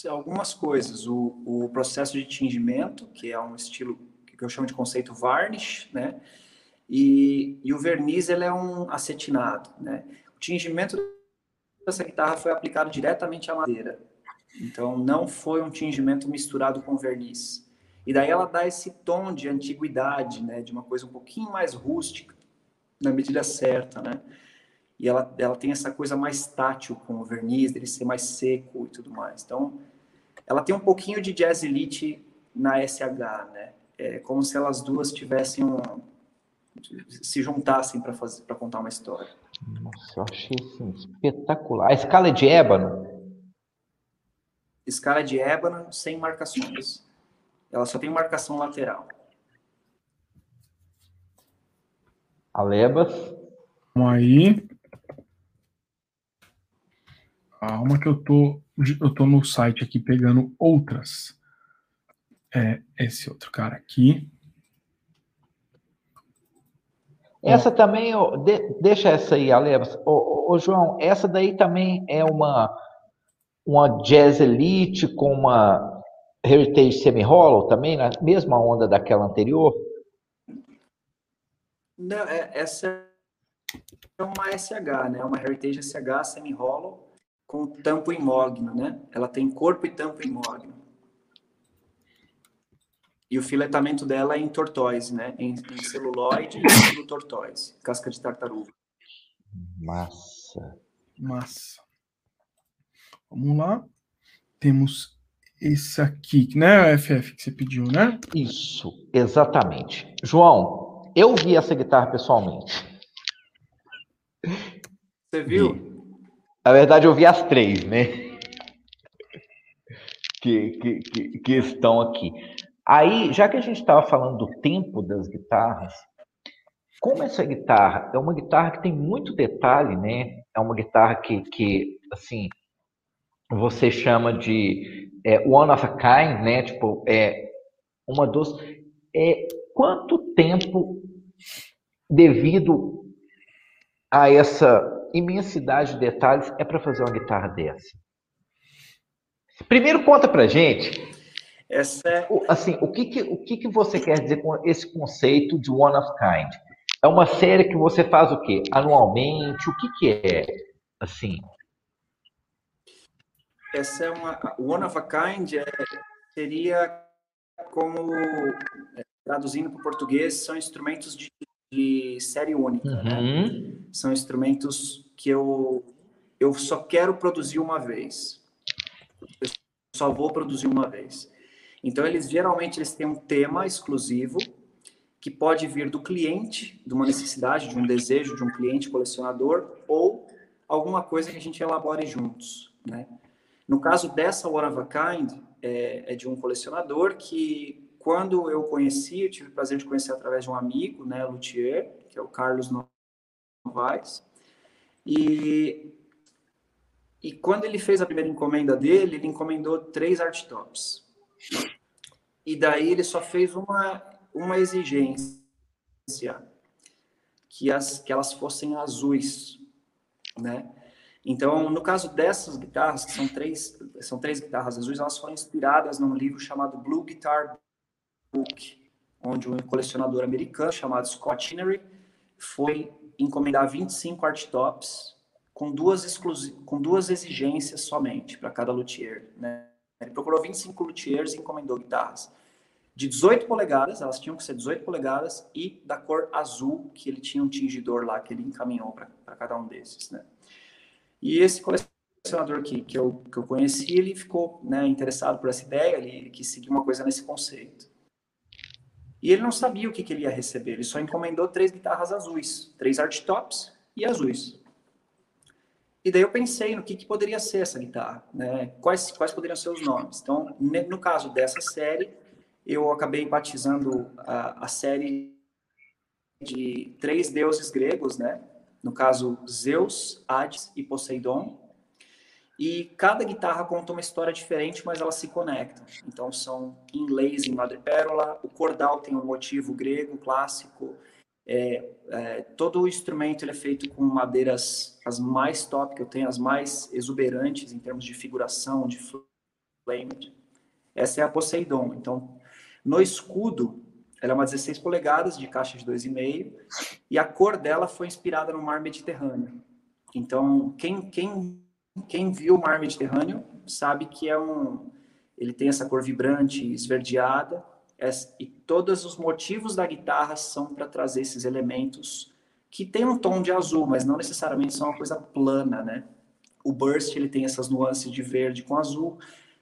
Algumas coisas. O, o processo de tingimento, que é um estilo que eu chamo de conceito varnish, né? E, e o verniz ele é um acetinado, né? O tingimento dessa guitarra foi aplicado diretamente à madeira. Então não foi um tingimento misturado com verniz. E daí ela dá esse tom de antiguidade, né, de uma coisa um pouquinho mais rústica, na medida certa, né? E ela, ela tem essa coisa mais tátil com o verniz, dele ser mais seco e tudo mais. Então, ela tem um pouquinho de jazz elite na SH, né? É como se elas duas tivessem um, se juntassem para fazer para contar uma história. Nossa, eu achei assim, espetacular. A escala é de ébano? Escala de ébano sem marcações. Ela só tem marcação lateral. Alebas. Vamos aí. Calma que eu tô, eu tô no site aqui pegando outras. É esse outro cara aqui. Essa também, de, deixa essa aí, Alebas. Ô, ô, ô, João, essa daí também é uma, uma jazz elite com uma Heritage Semi-Hollow também, na mesma onda daquela anterior? Não, é, essa é uma SH, né? Uma Heritage SH Semi-Hollow com tampo em mogno, né? Ela tem corpo e tampo em mogno. E o filetamento dela é em tortóise, né? Em, em celuloide e estilo tortóise, casca de tartaruga. Massa. Massa. Vamos lá. Temos esse aqui, né, FF, que você pediu, né? Isso, exatamente. João, eu vi essa guitarra pessoalmente. Você viu? Na verdade, eu vi as três, né? Que, que, que, que estão aqui. Aí, já que a gente estava falando do tempo das guitarras, como essa guitarra é uma guitarra que tem muito detalhe, né? É uma guitarra que, que assim, você chama de é, one of a kind, né? Tipo, é uma dos. É, quanto tempo, devido a essa imensidade de detalhes, é para fazer uma guitarra dessa? Primeiro, conta pra gente. Essa é... Assim, o que, que, o que, que você quer dizer com esse conceito de one of kind? É uma série que você faz o quê? Anualmente? O que, que é? Assim, essa é uma one of a kind é, seria como é, traduzindo para o português são instrumentos de, de série única, né? uhum. né? São instrumentos que eu eu só quero produzir uma vez. Eu só vou produzir uma vez. Então eles geralmente eles têm um tema exclusivo que pode vir do cliente, de uma necessidade, de um desejo de um cliente colecionador ou alguma coisa que a gente elabore juntos, né? No caso dessa One of a Kind, é, é, de um colecionador que, quando eu conheci, eu tive o prazer de conhecer através de um amigo, né, luthier, que é o Carlos Novaes, e, e quando ele fez a primeira encomenda dele, ele encomendou três art tops. E daí ele só fez uma, uma exigência, que, as, que elas fossem azuis, né? Então, no caso dessas guitarras, que são três, são três guitarras azuis, elas foram inspiradas num livro chamado Blue Guitar Book, onde um colecionador americano chamado Scott Inery foi encomendar 25 art tops com duas, exclusi com duas exigências somente para cada luthier. Né? Ele procurou 25 luthiers e encomendou guitarras de 18 polegadas, elas tinham que ser 18 polegadas, e da cor azul, que ele tinha um tingidor lá que ele encaminhou para cada um desses. Né? E esse colecionador aqui que eu, que eu conheci, ele ficou né, interessado por essa ideia, ele quis seguir uma coisa nesse conceito. E ele não sabia o que, que ele ia receber, ele só encomendou três guitarras azuis, três art tops e azuis. E daí eu pensei no que, que poderia ser essa guitarra, né? quais, quais poderiam ser os nomes. Então, no caso dessa série, eu acabei batizando a, a série de três deuses gregos, né? no caso Zeus, Hades e Poseidon. E cada guitarra conta uma história diferente, mas elas se conectam. Então são inlays em madrepérola, o cordal tem um motivo grego clássico, é, é, todo o instrumento ele é feito com madeiras as mais top que eu tenho, as mais exuberantes em termos de figuração, de flame. Essa é a Poseidon. Então, no escudo ela é uma 16 polegadas de caixa de 2,5 e a cor dela foi inspirada no mar Mediterrâneo. Então, quem, quem, quem viu o mar Mediterrâneo sabe que é um ele tem essa cor vibrante, esverdeada, e todos os motivos da guitarra são para trazer esses elementos que tem um tom de azul, mas não necessariamente são uma coisa plana, né? O burst ele tem essas nuances de verde com azul,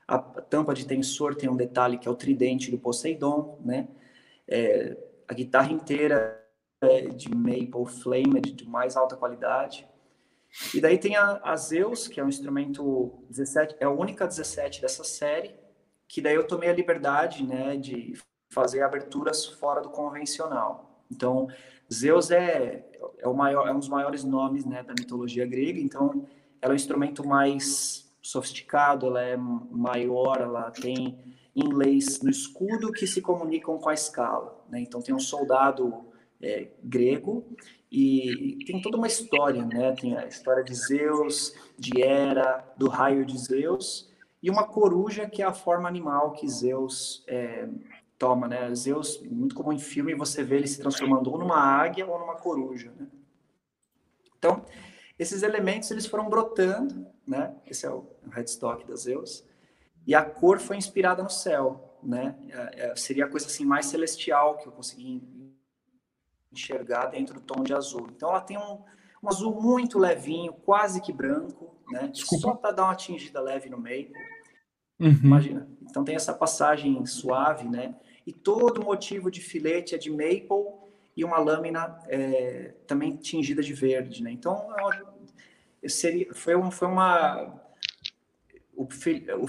a tampa de tensor tem um detalhe que é o tridente do Poseidon, né? É, a guitarra inteira é de maple flame, de, de mais alta qualidade. E daí tem a, a, Zeus, que é um instrumento 17, é a única 17 dessa série, que daí eu tomei a liberdade, né, de fazer aberturas fora do convencional. Então, Zeus é, é, o maior, é um dos maiores nomes, né, da mitologia grega, então ela é um instrumento mais sofisticado, ela é maior, ela tem inlays no escudo que se comunicam com a escala. Né? Então tem um soldado é, grego e tem toda uma história, né? Tem a história de Zeus, de Hera, do raio de Zeus e uma coruja que é a forma animal que Zeus é, toma, né? Zeus, muito comum em filme, você vê ele se transformando ou numa águia ou numa coruja, né? Então, esses elementos eles foram brotando, né? Esse é o headstock da Zeus e a cor foi inspirada no céu, né? É, é, seria a coisa assim mais celestial que eu consegui enxergar dentro do tom de azul. Então ela tem um, um azul muito levinho, quase que branco, né? Desculpa. Só para dar uma tingida leve no meio. Uhum. Imagina. Então tem essa passagem suave, né? E todo motivo de filete é de maple e uma lâmina é, também tingida de verde, né? Então seria, foi, um, foi uma o, o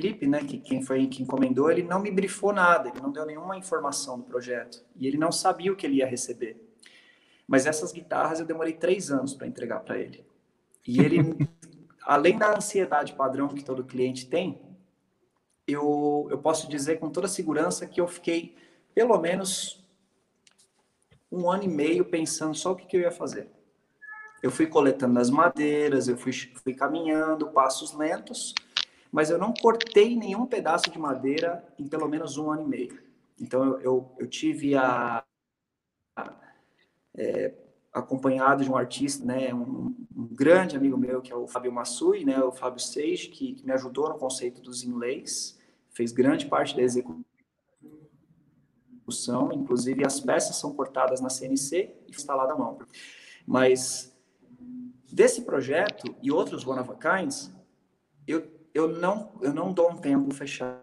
Felipe, né, que quem foi que encomendou, ele não me brifou nada, ele não deu nenhuma informação do projeto e ele não sabia o que ele ia receber. Mas essas guitarras eu demorei três anos para entregar para ele. E ele, além da ansiedade padrão que todo cliente tem, eu, eu posso dizer com toda segurança que eu fiquei pelo menos um ano e meio pensando só o que, que eu ia fazer. Eu fui coletando as madeiras, eu fui, fui caminhando, passos lentos, mas eu não cortei nenhum pedaço de madeira em pelo menos um ano e meio. Então eu, eu, eu tive a, a é, acompanhado de um artista, né, um, um, grande amigo meu que é o Fábio Massui, né, o Fábio Seix, que, que me ajudou no conceito dos inlays, fez grande parte da execução, inclusive as peças são cortadas na CNC e instaladas à mão. Mas desse projeto e outros One of a Kinds, eu, eu, não, eu não dou um tempo fechado.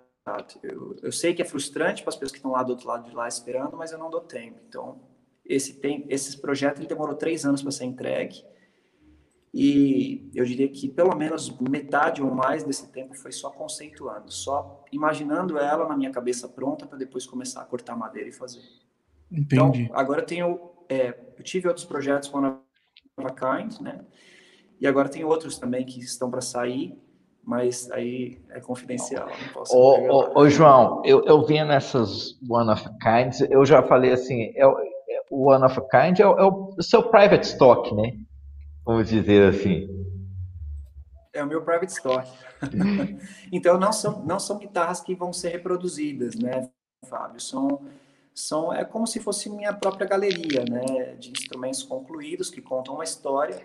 Eu, eu sei que é frustrante para as pessoas que estão lá do outro lado de lá esperando, mas eu não dou tempo. Então, esse tem, esse projeto ele demorou três anos para ser entregue. E eu diria que pelo menos metade ou mais desse tempo foi só conceituando, só imaginando ela na minha cabeça pronta para depois começar a cortar madeira e fazer. Entendi. Então, agora eu tenho, é, eu tive outros projetos com a Kind, né? E agora tem outros também que estão para sair, mas aí é confidencial. Não posso ô, ô, ô, João, eu, eu vendo essas One of Kinds, eu já falei assim, é, é, o One of Kind é, o, é o seu private stock, né? Vamos dizer assim. É o meu private stock. então não são não são guitarras que vão ser reproduzidas, né, Fábio? São são é como se fosse minha própria galeria, né, de instrumentos concluídos que contam uma história.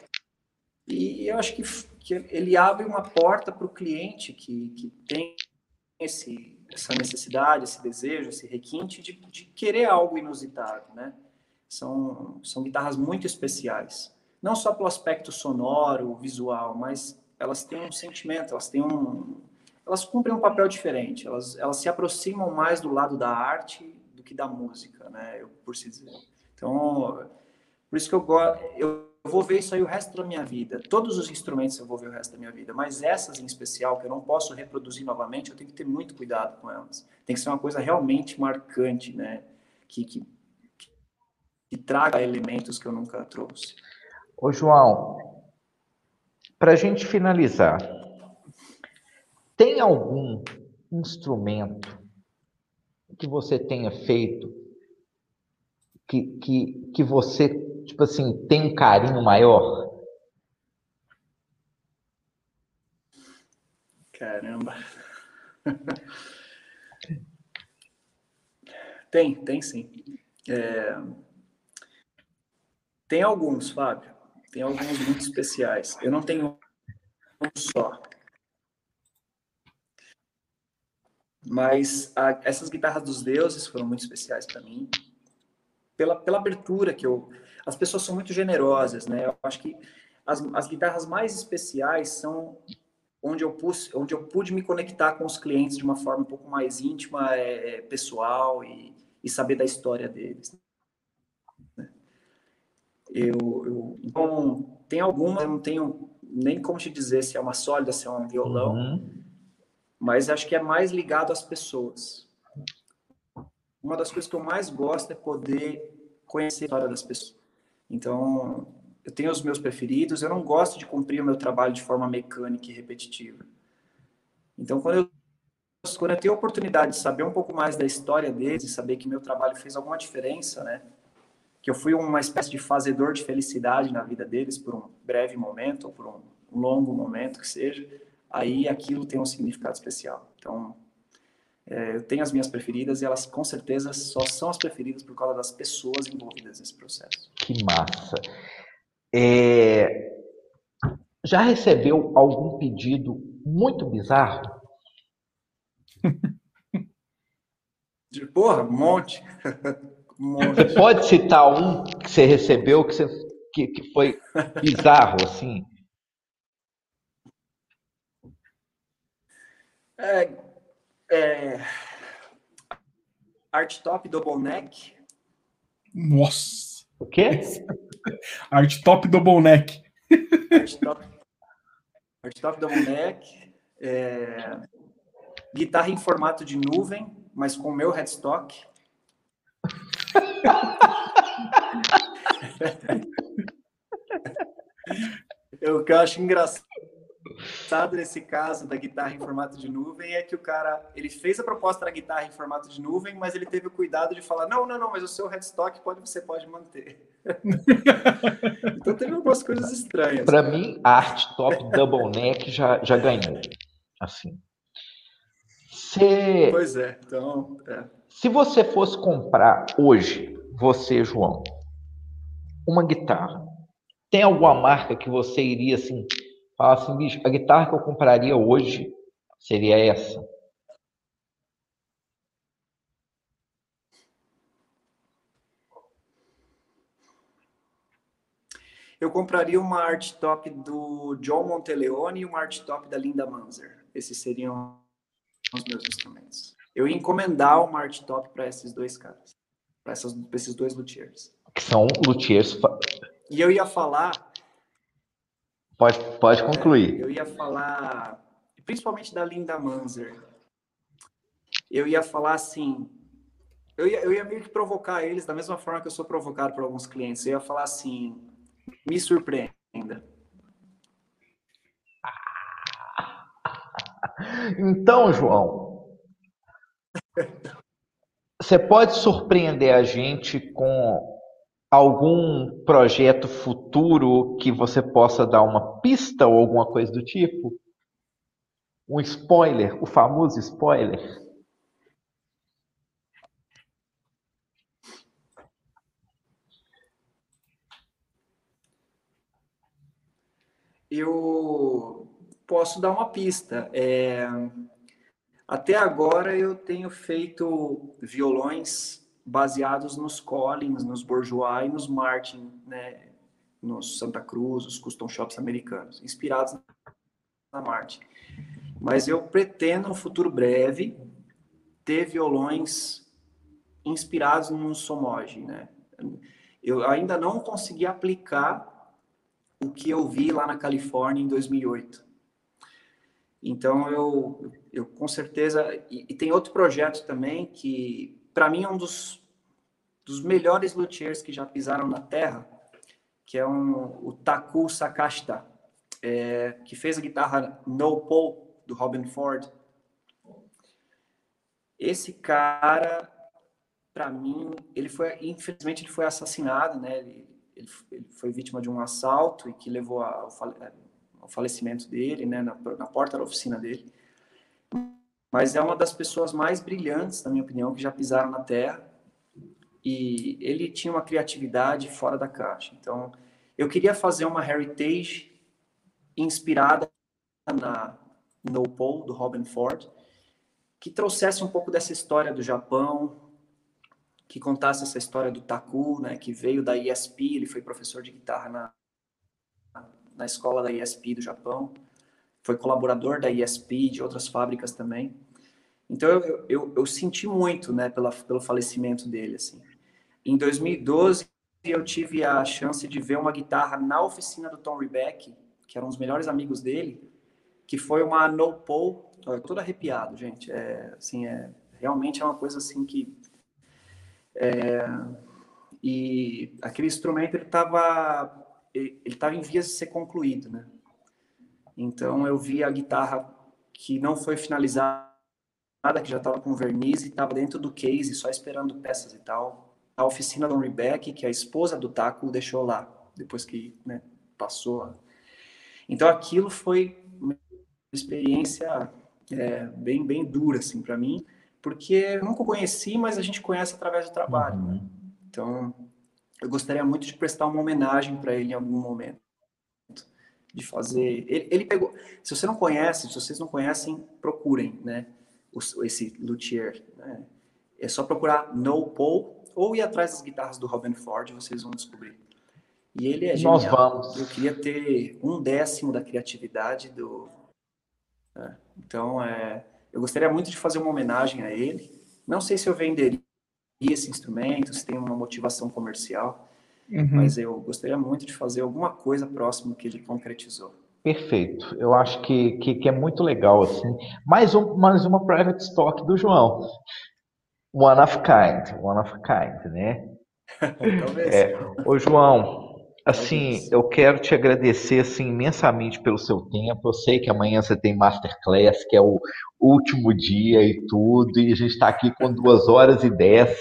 E eu acho que, que ele abre uma porta para o cliente que, que tem esse, essa necessidade, esse desejo, esse requinte de, de querer algo inusitado, né? São, são guitarras muito especiais. Não só pelo aspecto sonoro, visual, mas elas têm um sentimento, elas têm um... Elas cumprem um papel diferente, elas, elas se aproximam mais do lado da arte do que da música, né? Eu, por si dizer. Então, por isso que eu gosto, eu vou ver isso aí o resto da minha vida. Todos os instrumentos eu vou ver o resto da minha vida, mas essas em especial que eu não posso reproduzir novamente, eu tenho que ter muito cuidado com elas. Tem que ser uma coisa realmente marcante, né? Que, que, que traga elementos que eu nunca trouxe. Ô, João, para a gente finalizar, tem algum instrumento que você tenha feito que, que, que você, tipo assim, tem um carinho maior? Caramba. tem, tem sim. É... Tem alguns, Fábio. Tem alguns muito especiais. Eu não tenho um só. Mas a, essas guitarras dos deuses foram muito especiais para mim. Pela, pela abertura que eu. As pessoas são muito generosas, né? Eu acho que as, as guitarras mais especiais são onde eu, pus, onde eu pude me conectar com os clientes de uma forma um pouco mais íntima, é, é pessoal e, e, saber da história deles. Né? Eu, eu, então, tem algumas, eu não tenho nem como te dizer se é uma sólida, se é um violão. Uhum mas acho que é mais ligado às pessoas. Uma das coisas que eu mais gosto é poder conhecer a história das pessoas. Então, eu tenho os meus preferidos, eu não gosto de cumprir o meu trabalho de forma mecânica e repetitiva. Então, quando eu, quando eu tenho a oportunidade de saber um pouco mais da história deles saber que meu trabalho fez alguma diferença, né? Que eu fui uma espécie de fazedor de felicidade na vida deles por um breve momento ou por um longo momento que seja, aí aquilo tem um significado especial. Então, é, eu tenho as minhas preferidas e elas com certeza só são as preferidas por causa das pessoas envolvidas nesse processo. Que massa! É... Já recebeu algum pedido muito bizarro? De porra, um monte. um monte. Você pode citar um que você recebeu que, você, que, que foi bizarro, assim? É, é... Art Top Double Neck. Nossa. O quê? Art Top Double Neck. Art Top, Art Top Double Neck. É... Guitarra em formato de nuvem, mas com o meu headstock. o que eu acho engraçado nesse caso da guitarra em formato de nuvem é que o cara ele fez a proposta da guitarra em formato de nuvem, mas ele teve o cuidado de falar não, não, não, mas o seu headstock pode você pode manter. então teve algumas coisas estranhas. Para mim, art top double neck já já ganhou. Assim. Se... Pois é, então. É. Se você fosse comprar hoje, você, João, uma guitarra, tem alguma marca que você iria assim, falar assim, bicho, a guitarra que eu compraria hoje seria essa? Eu compraria uma art top do John Monteleone e uma art top da Linda Manzer. Esses seriam os meus instrumentos. Eu ia encomendar uma art top para esses dois caras, para esses dois luthiers. Que são luthiers. E eu ia falar. Pode, pode concluir. É, eu ia falar, principalmente da Linda Manzer. Eu ia falar assim. Eu ia, eu ia meio que provocar eles da mesma forma que eu sou provocado por alguns clientes. Eu ia falar assim: me surpreenda. Então, João, você pode surpreender a gente com algum projeto futuro que você possa dar uma pista ou alguma coisa do tipo? Um spoiler, o famoso spoiler. Eu posso dar uma pista. É... Até agora eu tenho feito violões baseados nos Collins, nos Bourgeois e nos Martin, né? nos Santa Cruz, os custom shops americanos, inspirados na Martin. Mas eu pretendo, no futuro breve, ter violões inspirados no Somoge, né? Eu ainda não consegui aplicar o que eu vi lá na Califórnia em 2008. Então, eu, eu com certeza. E, e tem outro projeto também que, para mim, é um dos, dos melhores luthiers que já pisaram na Terra, que é um, o Taku Sakashita, é, que fez a guitarra No Paul, do Robin Ford. Esse cara, para mim, ele foi, infelizmente, ele foi assassinado, né? Ele, ele, ele foi vítima de um assalto e que levou ao falecimento dele, né, na, na porta da oficina dele. Mas é uma das pessoas mais brilhantes, na minha opinião, que já pisaram na Terra. E ele tinha uma criatividade fora da caixa. Então, eu queria fazer uma heritage inspirada na No Pole, do Robin Ford, que trouxesse um pouco dessa história do Japão, que contasse essa história do Taku, né, que veio da ESP, ele foi professor de guitarra na, na escola da ISP do Japão, foi colaborador da ISP de outras fábricas também. Então eu, eu, eu senti muito, né, pela, pelo falecimento dele, assim. Em 2012 eu tive a chance de ver uma guitarra na oficina do Tom Rebeck, que eram os melhores amigos dele, que foi uma No tô todo arrepiado, gente. É, assim, é, realmente é uma coisa assim que é, e aquele instrumento ele estava ele estava em vias de ser concluído, né? Então eu vi a guitarra que não foi finalizada, que já estava com verniz e estava dentro do case, só esperando peças e tal. A oficina do Rebeck, que a esposa do Taco deixou lá, depois que né, passou. Então aquilo foi uma experiência é, bem, bem dura, assim, para mim, porque eu nunca conheci, mas a gente conhece através do trabalho, né? uhum. né? Então, eu gostaria muito de prestar uma homenagem para ele em algum momento. De fazer. Ele, ele, pegou. Se você não conhece, se vocês não conhecem, procurem, né? O, esse luthier. Né? É só procurar No Paul ou ir atrás das guitarras do Robin Ford, vocês vão descobrir. E ele é genial. Nós vamos. Eu queria ter um décimo da criatividade do. Né? Então, é, eu gostaria muito de fazer uma homenagem a ele. Não sei se eu venderia esse instrumento, se tem uma motivação comercial, uhum. mas eu gostaria muito de fazer alguma coisa próximo que ele concretizou. Perfeito. Eu acho que, que, que, é muito legal, assim. Mais, um, mais uma private stock do João. One of kind, one of kind, né? Talvez. É. Ô, João, assim, eu quero te agradecer assim, imensamente pelo seu tempo. Eu sei que amanhã você tem masterclass, que é o último dia e tudo, e a gente está aqui com duas horas e dez.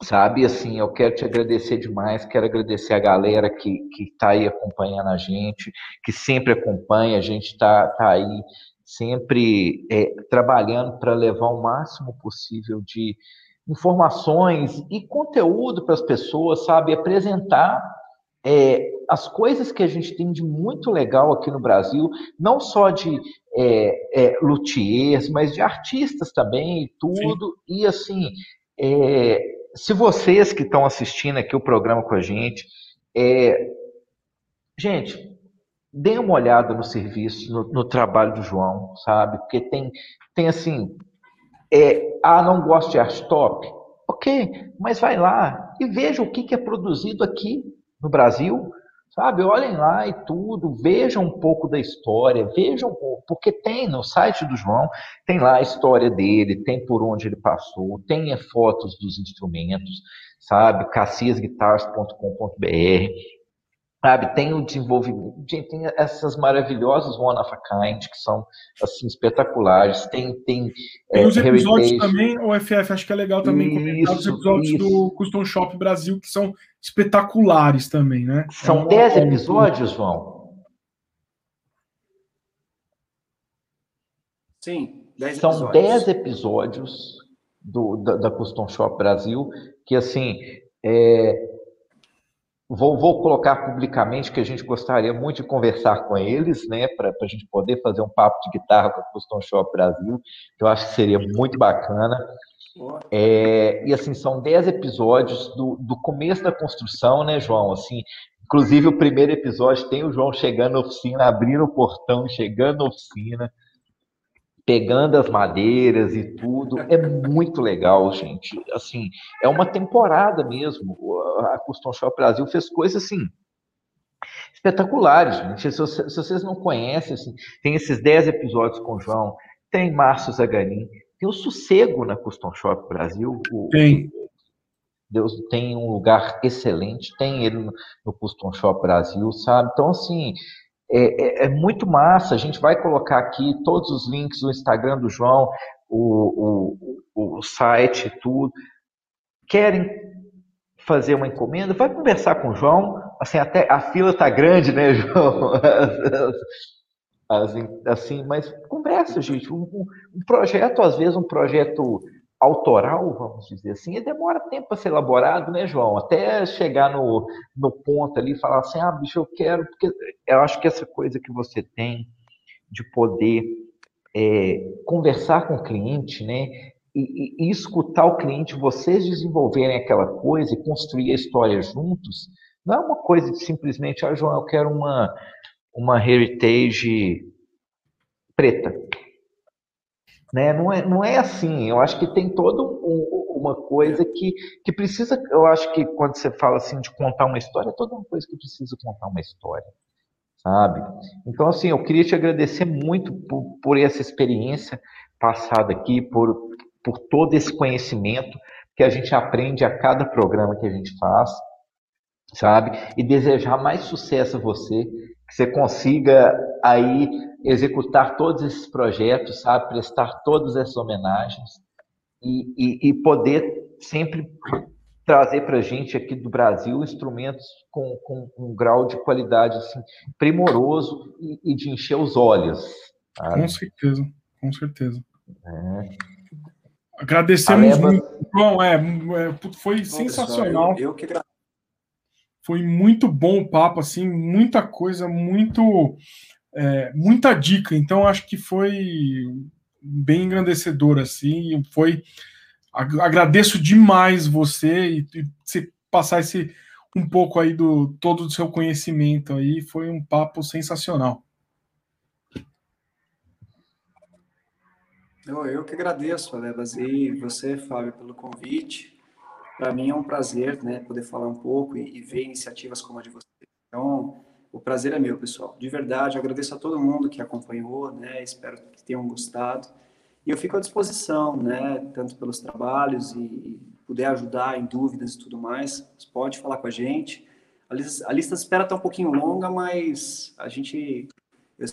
Sabe, assim, eu quero te agradecer demais, quero agradecer a galera que está aí acompanhando a gente, que sempre acompanha, a gente está tá aí sempre é, trabalhando para levar o máximo possível de informações e conteúdo para as pessoas, sabe, apresentar é, as coisas que a gente tem de muito legal aqui no Brasil, não só de é, é, luthiers, mas de artistas também e tudo. Sim. E assim, é, se vocês que estão assistindo aqui o programa com a gente, é, gente, deem uma olhada no serviço, no, no, trabalho do João, sabe? Porque tem, tem assim, é, ah, não gosto de arte top? Ok, mas vai lá e veja o que, que é produzido aqui no Brasil, sabe? Olhem lá e tudo, vejam um pouco da história, vejam, porque tem no site do João, tem lá a história dele, tem por onde ele passou, tem fotos dos instrumentos, sabe? caciasguitars.com.br, sabe? Tem o desenvolvimento, tem essas maravilhosas One of a Kind, que são, assim, espetaculares, tem... Tem, tem é, os episódios heritage. também, o FF, acho que é legal também isso, comentar os episódios isso. do Custom Shop Brasil, que são espetaculares também, né? São 10 é episódios, João? Sim, 10 São 10 episódios do, da, da Custom Shop Brasil, que assim, é, Vou, vou, colocar publicamente que a gente gostaria muito de conversar com eles, né, para a gente poder fazer um papo de guitarra com a Custom Shop Brasil, que eu acho que seria muito bacana. É, e assim, são 10 episódios do, do começo da construção, né, João? Assim, inclusive o primeiro episódio tem o João chegando na oficina, abrindo o portão, chegando na oficina, pegando as madeiras e tudo. É muito legal, gente. Assim, é uma temporada mesmo. A Custom Shop Brasil fez coisas assim espetaculares, gente. Se, se vocês não conhecem, assim, tem esses 10 episódios com o João, tem Márcio Zaganin, tem o sossego na Custom Shop Brasil. O, tem. Deus tem um lugar excelente, tem ele no, no Custom Shop Brasil, sabe? Então, assim, é, é, é, muito massa. A gente vai colocar aqui todos os links do Instagram do João, o, o, o site, tudo. Querem fazer uma encomenda? Vai conversar com o João. Assim, até a fila tá grande, né, João? assim, mas conversa, gente. Um, um, projeto, às vezes, um projeto autoral, vamos dizer assim, e demora tempo para ser elaborado, né, João? Até chegar no, no ponto ali e falar assim, ah, bicho, eu quero, porque eu acho que essa coisa que você tem de poder é, conversar com o cliente, né, e, e, e, escutar o cliente, vocês desenvolverem aquela coisa e construir a história juntos, não é uma coisa de simplesmente, ah, João, eu quero uma, uma heritage preta. Né? Não, é, não é assim. Eu acho que tem toda um, uma coisa que, que precisa. Eu acho que quando você fala assim de contar uma história, é toda uma coisa que precisa contar uma história. Sabe? Então, assim, eu queria te agradecer muito por, por essa experiência passada aqui, por, por todo esse conhecimento que a gente aprende a cada programa que a gente faz, sabe? E desejar mais sucesso a você, que você consiga aí executar todos esses projetos, sabe? Prestar todas essas homenagens e, e, e poder sempre trazer para a gente aqui do Brasil instrumentos com, com, um grau de qualidade assim, primoroso e, e de encher os olhos. Sabe? Com certeza, com certeza. É. Agradecemos leva... muito. Bom, é, é foi bom, sensacional. eu, eu que foi muito bom o papo, assim, muita coisa, muito, é, muita dica. Então, acho que foi bem engrandecedor, assim. Foi. Agradeço demais você e, você passar esse um pouco aí do todo o seu conhecimento aí. Foi um papo sensacional. Eu, eu que agradeço, Alebas, e você, Fábio, pelo convite. Para mim é um prazer né, poder falar um pouco e, e ver iniciativas como a de você. Então, o prazer é meu, pessoal. De verdade, agradeço a todo mundo que acompanhou, né? Espero que tenham gostado. E eu fico à disposição, né? Tanto pelos trabalhos e, puder ajudar em dúvidas e tudo mais, pode falar com a gente. A lista, a lista de espera está um pouquinho longa, mas a gente eu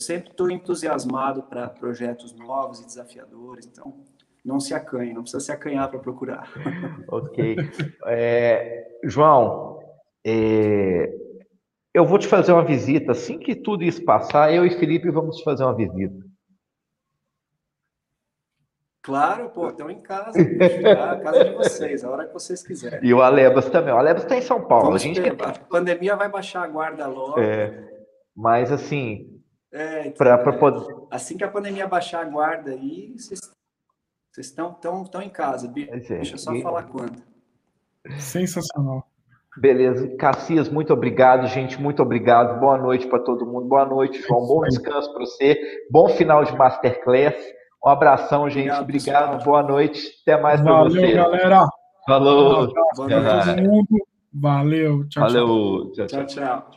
sempre estou entusiasmado para projetos novos e desafiadores. Então, não se acanhe, não precisa se acanhar para procurar. ok. É, João, é, eu vou te fazer uma visita. Assim que tudo isso passar, eu e Felipe vamos te fazer uma visita. Claro, pô, estão em casa, bicho, tá? a casa de vocês, a hora que vocês quiserem. E o Alebas também. O Alebas está em São Paulo. a, gente a pandemia vai baixar a guarda logo. É, mas assim, é, então, para é, poder... assim que a pandemia baixar a guarda aí, vocês, vocês estão tão, tão em casa, bicho. É, Deixa eu só e... falar quando. Sensacional. Beleza. Cassias, muito obrigado, gente. Muito obrigado. Boa noite para todo mundo. Boa noite, João. Bom descanso para você. Bom final de Masterclass. Um abração, gente. Obrigado. obrigado. Boa noite. Até mais para você. Valeu, galera. Falou. Boa noite. Valeu. Tchau, Valeu. tchau. tchau, tchau.